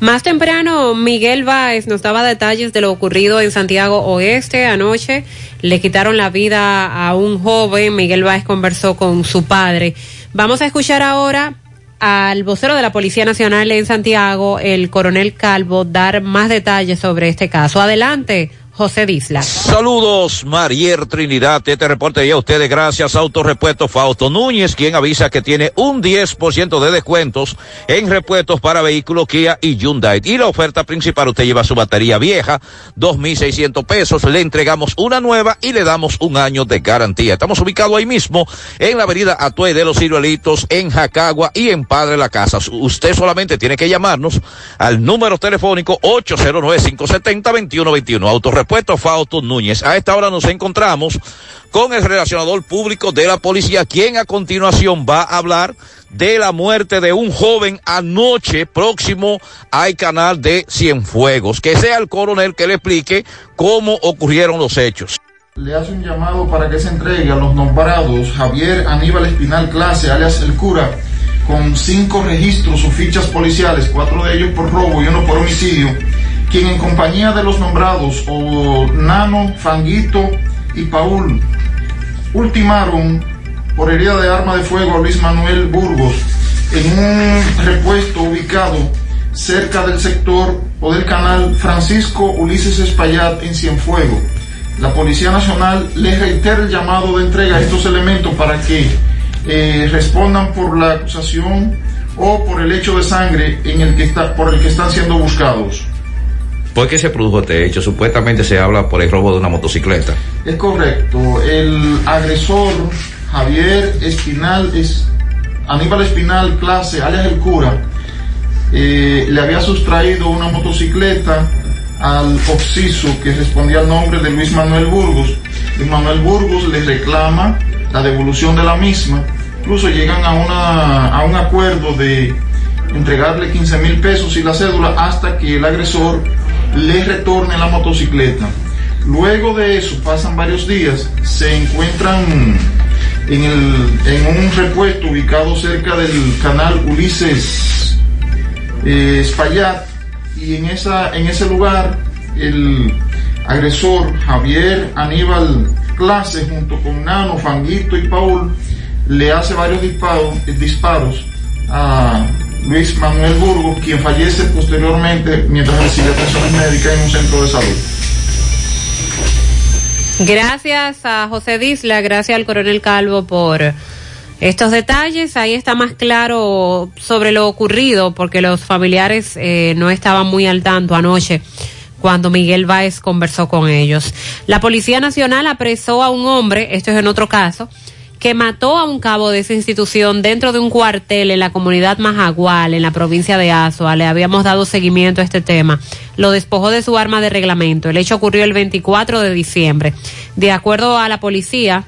Más temprano, Miguel Báez nos daba detalles de lo ocurrido en Santiago Oeste anoche. Le quitaron la vida a un joven. Miguel Báez conversó con su padre. Vamos a escuchar ahora al vocero de la Policía Nacional en Santiago, el coronel Calvo, dar más detalles sobre este caso. Adelante, José Disla. Saludos, Marier Trinidad. Este reporte ya a ustedes gracias Autorepuesto Fausto Núñez, quien avisa que tiene un 10% de descuentos en repuestos para vehículos Kia y Hyundai. Y la oferta principal, usted lleva su batería vieja, 2.600 pesos, le entregamos una nueva y le damos un año de garantía. Estamos ubicados ahí mismo en la avenida Atue de los Ciruelitos, en Jacagua y en Padre la Casa. Usted solamente tiene que llamarnos al número telefónico 809-570-2121. Autorepuesto Fausto Núñez. A esta hora nos encontramos con el relacionador público de la policía, quien a continuación va a hablar de la muerte de un joven anoche próximo al canal de Cienfuegos. Que sea el coronel que le explique cómo ocurrieron los hechos. Le hace un llamado para que se entregue a los nombrados Javier Aníbal Espinal Clase, alias El Cura, con cinco registros o fichas policiales, cuatro de ellos por robo y uno por homicidio quien en compañía de los nombrados Nano, Fanguito y Paul ultimaron por herida de arma de fuego a Luis Manuel Burgos en un repuesto ubicado cerca del sector o del canal Francisco Ulises Espaillat en Cienfuego. La Policía Nacional les reitera el llamado de entrega a estos elementos para que eh, respondan por la acusación o por el hecho de sangre en el que está, por el que están siendo buscados. ¿Por qué se produjo este hecho? Supuestamente se habla por el robo de una motocicleta. Es correcto. El agresor Javier Espinal, es, Aníbal Espinal Clase, alias el cura, eh, le había sustraído una motocicleta al Oxiso que respondía al nombre de Luis Manuel Burgos. Luis Manuel Burgos le reclama la devolución de la misma. Incluso llegan a, una, a un acuerdo de entregarle 15 mil pesos y la cédula hasta que el agresor le retorne la motocicleta. Luego de eso pasan varios días, se encuentran en, el, en un repuesto ubicado cerca del canal Ulises eh, Espaillat y en, esa, en ese lugar el agresor Javier Aníbal Clase junto con Nano, Fanguito y Paul le hace varios disparos, disparos a Luis Manuel Burgos, quien fallece posteriormente mientras recibe atención médica en un centro de salud. Gracias a José Disla, gracias al coronel Calvo por estos detalles. Ahí está más claro sobre lo ocurrido, porque los familiares eh, no estaban muy al tanto anoche cuando Miguel Báez conversó con ellos. La Policía Nacional apresó a un hombre, esto es en otro caso, que mató a un cabo de esa institución dentro de un cuartel en la comunidad Majagual, en la provincia de Azua. Le habíamos dado seguimiento a este tema. Lo despojó de su arma de reglamento. El hecho ocurrió el 24 de diciembre. De acuerdo a la policía,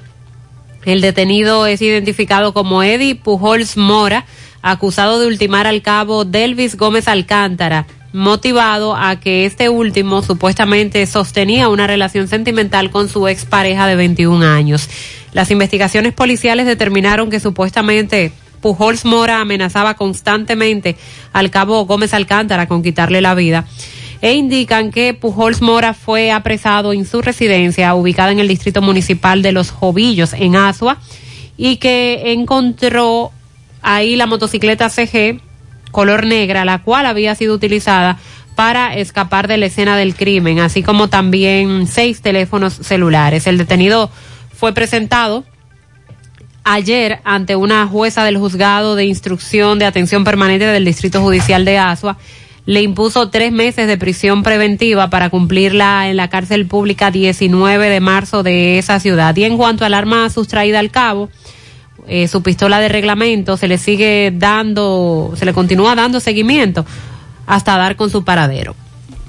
el detenido es identificado como Eddie Pujols Mora, acusado de ultimar al cabo Delvis Gómez Alcántara, motivado a que este último supuestamente sostenía una relación sentimental con su expareja de 21 años. Las investigaciones policiales determinaron que supuestamente Pujols Mora amenazaba constantemente al cabo Gómez Alcántara con quitarle la vida e indican que Pujols Mora fue apresado en su residencia ubicada en el distrito municipal de Los Jovillos en Asua y que encontró ahí la motocicleta CG color negra, la cual había sido utilizada para escapar de la escena del crimen, así como también seis teléfonos celulares. El detenido fue presentado ayer ante una jueza del juzgado de instrucción de atención permanente del Distrito Judicial de Asua. Le impuso tres meses de prisión preventiva para cumplirla en la cárcel pública 19 de marzo de esa ciudad. Y en cuanto al arma sustraída al cabo, eh, su pistola de reglamento, se le sigue dando, se le continúa dando seguimiento hasta dar con su paradero.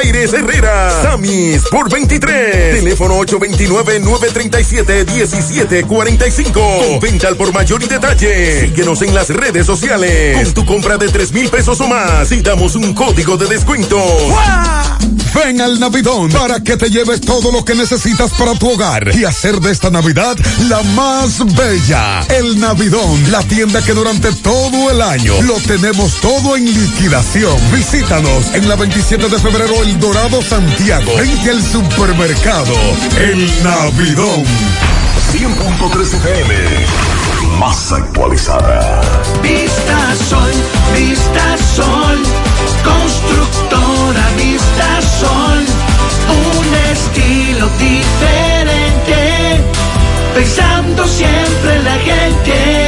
Herrera. Samis por 23. Teléfono 829-937-1745. Con venta al por mayor y detalle. Síguenos en las redes sociales. Con tu compra de 3 mil pesos o más y damos un código de descuento. Ven al Navidón para que te lleves todo lo que necesitas para tu hogar y hacer de esta Navidad la más bella. El Navidón, la tienda que durante todo el año lo tenemos todo en liquidación. Visítanos en la 27 de febrero El Dorado Santiago, frente al supermercado El Navidón. 100.3 FM. Más actualizada. Vista Sol, Vista Sol, constructora Vista Sol, un estilo diferente, pensando siempre en la gente,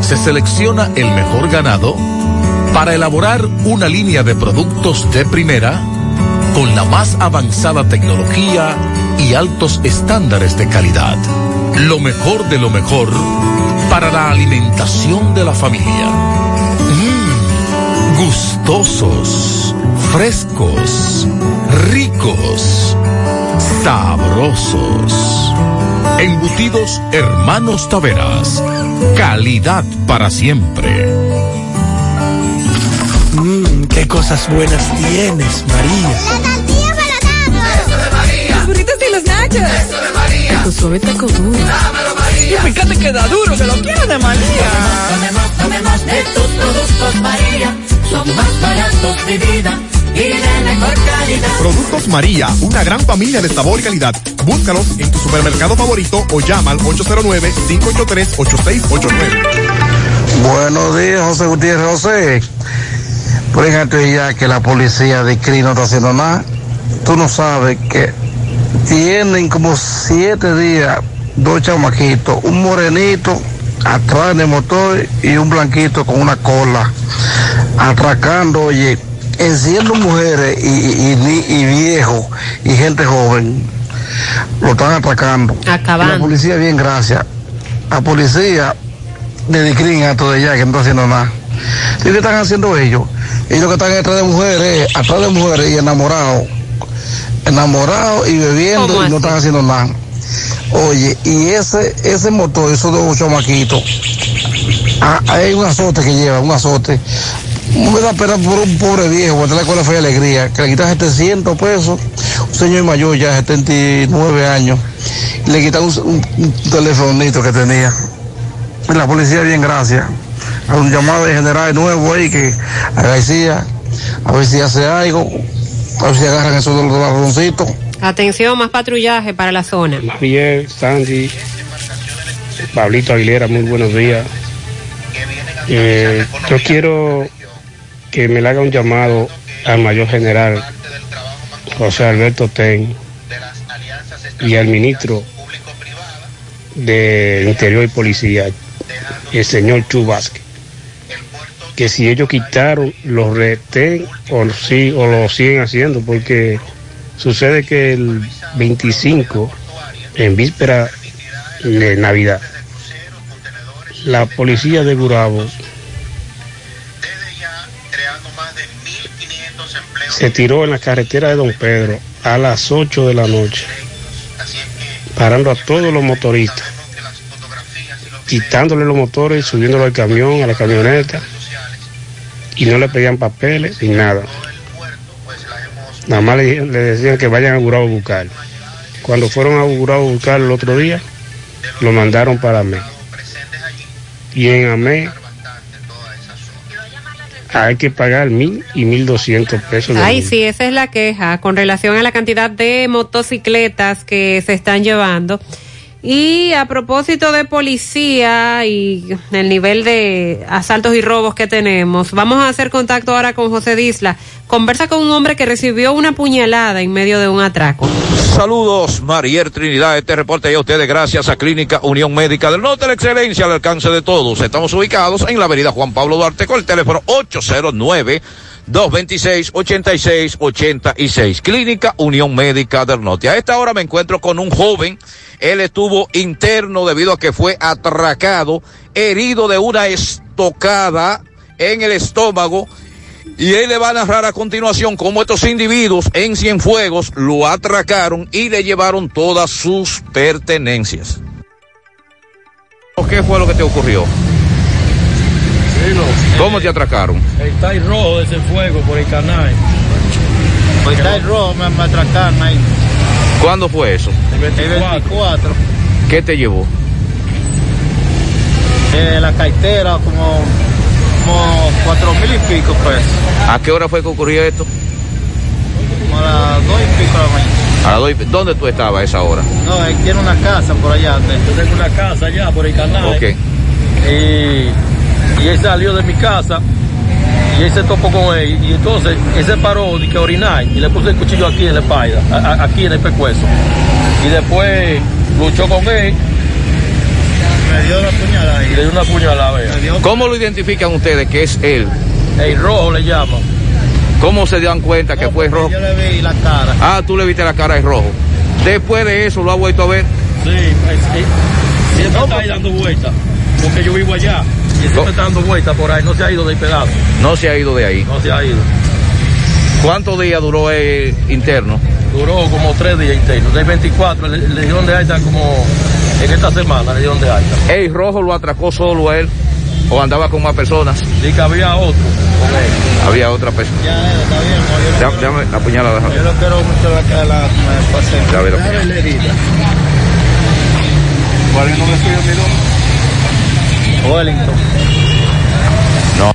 se selecciona el mejor ganado para elaborar una línea de productos de primera con la más avanzada tecnología y altos estándares de calidad. Lo mejor de lo mejor para la alimentación de la familia. Mm, gustosos, frescos, ricos, sabrosos. Embutidos Hermanos Taveras. Calidad para siempre. Mmm, qué cosas buenas tienes, María. La tortilla para Eso de María. Los burritos y los nachos. Eso de María. Tu suave taco duro. Dámelo, María. Y fíjate que da duro, que lo quiero de María. Tomemos, tomemos de tus productos, María. Son más baratos de vida. Productos María, una gran familia de sabor y calidad. Búscalos en tu supermercado favorito o llama al 809-583-8689. Buenos días, José Gutiérrez José. Fíjate ya que la policía de CRI no está haciendo nada. Tú no sabes que tienen como siete días dos chamaquitos, un morenito atrás en el motor y un blanquito con una cola, atracando, oye, enciendo mujeres y, y, y- y viejos y gente joven. Lo están atracando. Acabando. La policía, bien, gracias. La policía de Dicrin a todo allá que no está haciendo nada. ¿Y qué están haciendo ellos? Ellos que están atrás de mujeres, atrás de mujeres y enamorados. Enamorados y bebiendo ¿Cómo y no están haciendo nada. Oye, y ese, ese motor, esos dos chamaquitos, ah, hay un azote que lleva, un azote. Me da pena por un pobre viejo, cuando la escuela fue de alegría, que le quitan 700 pesos, un señor mayor ya, 79 años, y le quitan un, un, un telefonito que tenía. Y la policía, bien, gracias. A un llamado de general nuevo ahí que a García, a ver si hace algo, a ver si agarran esos dos ladroncitos. Atención, más patrullaje para la zona. Javier, Sandy, Pablito Aguilera, muy buenos días. Eh, yo quiero que me le haga un llamado al mayor general José Alberto Ten y al ministro de Interior y Policía, el señor Chubasque, que si ellos quitaron, los retén o, o lo siguen haciendo, porque sucede que el 25, en víspera de Navidad, la policía de Gurabo se tiró en la carretera de Don Pedro a las 8 de la noche, parando a todos los motoristas, quitándole los motores, subiéndolo al camión, a la camioneta, y no le pedían papeles ni nada. Nada más le, decían que vayan a Gurabo a buscar. Cuando fueron a Gurabo a buscar el otro día, lo mandaron para Amé. Y en Amé hay que pagar mil y mil doscientos pesos. Ay, sí, esa es la queja con relación a la cantidad de motocicletas que se están llevando. Y a propósito de policía y el nivel de asaltos y robos que tenemos, vamos a hacer contacto ahora con José Disla. Conversa con un hombre que recibió una puñalada en medio de un atraco. Saludos, Marier Trinidad. Este reporte llega a ustedes gracias a Clínica Unión Médica del Norte, la excelencia al alcance de todos. Estamos ubicados en la avenida Juan Pablo Duarte con el teléfono 809 226 8686. Clínica Unión Médica del Norte. A esta hora me encuentro con un joven. Él estuvo interno debido a que fue atracado, herido de una estocada en el estómago. Y él le va a narrar a continuación cómo estos individuos en Cienfuegos lo atracaron y le llevaron todas sus pertenencias. ¿Qué fue lo que te ocurrió? ¿Cómo te atracaron? El Tai rojo de ese fuego por el canal. Pues está el rojo, me, me atracaron ahí. ¿Cuándo fue eso? El 24. ¿Qué te llevó? Eh, la cartera, como, como cuatro mil y pico pesos. ¿A qué hora fue que ocurrió esto? Como a las dos y pico de la mañana. A las dos y- ¿Dónde tú estabas a esa hora? No, él tiene una casa por allá. Yo tengo una casa allá por el canal. Ok. Y, y él salió de mi casa y él se topó con él. Y entonces él se paró de que orinar y le puso el cuchillo aquí en la espalda, a- a- aquí en el pescuezo. Y después luchó con él. Me dio una puñalada Y le dio una puñalada. vea. ¿Cómo lo identifican ustedes que es él? El rojo le llama. ¿Cómo se dan cuenta que fue rojo? Yo le vi la cara. Ah, tú le viste la cara de rojo. Después de eso lo ha vuelto a ver. Sí, sí. siempre está ahí dando vueltas. Porque yo vivo allá. Y siempre está dando vueltas por ahí. No se ha ido del pedazo. No se ha ido de ahí. No se ha ido. ¿Cuántos días duró el interno? Duró como tres días internos. Del 24, le, le dieron de alta como en esta semana, le dieron de alta. ¿El rojo lo atracó solo a él? ¿O andaba con más personas? Y que había otro con él. Había otra persona. Ya, está bien, no, yo no- Dame, dame la puñalada. Yo no quiero mucho la cara, la, me pasé. Ya ve la herida. ¿Cuál es el nombre suyo, mi nombre? Wellington. No.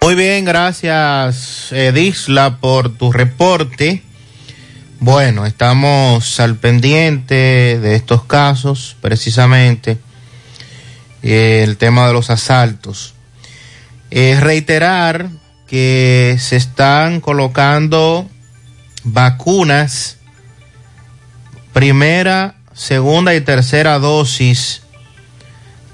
Muy bien, gracias eh, Disla por tu reporte. Bueno, estamos al pendiente de estos casos, precisamente eh, el tema de los asaltos. Eh, reiterar que se están colocando vacunas, primera, segunda y tercera dosis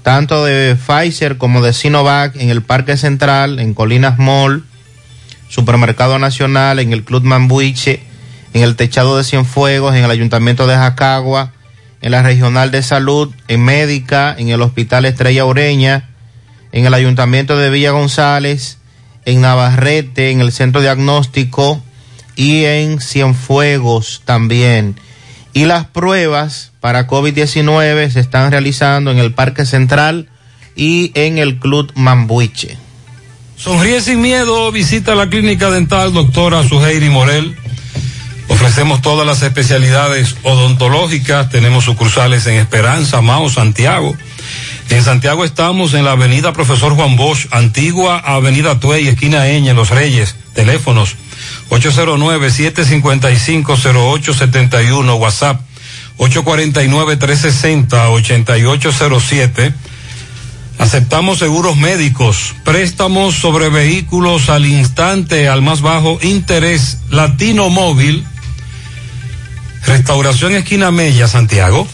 tanto de Pfizer como de Sinovac en el Parque Central, en Colinas Mall, Supermercado Nacional, en el Club Mambuiche, en el Techado de Cienfuegos, en el Ayuntamiento de Jacagua, en la Regional de Salud, en Médica, en el Hospital Estrella Ureña, en el Ayuntamiento de Villa González, en Navarrete, en el Centro Diagnóstico y en Cienfuegos también. Y las pruebas para COVID-19 se están realizando en el Parque Central y en el Club Mambuiche. Sonríe sin miedo, visita la clínica dental doctora Suheiri Morel. Ofrecemos todas las especialidades odontológicas, tenemos sucursales en Esperanza, Mao, Santiago. En Santiago estamos en la avenida Profesor Juan Bosch, antigua avenida Tuey, esquina Eña, Los Reyes. Teléfonos 809-755-0871, WhatsApp 849-360-8807. Aceptamos seguros médicos, préstamos sobre vehículos al instante, al más bajo interés, Latino Móvil, Restauración Esquina Mella, Santiago.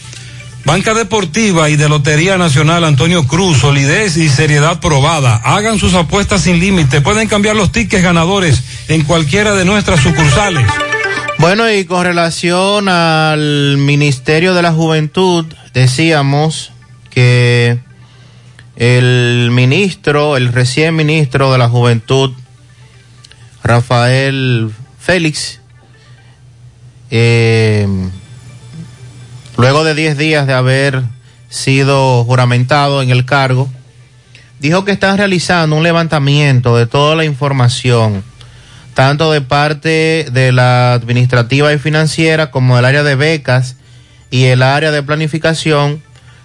Banca Deportiva y de Lotería Nacional Antonio Cruz, solidez y seriedad probada. Hagan sus apuestas sin límite. Pueden cambiar los tickets ganadores en cualquiera de nuestras sucursales. Bueno, y con relación al Ministerio de la Juventud, decíamos que el ministro, el recién ministro de la Juventud, Rafael Félix, eh, luego de 10 días de haber sido juramentado en el cargo, dijo que están realizando un levantamiento de toda la información, tanto de parte de la administrativa y financiera como del área de becas y el área de planificación,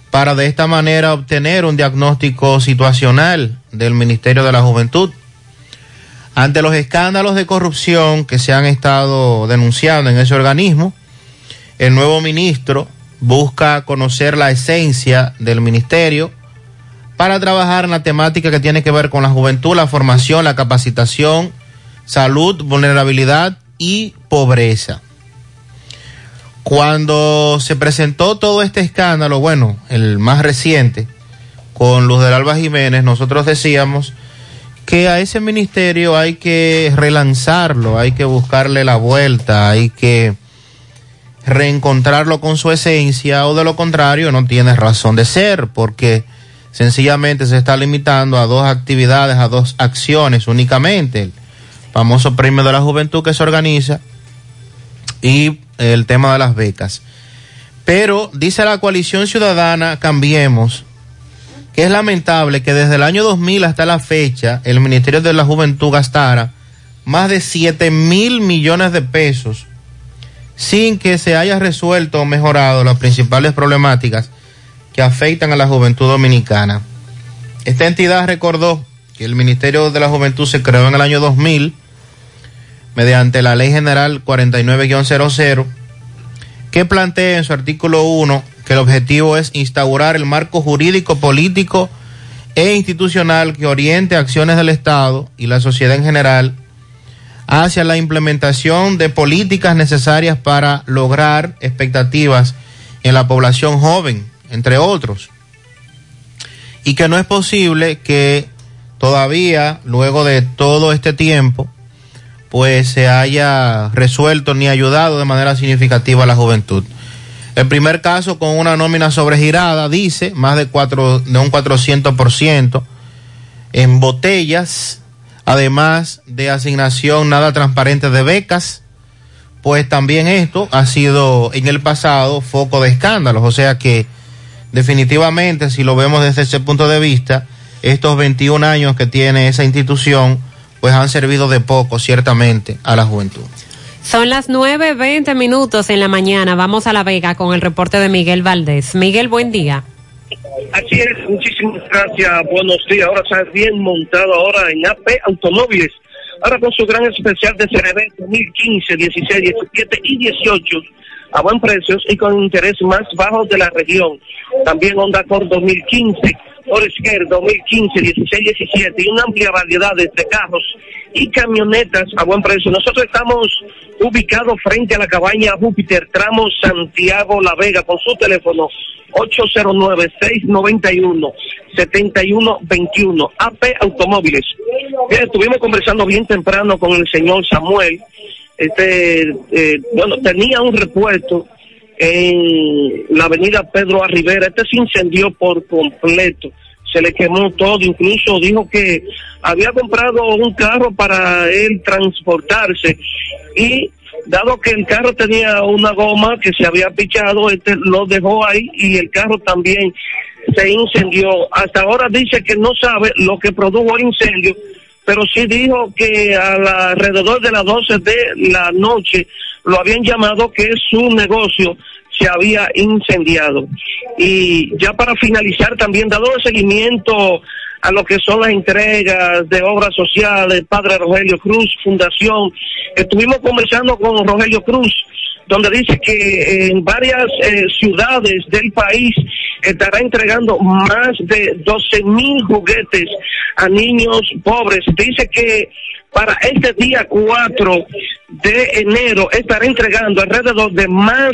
para de esta manera obtener un diagnóstico situacional del Ministerio de la Juventud. Ante los escándalos de corrupción que se han estado denunciando en ese organismo, el nuevo ministro busca conocer la esencia del ministerio para trabajar en la temática que tiene que ver con la juventud, la formación, la capacitación, salud, vulnerabilidad y pobreza. Cuando se presentó todo este escándalo, bueno, el más reciente, con Luz del Alba Jiménez, nosotros decíamos que a ese ministerio hay que relanzarlo, hay que buscarle la vuelta, hay que reencontrarlo con su esencia o de lo contrario no tiene razón de ser porque sencillamente se está limitando a dos actividades, a dos acciones únicamente. Famoso premio de la juventud que se organiza y el tema de las becas. Pero dice la coalición ciudadana, cambiemos, que es lamentable que desde el año 2000 hasta la fecha el Ministerio de la Juventud gastara más de 7 mil millones de pesos sin que se haya resuelto o mejorado las principales problemáticas que afectan a la juventud dominicana. Esta entidad recordó que el Ministerio de la Juventud se creó en el año 2000 mediante la Ley General 49-00 que plantea en su artículo 1 que el objetivo es instaurar el marco jurídico, político e institucional que oriente acciones del Estado y la sociedad en general hacia la implementación de políticas necesarias para lograr expectativas en la población joven, entre otros. Y que no es posible que todavía, luego de todo este tiempo, pues se haya resuelto ni ayudado de manera significativa a la juventud. El primer caso con una nómina sobregirada dice más de, de un 400% en botellas además de asignación nada transparente de becas, pues también esto ha sido en el pasado foco de escándalos, o sea que definitivamente si lo vemos desde ese punto de vista, estos 21 años que tiene esa institución, pues han servido de poco ciertamente a la juventud. Son las 9.20 minutos en la mañana. Vamos a La Vega con el reporte de Miguel Valdés. Miguel, buen día. Así es, muchísimas gracias, buenos días. Ahora está bien montado ahora en AP Automóviles. Ahora con su gran especial de CRB 2015, 16, 17 y 18 a buen precios y con interés más bajo de la región. También Honda Accord 2015, Forester 2015, 16, 17 y una amplia variedad de carros y camionetas a buen precio. Nosotros estamos ubicados frente a la cabaña Júpiter, tramo Santiago La Vega, con su teléfono 809-691-7121, AP Automóviles. Bien, estuvimos conversando bien temprano con el señor Samuel. Este, eh, bueno, tenía un repuesto en la avenida Pedro Arribera. Este se incendió por completo. Se le quemó todo, incluso dijo que había comprado un carro para él transportarse y dado que el carro tenía una goma que se había pichado, este lo dejó ahí y el carro también se incendió. Hasta ahora dice que no sabe lo que produjo el incendio, pero sí dijo que al- alrededor de las 12 de la noche lo habían llamado que su negocio se había incendiado. Y ya para finalizar, también dado el seguimiento a lo que son las entregas de obras sociales, Padre Rogelio Cruz, Fundación, estuvimos conversando con Rogelio Cruz, donde dice que en varias eh, ciudades del país estará entregando más de 12 mil juguetes a niños pobres. Dice que para este día 4 de enero estará entregando alrededor de más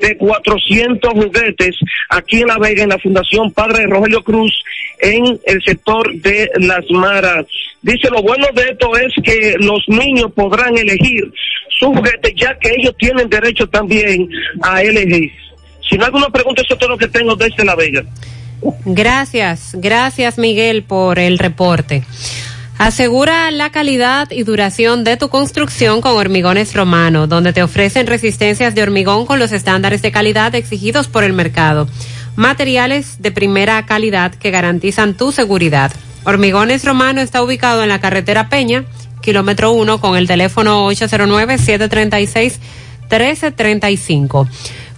de 400 juguetes aquí en La Vega, en la Fundación Padre Rogelio Cruz, en el sector de Las Maras. Dice, lo bueno de esto es que los niños podrán elegir su juguete, ya que ellos tienen derecho también a elegir. Si no hay alguna pregunta, eso es todo lo que tengo desde La Vega. Gracias, gracias Miguel por el reporte. Asegura la calidad y duración de tu construcción con Hormigones Romano, donde te ofrecen resistencias de hormigón con los estándares de calidad exigidos por el mercado. Materiales de primera calidad que garantizan tu seguridad. Hormigones Romano está ubicado en la carretera Peña, kilómetro 1, con el teléfono 809-736-1335.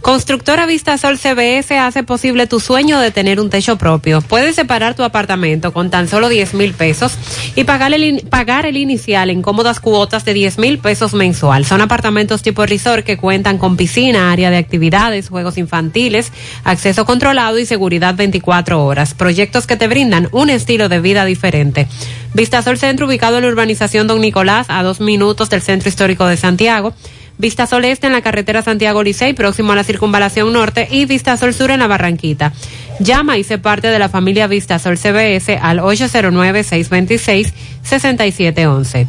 Constructora Vistasol CBS hace posible tu sueño de tener un techo propio. Puedes separar tu apartamento con tan solo 10 mil pesos y pagar el, pagar el inicial en cómodas cuotas de 10 mil pesos mensual. Son apartamentos tipo resort que cuentan con piscina, área de actividades, juegos infantiles, acceso controlado y seguridad 24 horas. Proyectos que te brindan un estilo de vida diferente. Vistasol Centro ubicado en la urbanización Don Nicolás a dos minutos del Centro Histórico de Santiago. Vista Sol Este en la carretera Santiago Licey, próximo a la circunvalación norte, y Vista Sol Sur en la Barranquita. Llama y sé parte de la familia Vista Sol CBS al 809-626-6711.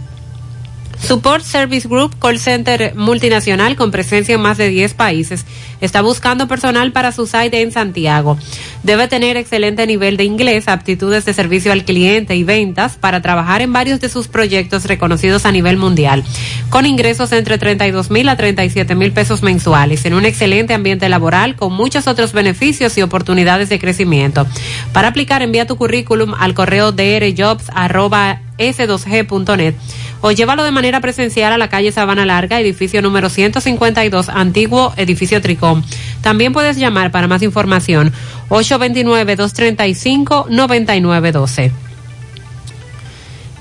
Support Service Group, call center multinacional con presencia en más de 10 países, está buscando personal para su site en Santiago. Debe tener excelente nivel de inglés, aptitudes de servicio al cliente y ventas para trabajar en varios de sus proyectos reconocidos a nivel mundial, con ingresos entre 32 mil a 37 mil pesos mensuales, en un excelente ambiente laboral con muchos otros beneficios y oportunidades de crecimiento. Para aplicar, envía tu currículum al correo drjobs.s2g.net o llévalo de manera presencial a la calle Sabana Larga, edificio número 152, antiguo edificio También puedes llamar para más información 829-235-9912.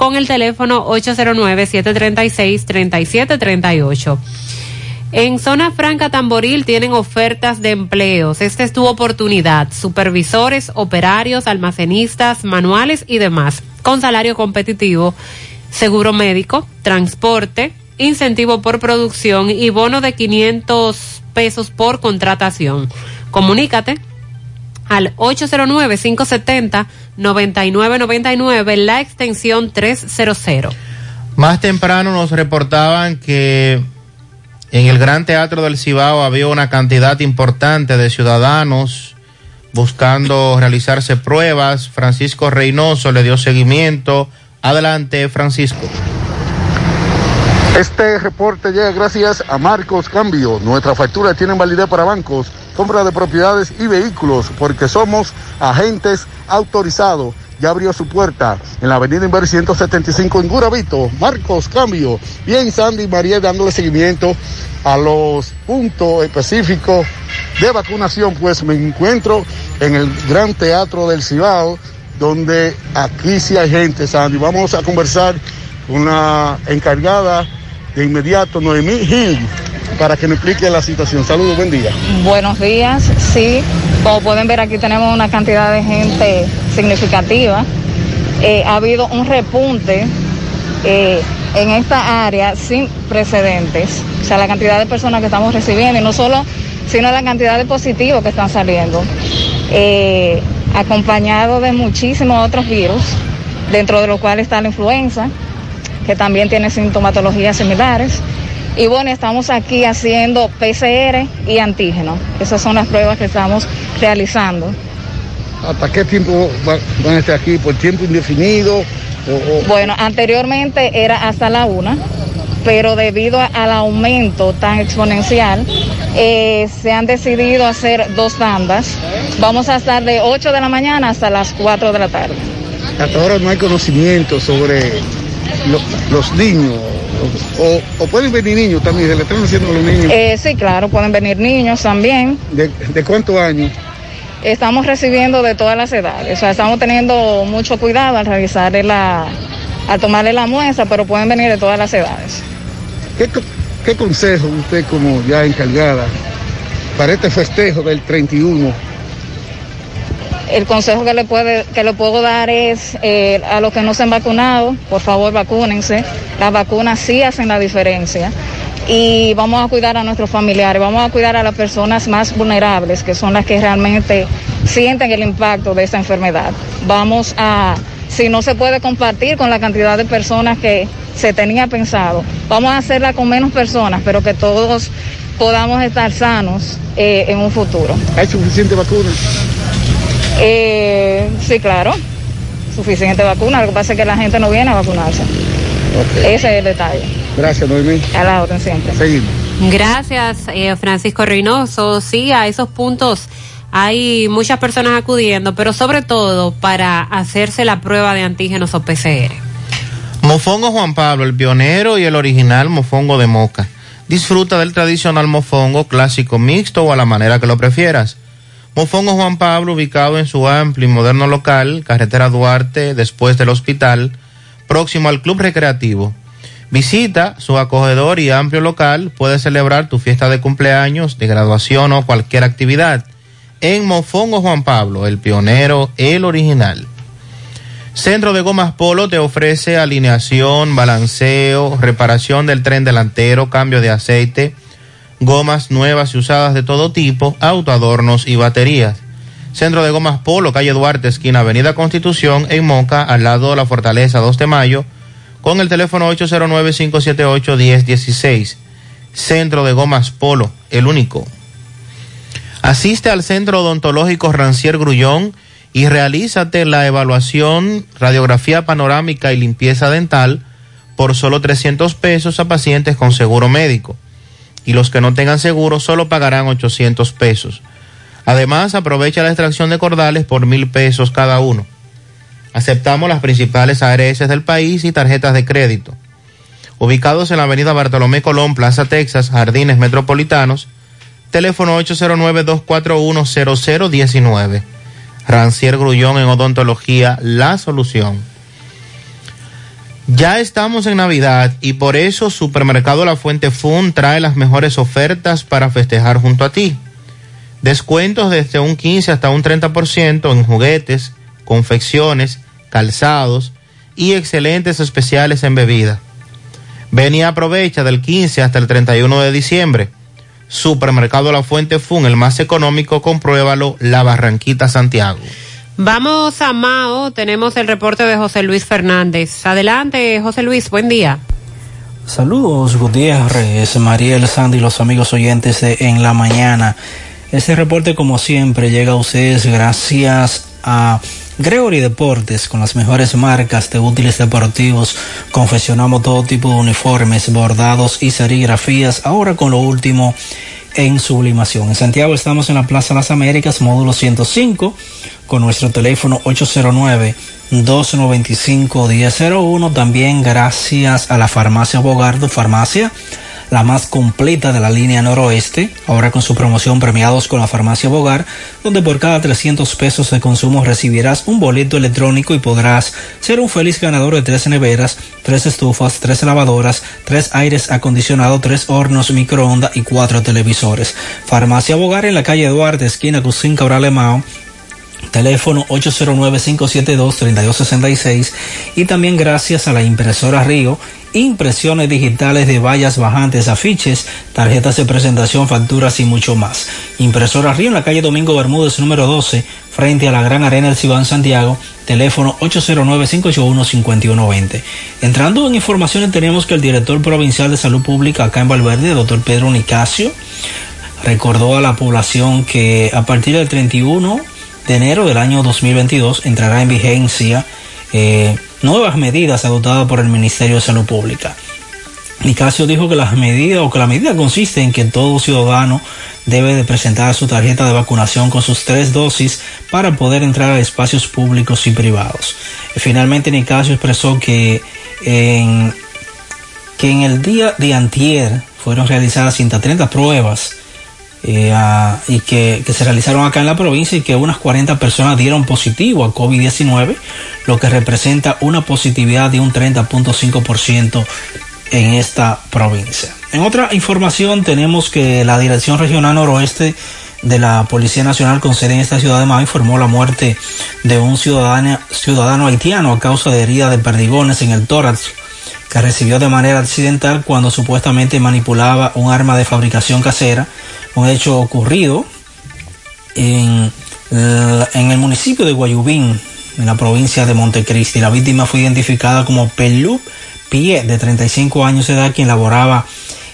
con el teléfono 809-736-3738. En Zona Franca Tamboril tienen ofertas de empleos. Esta es tu oportunidad. Supervisores, operarios, almacenistas, manuales y demás. Con salario competitivo, seguro médico, transporte, incentivo por producción y bono de 500 pesos por contratación. Comunícate al 809-570-9999, la extensión 300. Más temprano nos reportaban que en el Gran Teatro del Cibao había una cantidad importante de ciudadanos buscando realizarse pruebas. Francisco Reynoso le dio seguimiento. Adelante, Francisco. Este reporte llega gracias a Marcos Cambio. Nuestras facturas tienen validez para bancos, compra de propiedades y vehículos, porque somos agentes autorizados. Ya abrió su puerta en la avenida Inver 175 en Guravito. Marcos Cambio. Bien, Sandy y María dándole seguimiento a los puntos específicos de vacunación, pues me encuentro en el Gran Teatro del Cibao, donde aquí sí hay gente, Sandy. Vamos a conversar con la encargada de inmediato, Noemí Gil, para que nos explique la situación. Saludos, buen día. Buenos días, sí. Como pueden ver aquí tenemos una cantidad de gente significativa. Eh, ha habido un repunte eh, en esta área sin precedentes. O sea, la cantidad de personas que estamos recibiendo y no solo sino la cantidad de positivos que están saliendo, eh, acompañado de muchísimos otros virus, dentro de los cuales está la influenza, que también tiene sintomatologías similares. Y bueno, estamos aquí haciendo PCR y antígeno. Esas son las pruebas que estamos realizando. ¿Hasta qué tiempo va- van a estar aquí? ¿Por tiempo indefinido? O, o- Bueno, anteriormente era hasta la una, pero debido al aumento tan exponencial, eh, se han decidido hacer dos tandas. Vamos a estar de 8 de la mañana hasta las 4 de la tarde. hasta ahora no hay conocimiento sobre lo- los niños. O, pueden venir niños también, se le están haciendo los niños. Eh, sí, claro, pueden venir niños también. ¿De, de cuántos años? Estamos recibiendo de todas las edades, o sea, estamos teniendo mucho cuidado al realizarle la, al tomarle la muestra, pero pueden venir de todas las edades. ¿Qué, qué consejo usted como ya encargada para este festejo del 31? El consejo que le, puede, que le puedo dar es eh, a los que no se han vacunado, por favor vacúnense. Las vacunas sí hacen la diferencia. Y vamos a cuidar a nuestros familiares, vamos a cuidar a las personas más vulnerables, que son las que realmente sienten el impacto de esta enfermedad. Vamos a, si no se puede compartir con la cantidad de personas que se tenía pensado, vamos a hacerla con menos personas, pero que todos podamos estar sanos eh, en un futuro. ¿Hay suficiente vacuna? Eh, sí, claro. Suficiente vacuna. Lo que pasa es que la gente no viene a vacunarse. Ese es el detalle. Gracias, Noemí. A la orden siempre. Seguimos. Gracias, eh, Francisco Reynoso. Sí, a esos puntos hay muchas personas acudiendo, pero sobre todo para hacerse la prueba de antígenos o PCR. Mofongo Juan Pablo, el pionero y el original mofongo de moca. Disfruta del tradicional mofongo clásico mixto o a la manera que lo prefieras. Mofongo Juan Pablo, ubicado en su amplio y moderno local, carretera Duarte, después del hospital, próximo al Club Recreativo. Visita su acogedor y amplio local, puedes celebrar tu fiesta de cumpleaños, de graduación o cualquier actividad. En Mofongo Juan Pablo, el pionero, el original. Centro de Gomas Polo te ofrece alineación, balanceo, reparación del tren delantero, cambio de aceite, gomas nuevas y usadas de todo tipo, autoadornos y baterías. Centro de Gomas Polo, calle Duarte, esquina Avenida Constitución, en Moca, al lado de la Fortaleza 2 de Mayo, con el teléfono 809-578-1016. Centro de Gomas Polo, el único. Asiste al Centro Odontológico Rancier Grullón y realízate la evaluación, radiografía panorámica y limpieza dental por solo 300 pesos a pacientes con seguro médico. Y los que no tengan seguro solo pagarán 800 pesos. Además, aprovecha la extracción de cordales por mil pesos cada uno. Aceptamos las principales ARS del país y tarjetas de crédito. Ubicados en la avenida Bartolomé Colón, Plaza Texas, Jardines Metropolitanos, teléfono 809-241-0019. Rancier Grullón en odontología, la solución. Ya estamos en Navidad y por eso Supermercado La Fuente Fun trae las mejores ofertas para festejar junto a ti. Descuentos desde un 15 hasta un 30% en juguetes, confecciones, calzados y excelentes especiales en bebida. Ven y aprovecha del 15 hasta el 31 de diciembre. Supermercado La Fuente Fun, el más económico, compruébalo, La Barranquita, Santiago. Vamos a Mao, tenemos el reporte de José Luis Fernández. Adelante, José Luis, buen día. Saludos Gutiérrez, Mariel Sandy y los amigos oyentes de En la Mañana. Este reporte como siempre llega a ustedes gracias a Gregory Deportes con las mejores marcas de útiles deportivos. Confeccionamos todo tipo de uniformes, bordados y serigrafías. Ahora con lo último en sublimación. En Santiago estamos en la Plaza Las Américas, módulo 105, con nuestro teléfono 809-295-1001. También gracias a la farmacia Bogardo, farmacia la más completa de la línea noroeste, ahora con su promoción premiados con la farmacia Bogar, donde por cada 300 pesos de consumo recibirás un boleto electrónico y podrás ser un feliz ganador de tres neveras, tres estufas, tres lavadoras, tres aires acondicionados, tres hornos microondas y cuatro televisores. Farmacia Bogar en la calle Duarte, esquina Cusín Cabral Emao, teléfono 809-572-3266 y también gracias a la impresora Río, impresiones digitales de vallas bajantes, afiches, tarjetas de presentación, facturas y mucho más. Impresora Río en la calle Domingo Bermúdez número 12, frente a la Gran Arena del Cibán Santiago, teléfono 809-581-5120. Entrando en informaciones tenemos que el director provincial de salud pública acá en Valverde, doctor Pedro Nicasio, recordó a la población que a partir del 31 de enero del año 2022 entrará en vigencia eh, nuevas medidas adoptadas por el Ministerio de Salud Pública. Nicasio dijo que las medidas o que la medida consiste en que todo ciudadano debe de presentar su tarjeta de vacunación con sus tres dosis para poder entrar a espacios públicos y privados. Finalmente Nicasio expresó que en, que en el día de antier fueron realizadas 130 pruebas eh, y que, que se realizaron acá en la provincia y que unas 40 personas dieron positivo a COVID-19, lo que representa una positividad de un 30.5% en esta provincia. En otra información tenemos que la Dirección Regional Noroeste de la Policía Nacional con sede en esta ciudad de Mao informó la muerte de un ciudadano, ciudadano haitiano a causa de herida de perdigones en el tórax que recibió de manera accidental cuando supuestamente manipulaba un arma de fabricación casera, un hecho ocurrido en, en el municipio de Guayubín, en la provincia de Montecristi. La víctima fue identificada como Pelú Pie, de 35 años de edad, quien laboraba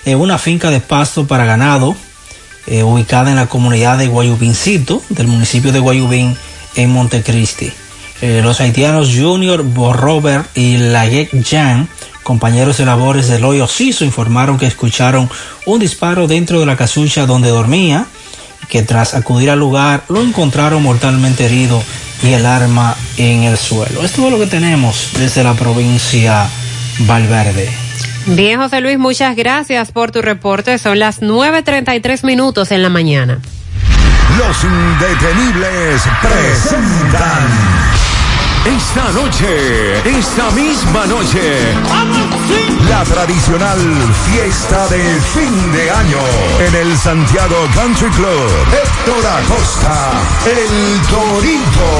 en una finca de pasto para ganado, eh, ubicada en la comunidad de Guayubincito, del municipio de Guayubín, en Montecristi. Eh, los haitianos Junior Borrober y Laguet Jan, compañeros de labores del hoyo Ciso, informaron que escucharon un disparo dentro de la casucha donde dormía, que tras acudir al lugar lo encontraron mortalmente herido y el arma en el suelo. Esto es lo que tenemos desde la provincia Valverde. Bien, José Luis, muchas gracias por tu reporte. Son las 9.33 minutos en la mañana. Los indetenibles presentan esta noche, esta misma noche, la tradicional fiesta de fin de año en el Santiago Country Club. Héctor Acosta, el Torito.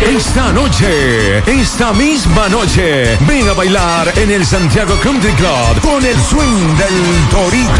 Esta noche, esta misma noche, ven a bailar en el Santiago Country Club con el swing del Torito.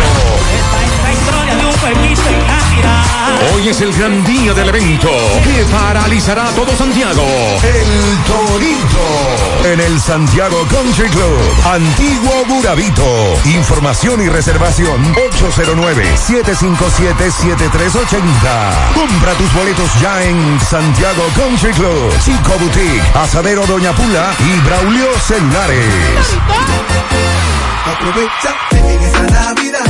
Hoy es el gran día del evento que paralizará todo Santiago. El Torito en el Santiago Country Club, Antiguo Burabito. Información y reservación 809-757-7380. Compra tus boletos ya en Santiago Country Club, Chico Boutique, Asadero Doña Pula y Braulio Celulares. Aprovechate en esta Navidad,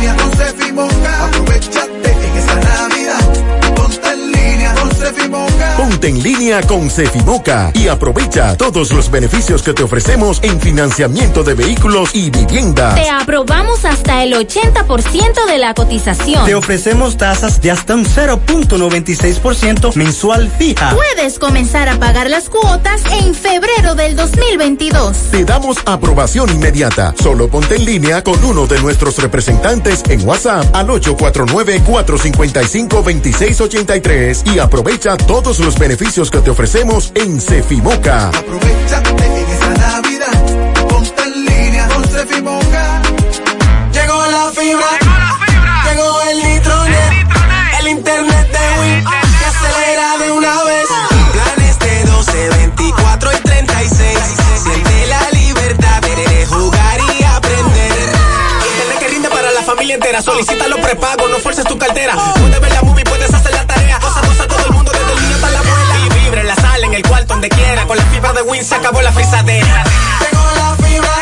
línea con Sefimoca. Aprovechate en esta Navidad, ponte en línea con Sefimoca. Ponte en línea con Cefimoca y aprovecha todos los beneficios que te ofrecemos en financiamiento de vehículos y vivienda. Te aprobamos hasta el 80% de la cotización. Te ofrecemos tasas de hasta un 0.96% mensual fija. Puedes comenzar a pagar las cuotas en febrero del 2022. Te damos aprobación inmediata. Solo ponte en línea con uno de nuestros representantes en WhatsApp al 849-455-2683 y aprovecha todos los beneficios que te ofrecemos en Cefimoca. Aprovechate en esta Navidad, ponte en línea con Sefimoca. Llegó la fibra, llegó el nitronet, el internet de Win que acelera de una vez. Planes de 12, 24 y 36. Siente la libertad de jugar y aprender. Internet que rinde para la familia entera. Solicita los prepagos, no fuerces tu cartera. Puedes ver la donde quiera. Con la fibra de Win se acabó la frisadera. Llegó la fibra,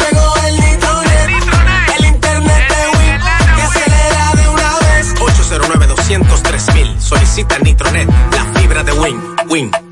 llegó el nitronet, el internet de Win que acelera de una vez. 809 203 mil. Solicita Nitronet, la fibra de Win. Win.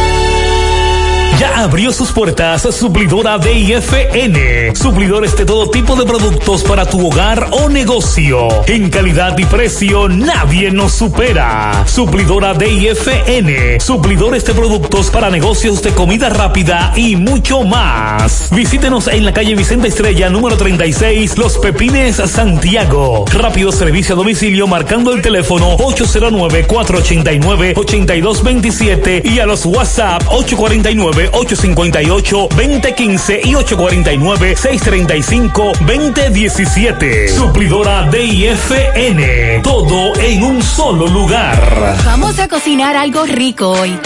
Ya abrió sus puertas suplidora DIFN. Suplidores de todo tipo de productos para tu hogar o negocio. En calidad y precio nadie nos supera. Suplidora DIFN. Suplidores de productos para negocios de comida rápida y mucho más. Visítenos en la calle Vicente Estrella número 36, Los Pepines, Santiago. Rápido servicio a domicilio marcando el teléfono 809-489-8227 y a los WhatsApp 849 858-2015 y 849-635-2017. Suplidora DIFN. Todo en un solo lugar. Vamos a cocinar algo rico hoy.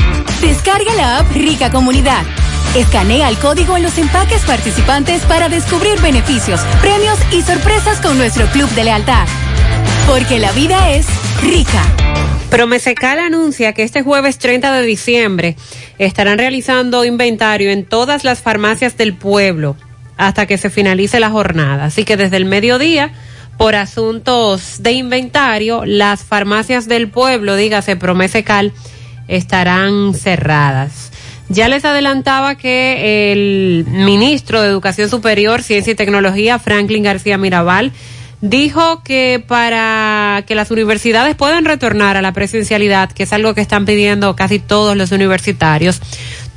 Descarga la app Rica Comunidad. Escanea el código en los empaques participantes para descubrir beneficios, premios y sorpresas con nuestro club de lealtad. Porque la vida es rica. Promesecal anuncia que este jueves 30 de diciembre estarán realizando inventario en todas las farmacias del pueblo hasta que se finalice la jornada. Así que desde el mediodía, por asuntos de inventario, las farmacias del pueblo, dígase Promesecal, estarán cerradas. Ya les adelantaba que el ministro de Educación Superior, Ciencia y Tecnología, Franklin García Mirabal, dijo que para que las universidades puedan retornar a la presencialidad, que es algo que están pidiendo casi todos los universitarios,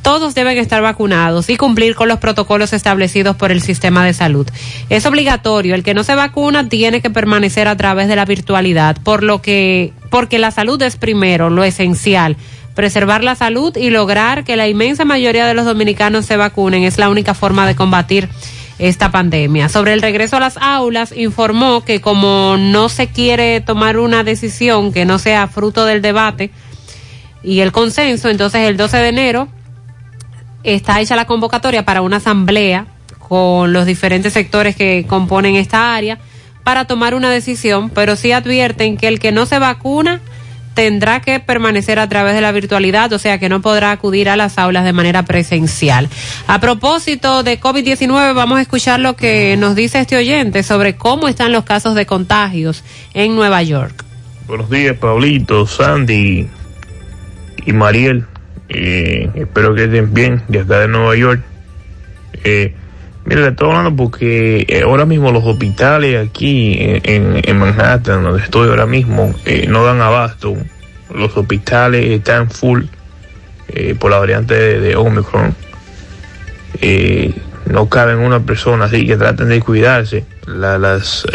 todos deben estar vacunados y cumplir con los protocolos establecidos por el sistema de salud. Es obligatorio, el que no se vacuna tiene que permanecer a través de la virtualidad, por lo que porque la salud es primero, lo esencial. Preservar la salud y lograr que la inmensa mayoría de los dominicanos se vacunen es la única forma de combatir esta pandemia. Sobre el regreso a las aulas, informó que como no se quiere tomar una decisión que no sea fruto del debate y el consenso, entonces el 12 de enero está hecha la convocatoria para una asamblea con los diferentes sectores que componen esta área para tomar una decisión, pero sí advierten que el que no se vacuna tendrá que permanecer a través de la virtualidad, o sea que no podrá acudir a las aulas de manera presencial. A propósito de COVID-19, vamos a escuchar lo que nos dice este oyente sobre cómo están los casos de contagios en Nueva York. Buenos días, Pablito, Sandy y Mariel. Eh, espero que estén bien de acá de Nueva York. Eh, mira, le estoy hablando porque eh, ahora mismo los hospitales aquí en, Manhattan, donde estoy ahora mismo, eh, no dan abasto. Los hospitales están full eh, por la variante de, Omicron. Eh, no caben una persona, así que traten de cuidarse. La- las,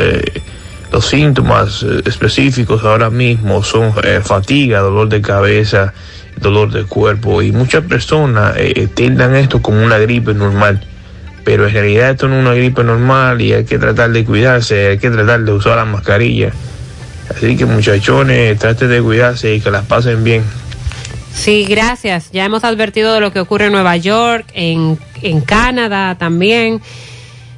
los síntomas específicos ahora mismo son fatiga, dolor de cabeza, dolor de cuerpo y muchas personas tildan esto como una gripe normal. Pero en realidad esto no es una gripe normal y hay que tratar de cuidarse, hay que tratar de usar la mascarilla. Así que muchachones, traten de cuidarse y que las pasen bien. Sí, gracias. Ya hemos advertido de lo que ocurre en Nueva York, en, en Canadá también.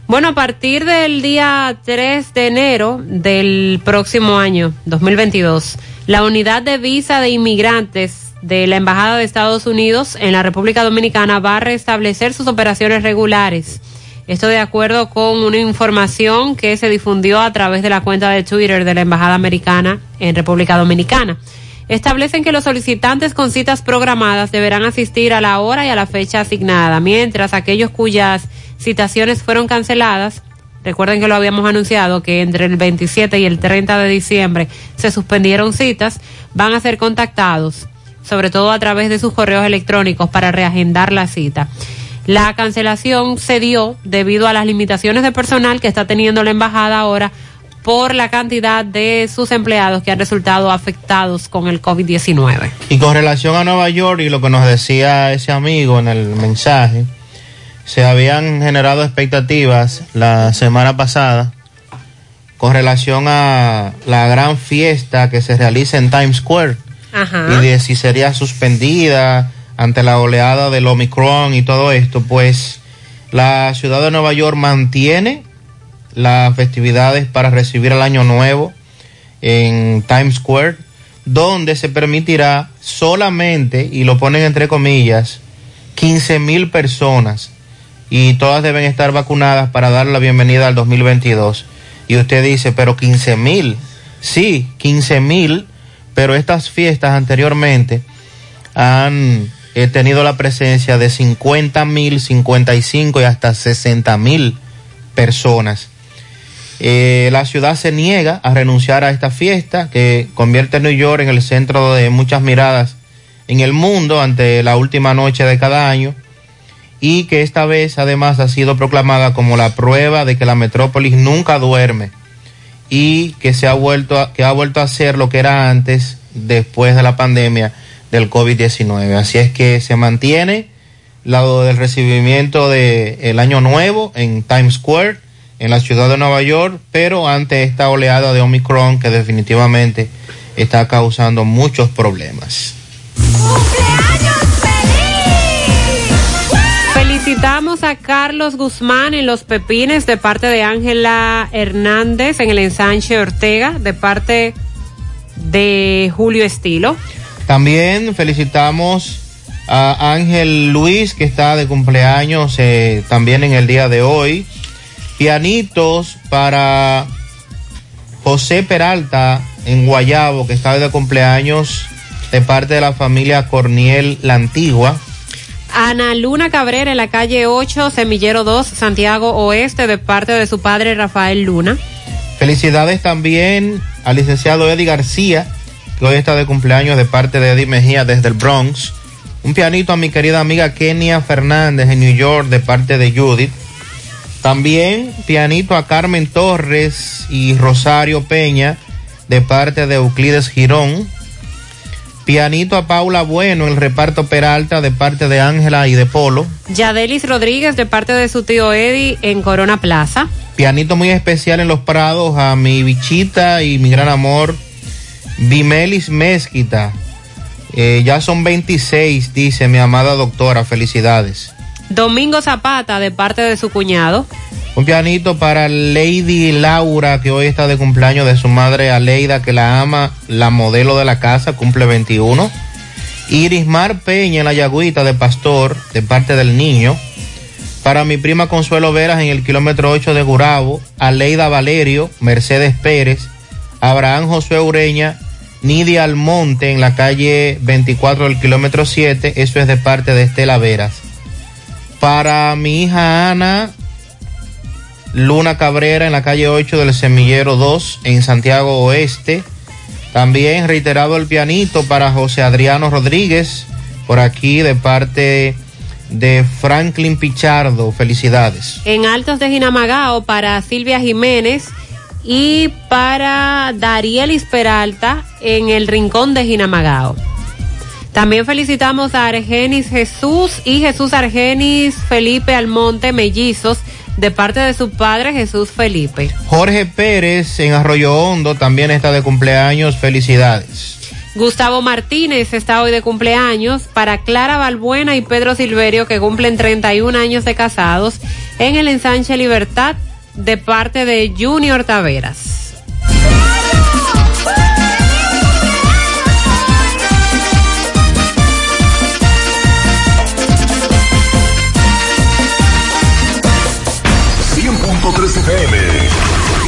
Bueno, a partir del día 3 de enero del próximo año, 2022, la unidad de visa de inmigrantes de la Embajada de Estados Unidos en la República Dominicana va a restablecer sus operaciones regulares. Esto de acuerdo con una información que se difundió a través de la cuenta de Twitter de la Embajada Americana en República Dominicana. establecen que los solicitantes con citas programadas deberán asistir a la hora y a la fecha asignada, mientras aquellos cuyas citaciones fueron canceladas, recuerden que lo habíamos anunciado que entre el 27 y el 30 de diciembre se suspendieron citas, van a ser contactados, sobre todo a través de sus correos electrónicos para reagendar la cita. La cancelación se dio debido a las limitaciones de personal que está teniendo la embajada ahora por la cantidad de sus empleados que han resultado afectados con el COVID-19. Y con relación a Nueva York y lo que nos decía ese amigo en el mensaje, se habían generado expectativas la semana pasada con relación a la gran fiesta que se realiza en Times Square Y de si sería suspendida ante la oleada del Omicron y todo esto, pues la ciudad de Nueva York mantiene las festividades para recibir el año nuevo en Times Square, donde se permitirá solamente, y lo ponen entre comillas, 15 mil personas y todas deben estar vacunadas para dar la bienvenida al 2022. Y usted dice, pero 15 mil, sí, 15 mil, pero estas fiestas anteriormente han tenido la presencia de 50 mil, 55 y hasta 60 mil personas. Eh, la ciudad se niega a renunciar a esta fiesta que convierte a New York en el centro de muchas miradas en el mundo ante la última noche de cada año y que esta vez además ha sido proclamada como la prueba de que la metrópolis nunca duerme y que se ha vuelto a, que ha vuelto a ser lo que era antes después de la pandemia del COVID-19. Así es que se mantiene lado del recibimiento del el año nuevo en Times Square en la ciudad de Nueva York, pero ante esta oleada de Omicron que definitivamente está causando muchos problemas. Felicitamos a Carlos Guzmán en los Pepines de parte de Ángela Hernández en el ensanche Ortega de parte de Julio Estilo. También felicitamos a Ángel Luis que está de cumpleaños eh, también en el día de hoy. Pianitos para José Peralta en Guayabo que está de cumpleaños de parte de la familia Corniel La Antigua. Ana Luna Cabrera en la calle 8, Semillero 2, Santiago Oeste, de parte de su padre Rafael Luna. Felicidades también al licenciado Eddie García, que hoy está de cumpleaños de parte de Eddie Mejía desde el Bronx. Un pianito a mi querida amiga Kenia Fernández en New York de parte de Judith. También pianito a Carmen Torres y Rosario Peña de parte de Euclides Girón. Pianito a Paula Bueno, el reparto Peralta de parte de Ángela y de Polo. Yadelis Rodríguez de parte de su tío Eddie en Corona Plaza. Pianito muy especial en Los Prados a mi bichita y mi gran amor, Bimelis Mezquita. Eh, ya son 26, dice mi amada doctora. Felicidades. Domingo Zapata de parte de su cuñado. Un pianito para Lady Laura, que hoy está de cumpleaños de su madre Aleida, que la ama, la modelo de la casa, cumple 21. Irismar Peña la Yagüita de Pastor, de parte del niño. Para mi prima Consuelo Veras en el kilómetro 8 de Gurabo, Aleida Valerio, Mercedes Pérez, Abraham Josué Ureña, Nidia Almonte en la calle 24 del kilómetro 7, eso es de parte de Estela Veras. Para mi hija Ana Luna Cabrera en la calle 8 del Semillero 2 en Santiago Oeste. También reiterado el pianito para José Adriano Rodríguez, por aquí de parte de Franklin Pichardo. Felicidades. En Altos de Ginamagao para Silvia Jiménez y para Darielis Peralta en el Rincón de Ginamagao. También felicitamos a Argenis Jesús y Jesús Argenis Felipe Almonte Mellizos de parte de su padre Jesús Felipe. Jorge Pérez en Arroyo Hondo también está de cumpleaños. Felicidades. Gustavo Martínez está hoy de cumpleaños para Clara Balbuena y Pedro Silverio que cumplen 31 años de casados en el ensanche Libertad de parte de Junior Taveras. FM,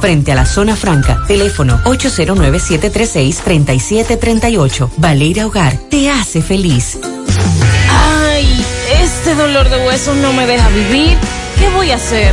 frente a la zona franca. Teléfono 809-736-3738. Valeria Hogar te hace feliz. Ay, este dolor de huesos no me deja vivir. ¿Qué voy a hacer?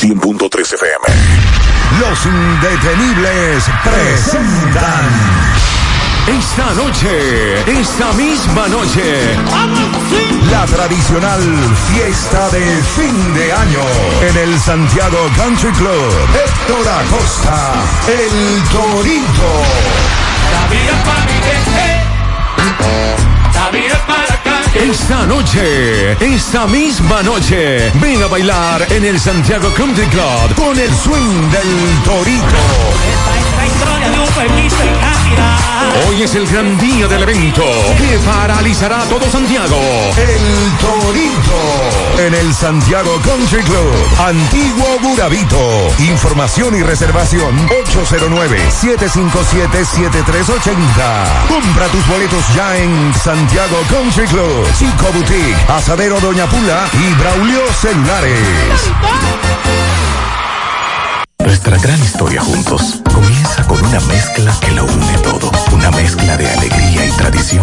100.3 FM. Los indetenibles presentan. Esta noche, esta misma noche, la tradicional fiesta de fin de año en el Santiago Country Club. Héctor Acosta, el Torito. Esta noche, esta misma noche, ven a bailar en el Santiago Country Club con el swing del Torito. Hoy es el gran día del evento que paralizará todo Santiago. El Torito en el Santiago Country Club. Antiguo Burabito. Información y reservación 809-757-7380. Compra tus boletos ya en Santiago Country Club, Chico Boutique, Asadero Doña Pula y Braulio Celulares. Nuestra gran historia juntos con una mezcla que lo une todo. Una mezcla de alegría y tradición,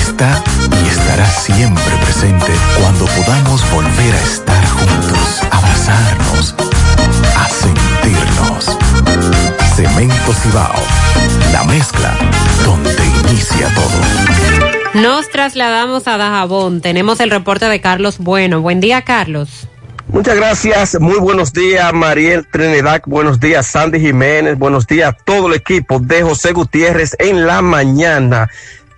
está y estará siempre presente cuando podamos volver a estar juntos, abrazarnos, a sentirnos. Cemento Cibao, la mezcla donde inicia todo. Nos trasladamos a Dajabón. Tenemos el reporte de Carlos Bueno. Buen día, Carlos. Muchas gracias, muy buenos días Mariel Trinidad, buenos días Sandy Jiménez, buenos días a todo el equipo de José Gutiérrez en la mañana.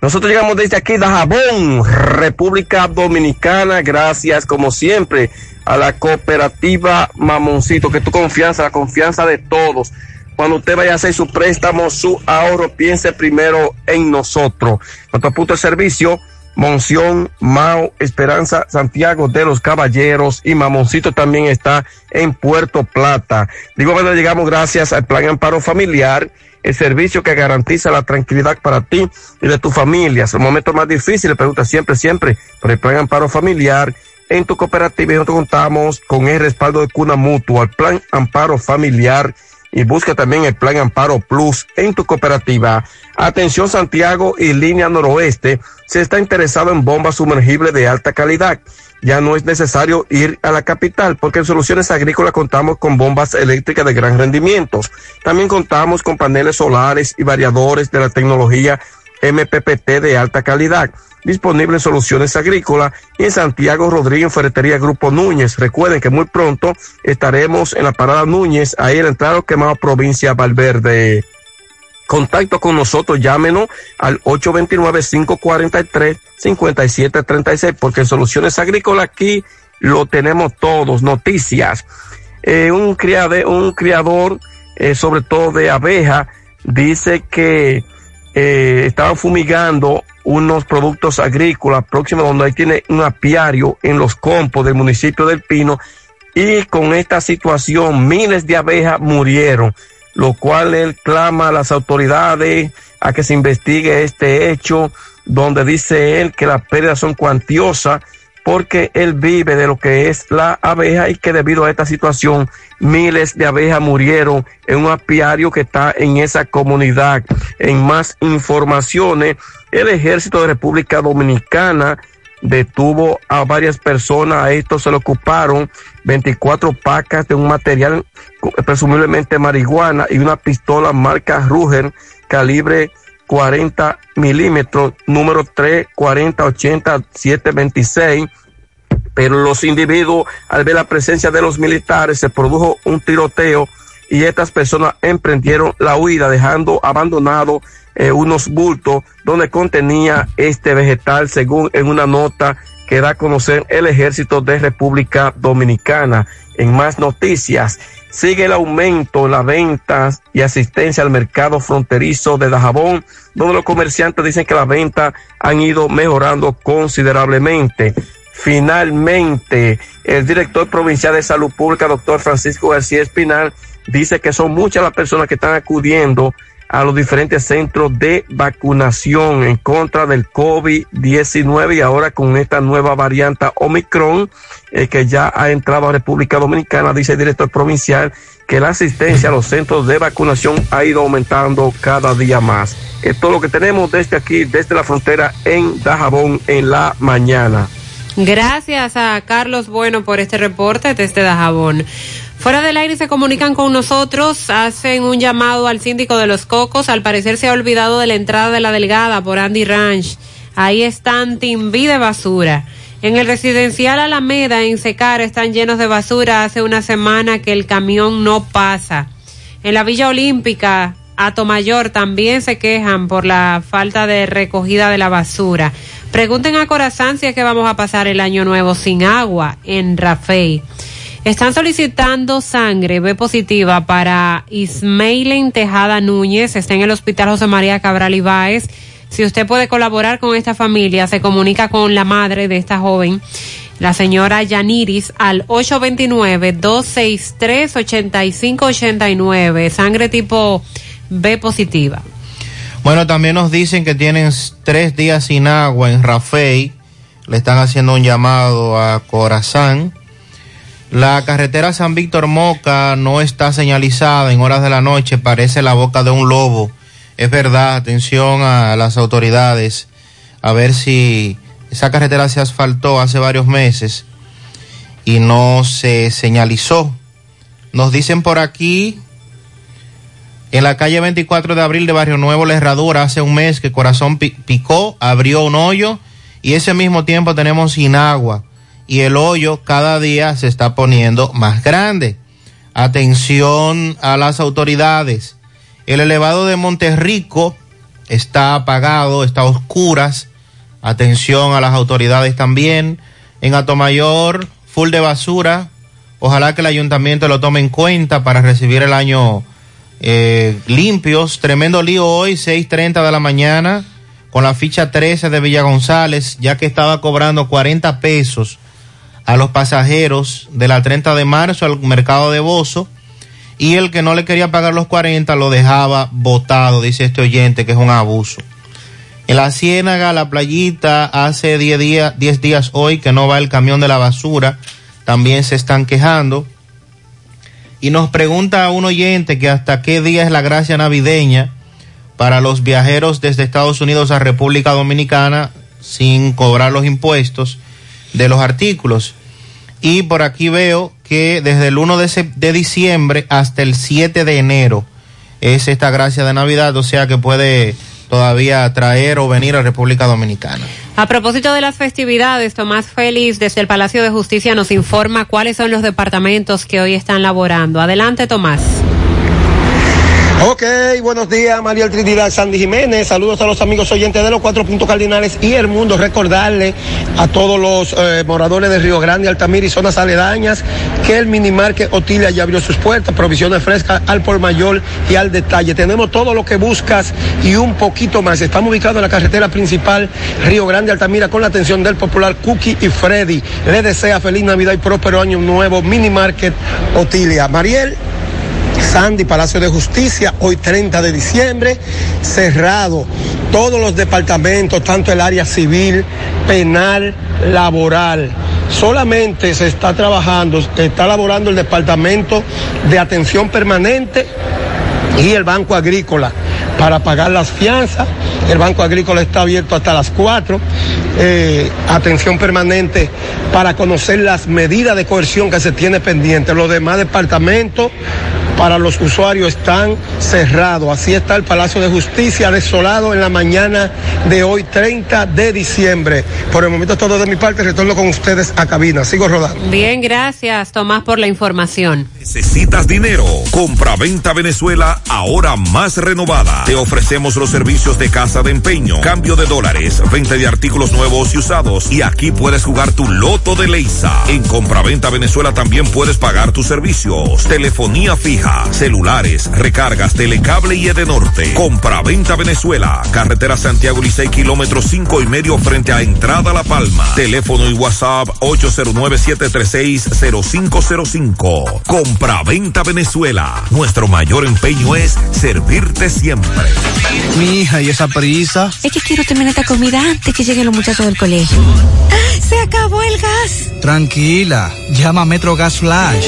Nosotros llegamos desde aquí, Dajabón, República Dominicana, gracias como siempre a la cooperativa Mamoncito, que tu confianza, la confianza de todos. Cuando usted vaya a hacer su préstamo, su ahorro, piense primero en nosotros. Nuestro punto de servicio, Monción, Mao, Esperanza, Santiago de los Caballeros y Mamoncito también está en Puerto Plata. Digo, bueno, llegamos gracias al Plan Amparo Familiar, el servicio que garantiza la tranquilidad para ti y de tu familia. Es el momento más difícil, pregunta siempre, siempre, por el Plan Amparo Familiar. En tu cooperativa y nosotros contamos con el respaldo de Cuna Mutua, el Plan Amparo Familiar y busca también el Plan Amparo Plus en tu cooperativa. Atención Santiago y línea noroeste, se está interesado en bombas sumergibles de alta calidad. Ya no es necesario ir a la capital porque en Soluciones Agrícolas contamos con bombas eléctricas de gran rendimiento. También contamos con paneles solares y variadores de la tecnología MPPT de alta calidad disponible en Soluciones Agrícolas y en Santiago Rodríguez, Ferretería Grupo Núñez. Recuerden que muy pronto estaremos en la parada Núñez, ahí en la entrada quemado provincia Valverde. Contacto con nosotros, llámenos al 829-543-5736, porque en Soluciones Agrícolas aquí lo tenemos todos, noticias. Eh, un, criade, un criador, eh, sobre todo de abeja, dice que eh, estaban fumigando unos productos agrícolas próximos donde ahí tiene un apiario en los campos del municipio del Pino y con esta situación miles de abejas murieron. lo cual él clama a las autoridades a que se investigue este hecho, donde dice él que las pérdidas son cuantiosas porque él vive de lo que es la abeja y que debido a esta situación miles de abejas murieron en un apiario que está en esa comunidad. En más informaciones, el ejército de República Dominicana detuvo a varias personas, a estos se le ocuparon 24 pacas de un material presumiblemente marihuana y una pistola marca Ruger calibre 40 milímetros, número 3, 40, 80, 726. Pero los individuos, al ver la presencia de los militares, se produjo un tiroteo y estas personas emprendieron la huida, dejando abandonado eh, unos bultos donde contenía este vegetal, según en una nota que da a conocer el ejército de República Dominicana. En más noticias, sigue el aumento en las ventas y asistencia al mercado fronterizo de Dajabón, donde los comerciantes dicen que las ventas han ido mejorando considerablemente. Finalmente, el director provincial de salud pública, doctor Francisco García Espinal, dice que son muchas las personas que están acudiendo a los diferentes centros de vacunación en contra del COVID-19 y ahora con esta nueva variante Omicron eh, que ya ha entrado a República Dominicana, dice el director provincial que la asistencia a los centros de vacunación ha ido aumentando cada día más. Esto es lo que tenemos desde aquí, desde la frontera en Dajabón en la mañana. Gracias a Carlos Bueno por este reporte desde Dajabón. Fuera del aire se comunican con nosotros, hacen un llamado al síndico de los Cocos. Al parecer se ha olvidado de la entrada de la Delgada por Andy Ranch. Ahí están timbí de basura. En el residencial Alameda, en Secar, están llenos de basura. Hace una semana que el camión no pasa. En la Villa Olímpica, Atomayor, también se quejan por la falta de recogida de la basura. Pregunten a Corazán si es que vamos a pasar el año nuevo sin agua en Rafey. Están solicitando sangre B positiva para Ismailen Tejada Núñez, está en el Hospital José María Cabral Ibáez. Si usted puede colaborar con esta familia, se comunica con la madre de esta joven, la señora Yaniris, al 829-263-8589, sangre tipo B positiva. Bueno, también nos dicen que tienen tres días sin agua en Rafey. Le están haciendo un llamado a Corazán. La carretera San Víctor Moca no está señalizada en horas de la noche, parece la boca de un lobo. Es verdad, atención a las autoridades, a ver si esa carretera se asfaltó hace varios meses y no se señalizó. Nos dicen por aquí, en la calle 24 de abril de Barrio Nuevo, La Herradura, hace un mes que Corazón picó, abrió un hoyo y ese mismo tiempo tenemos sin agua y el hoyo cada día se está poniendo más grande. Atención a las autoridades. El elevado de Monterrico está apagado, está a oscuras. Atención a las autoridades también. En Atomayor, full de basura. Ojalá que el ayuntamiento lo tome en cuenta para recibir el año eh, limpios. Tremendo lío hoy, 6.30 de la mañana, con la ficha 13 de Villa González, ya que estaba cobrando 40 pesos a los pasajeros de la 30 de marzo al mercado de Bozo y el que no le quería pagar los 40 lo dejaba botado, dice este oyente, que es un abuso. En la Ciénaga, la playita, hace 10 días, 10 días hoy que no va el camión de la basura, también se están quejando. Y nos pregunta un oyente que hasta qué día es la gracia navideña para los viajeros desde Estados Unidos a República Dominicana sin cobrar los impuestos de los artículos. Y por aquí veo que desde el 1 de, de diciembre hasta el 7 de enero es esta gracia de Navidad, o sea que puede todavía traer o venir a República Dominicana. A propósito de las festividades, Tomás Félix desde el Palacio de Justicia nos informa cuáles son los departamentos que hoy están laborando. Adelante, Tomás. Ok, buenos días, María Trinidad Sandy Jiménez. Saludos a los amigos oyentes de los cuatro puntos cardinales y el mundo. Recordarle a todos los eh, moradores de Río Grande, Altamira y zonas aledañas que el minimarque Otilia ya abrió sus puertas, provisiones frescas al por mayor y al detalle. Tenemos todo lo que buscas y un poquito más. Estamos ubicados en la carretera principal Río Grande, Altamira, con la atención del popular Cookie y Freddy. Le desea feliz Navidad y próspero año nuevo, minimarket Otilia. Mariel. Sandy, Palacio de Justicia, hoy 30 de diciembre, cerrado. Todos los departamentos, tanto el área civil, penal, laboral. Solamente se está trabajando, está laborando el departamento de atención permanente y el Banco Agrícola para pagar las fianzas. El Banco Agrícola está abierto hasta las 4. Eh, atención permanente para conocer las medidas de coerción que se tiene pendiente. Los demás departamentos para los usuarios están cerrados. Así está el Palacio de Justicia desolado en la mañana de hoy, 30 de diciembre. Por el momento es todo de mi parte. Retorno con ustedes a cabina. Sigo rodando. Bien, gracias Tomás por la información. ¿Necesitas dinero? Compra-venta Venezuela ahora más renovada. Te ofrecemos los servicios de casa de empeño, cambio de dólares, venta de artículos nuevos y usados. Y aquí puedes jugar tu loto de Leisa. En Compra-venta Venezuela también puedes pagar tus servicios. Telefonía fija, celulares, recargas, telecable y Edenorte. Compra-venta Venezuela. Carretera Santiago Licey, kilómetro cinco y medio frente a Entrada La Palma. Teléfono y WhatsApp 809-736-0505. Compra-venta Venezuela. Nuestro mayor empeño es servirte siempre. Mi hija, ¿y esa prisa? Es que quiero terminar esta comida antes que lleguen los muchachos del colegio. ¡Ay, se acabó el gas! Tranquila, llama a Metro Gas Flash.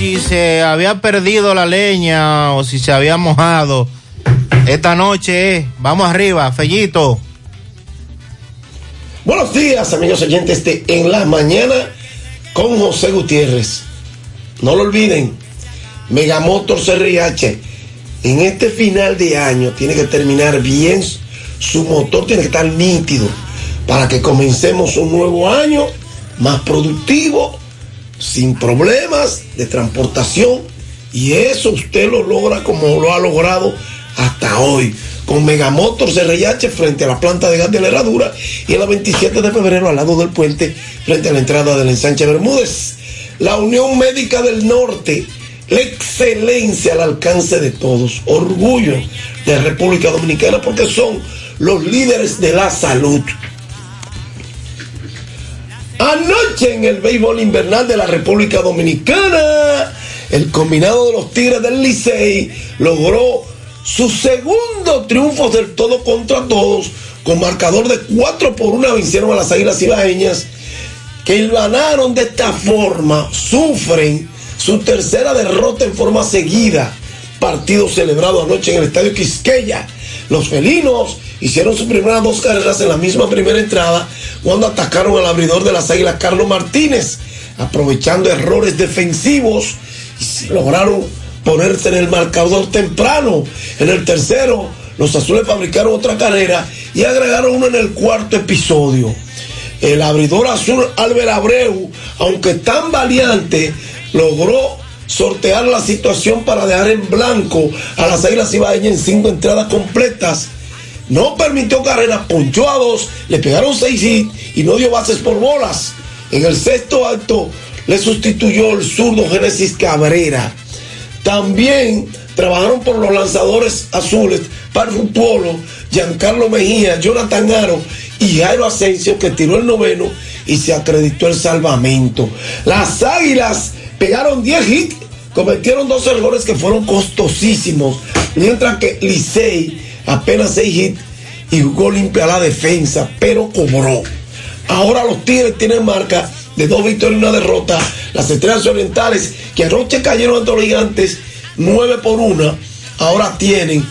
Si se había perdido la leña o si se había mojado, esta noche, eh, vamos arriba, Fellito. Buenos días, amigos oyentes de En la Mañana con José Gutiérrez. No lo olviden, Megamotor CRH en este final de año tiene que terminar bien, su motor tiene que estar nítido para que comencemos un nuevo año más productivo, sin problemas de transportación y eso usted lo logra como lo ha logrado hasta hoy con Megamotor CRH frente a la planta de gas de la herradura y el 27 de febrero al lado del puente frente a la entrada del ensanche Bermúdez. La Unión Médica del Norte, la excelencia al alcance de todos, orgullo de República Dominicana porque son los líderes de la salud. Anoche en el béisbol invernal de la República Dominicana, el combinado de los Tigres del Licey logró su segundo triunfo del todo contra todos, con marcador de 4 por 1 vencieron a las Águilas Ibaeñas, que ganaron de esta forma, sufren su tercera derrota en forma seguida. Partido celebrado anoche en el Estadio Quisqueya. Los felinos hicieron sus primeras dos carreras en la misma primera entrada cuando atacaron al abridor de las Águilas, Carlos Martínez, aprovechando errores defensivos y lograron ponerse en el marcador temprano. En el tercero, los azules fabricaron otra carrera y agregaron uno en el cuarto episodio. El abridor azul Albert Abreu, aunque tan valiente, logró sortear la situación para dejar en blanco a las Águilas Ibaeñas en cinco entradas completas. No permitió carreras, ponchó a dos, le pegaron seis hits y no dio bases por bolas. En el sexto acto le sustituyó el zurdo Génesis Cabrera. También trabajaron por los lanzadores azules, Parfutuolo, Giancarlo Mejía, Jonathan Aro y Jairo Asensio, que tiró el noveno y se acreditó el salvamento. Las águilas pegaron 10 hits, cometieron dos errores que fueron costosísimos, mientras que Licey apenas 6 hits y jugó limpia la defensa, pero cobró. Ahora los Tigres tienen marca de dos victorias y una derrota. Las estrellas orientales, que anoche cayeron ante los gigantes, 9 por 1, ahora tienen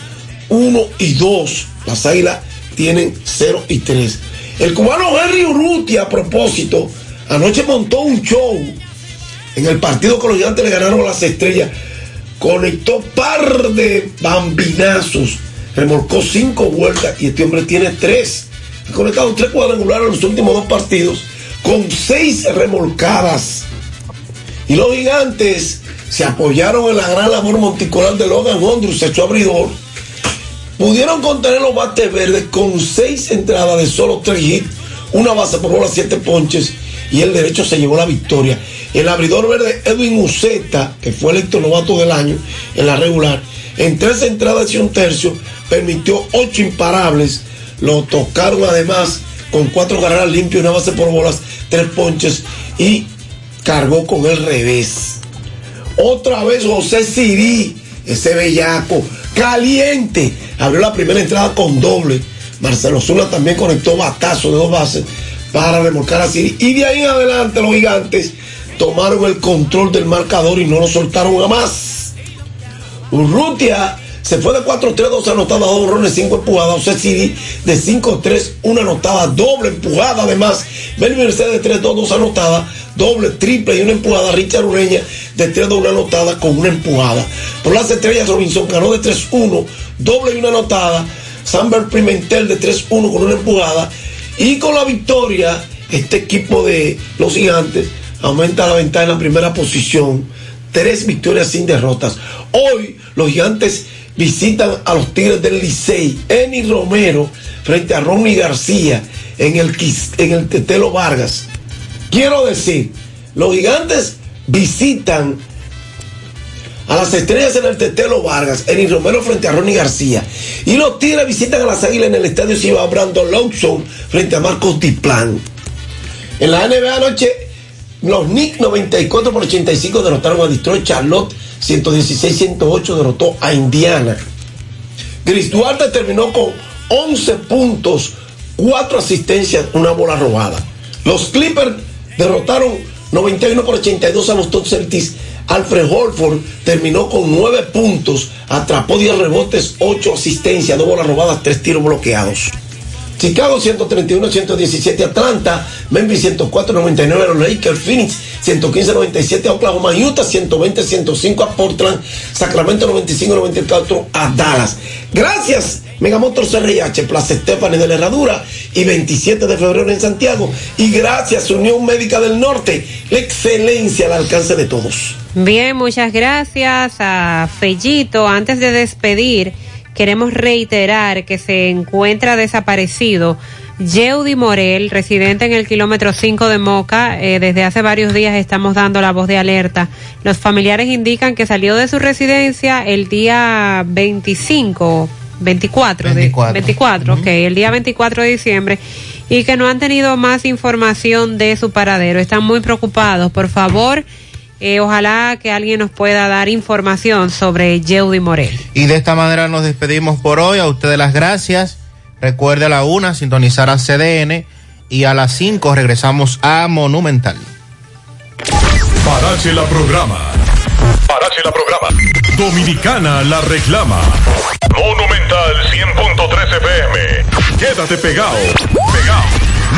1 y 2. Las águilas tienen 0 y 3. El cubano Henry Urrutia, a propósito, anoche montó un show en el partido que los gigantes le ganaron las estrellas. Conectó par de bambinazos, remolcó cinco vueltas y este hombre tiene tres. Ha conectado tres cuadrangulares en los últimos dos partidos con seis remolcadas. Y los gigantes se apoyaron en la gran labor monticular de Logan Hondrus, hecho abridor. Pudieron contener los bates verdes con seis entradas de solo tres hits, una base por bola, siete ponches y el derecho se llevó la victoria. El abridor verde Edwin Uceta, que fue electo novato del año en la regular, en tres entradas y un tercio, permitió ocho imparables. Lo tocaron además con cuatro carreras limpias, una base por bolas, tres ponches y cargó con el revés. Otra vez José Siri, ese bellaco, caliente, abrió la primera entrada con doble. Marcelo Zula también conectó batazo de dos bases para remolcar a Siri. Y de ahí en adelante los gigantes tomaron el control del marcador y no lo soltaron jamás. Urrutia se fue de 4-3, 2 anotadas, 2 borrones, 5 empujadas. José Siri de 5-3, 1 anotada, doble empujada además. Melvin Mercedes de 3-2, 2 anotadas, doble, triple y una empujada. Richard Ureña de 3-2, 1 anotada con una empujada. Por las estrellas, Robinson ganó de 3-1, doble y una anotada. Samber Pimentel de 3-1 con una empujada. Y con la victoria, este equipo de los gigantes aumenta la ventaja en la primera posición. Tres victorias sin derrotas. Hoy los gigantes visitan a los Tigres del Licey. Eni Romero frente a Ronnie García en el, en el Tetelo Vargas. Quiero decir, los gigantes visitan a las estrellas en el Tetelo Vargas, Eni Romero frente a Ronnie García. Y los Tigres visitan a las Águilas en el Estadio Ciba Brandon Lawson frente a Marcos Diplan. En la NBA anoche, los Knicks 94 por 85 derrotaron a Detroit Charlotte 116-108 derrotó a Indiana. Gris Duarte terminó con 11 puntos, 4 asistencias, una bola robada. Los Clippers derrotaron 91 por 82 a los Top Celtics. Alfred Holford terminó con 9 puntos, atrapó 10 rebotes, 8 asistencias, 2 bolas robadas, 3 tiros bloqueados. Chicago 131-117 Atlanta, Memphis 104-99 los Lakers, Phoenix 115-97 a Oklahoma, Utah 120-105 a Portland, Sacramento 95-94 a Dallas. Gracias Megamotor CRH, Plaza Estefani de la Herradura y 27 de febrero en Santiago. Y gracias Unión Médica del Norte, la excelencia al alcance de todos. Bien, muchas gracias a Fellito. Antes de despedir, queremos reiterar que se encuentra desaparecido Yeudi Morel, residente en el kilómetro 5 de Moca. Eh, desde hace varios días estamos dando la voz de alerta. Los familiares indican que salió de su residencia el día 25, 24, 24, de, 24 ok, el día 24 de diciembre y que no han tenido más información de su paradero. Están muy preocupados. Por favor, eh, ojalá que alguien nos pueda dar información sobre Yeudi Morel. Y de esta manera nos despedimos por hoy. A ustedes las gracias. Recuerde a la una sintonizar a CDN y a las 5 regresamos a Monumental. Parache la programa. Parache la programa. Dominicana la reclama. Monumental 100.13 FM. Quédate pegado. Pegado.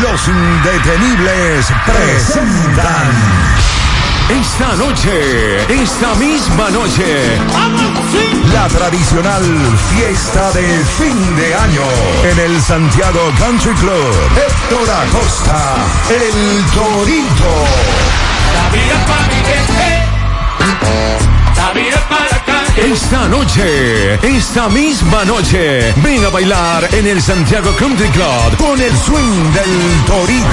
Los indetenibles presentan. Esta noche, esta misma noche, la tradicional fiesta de fin de año en el Santiago Country Club. Héctor Acosta, el Torito. Esta noche, esta misma noche, ven a bailar en el Santiago Country Club con el swing del Torito.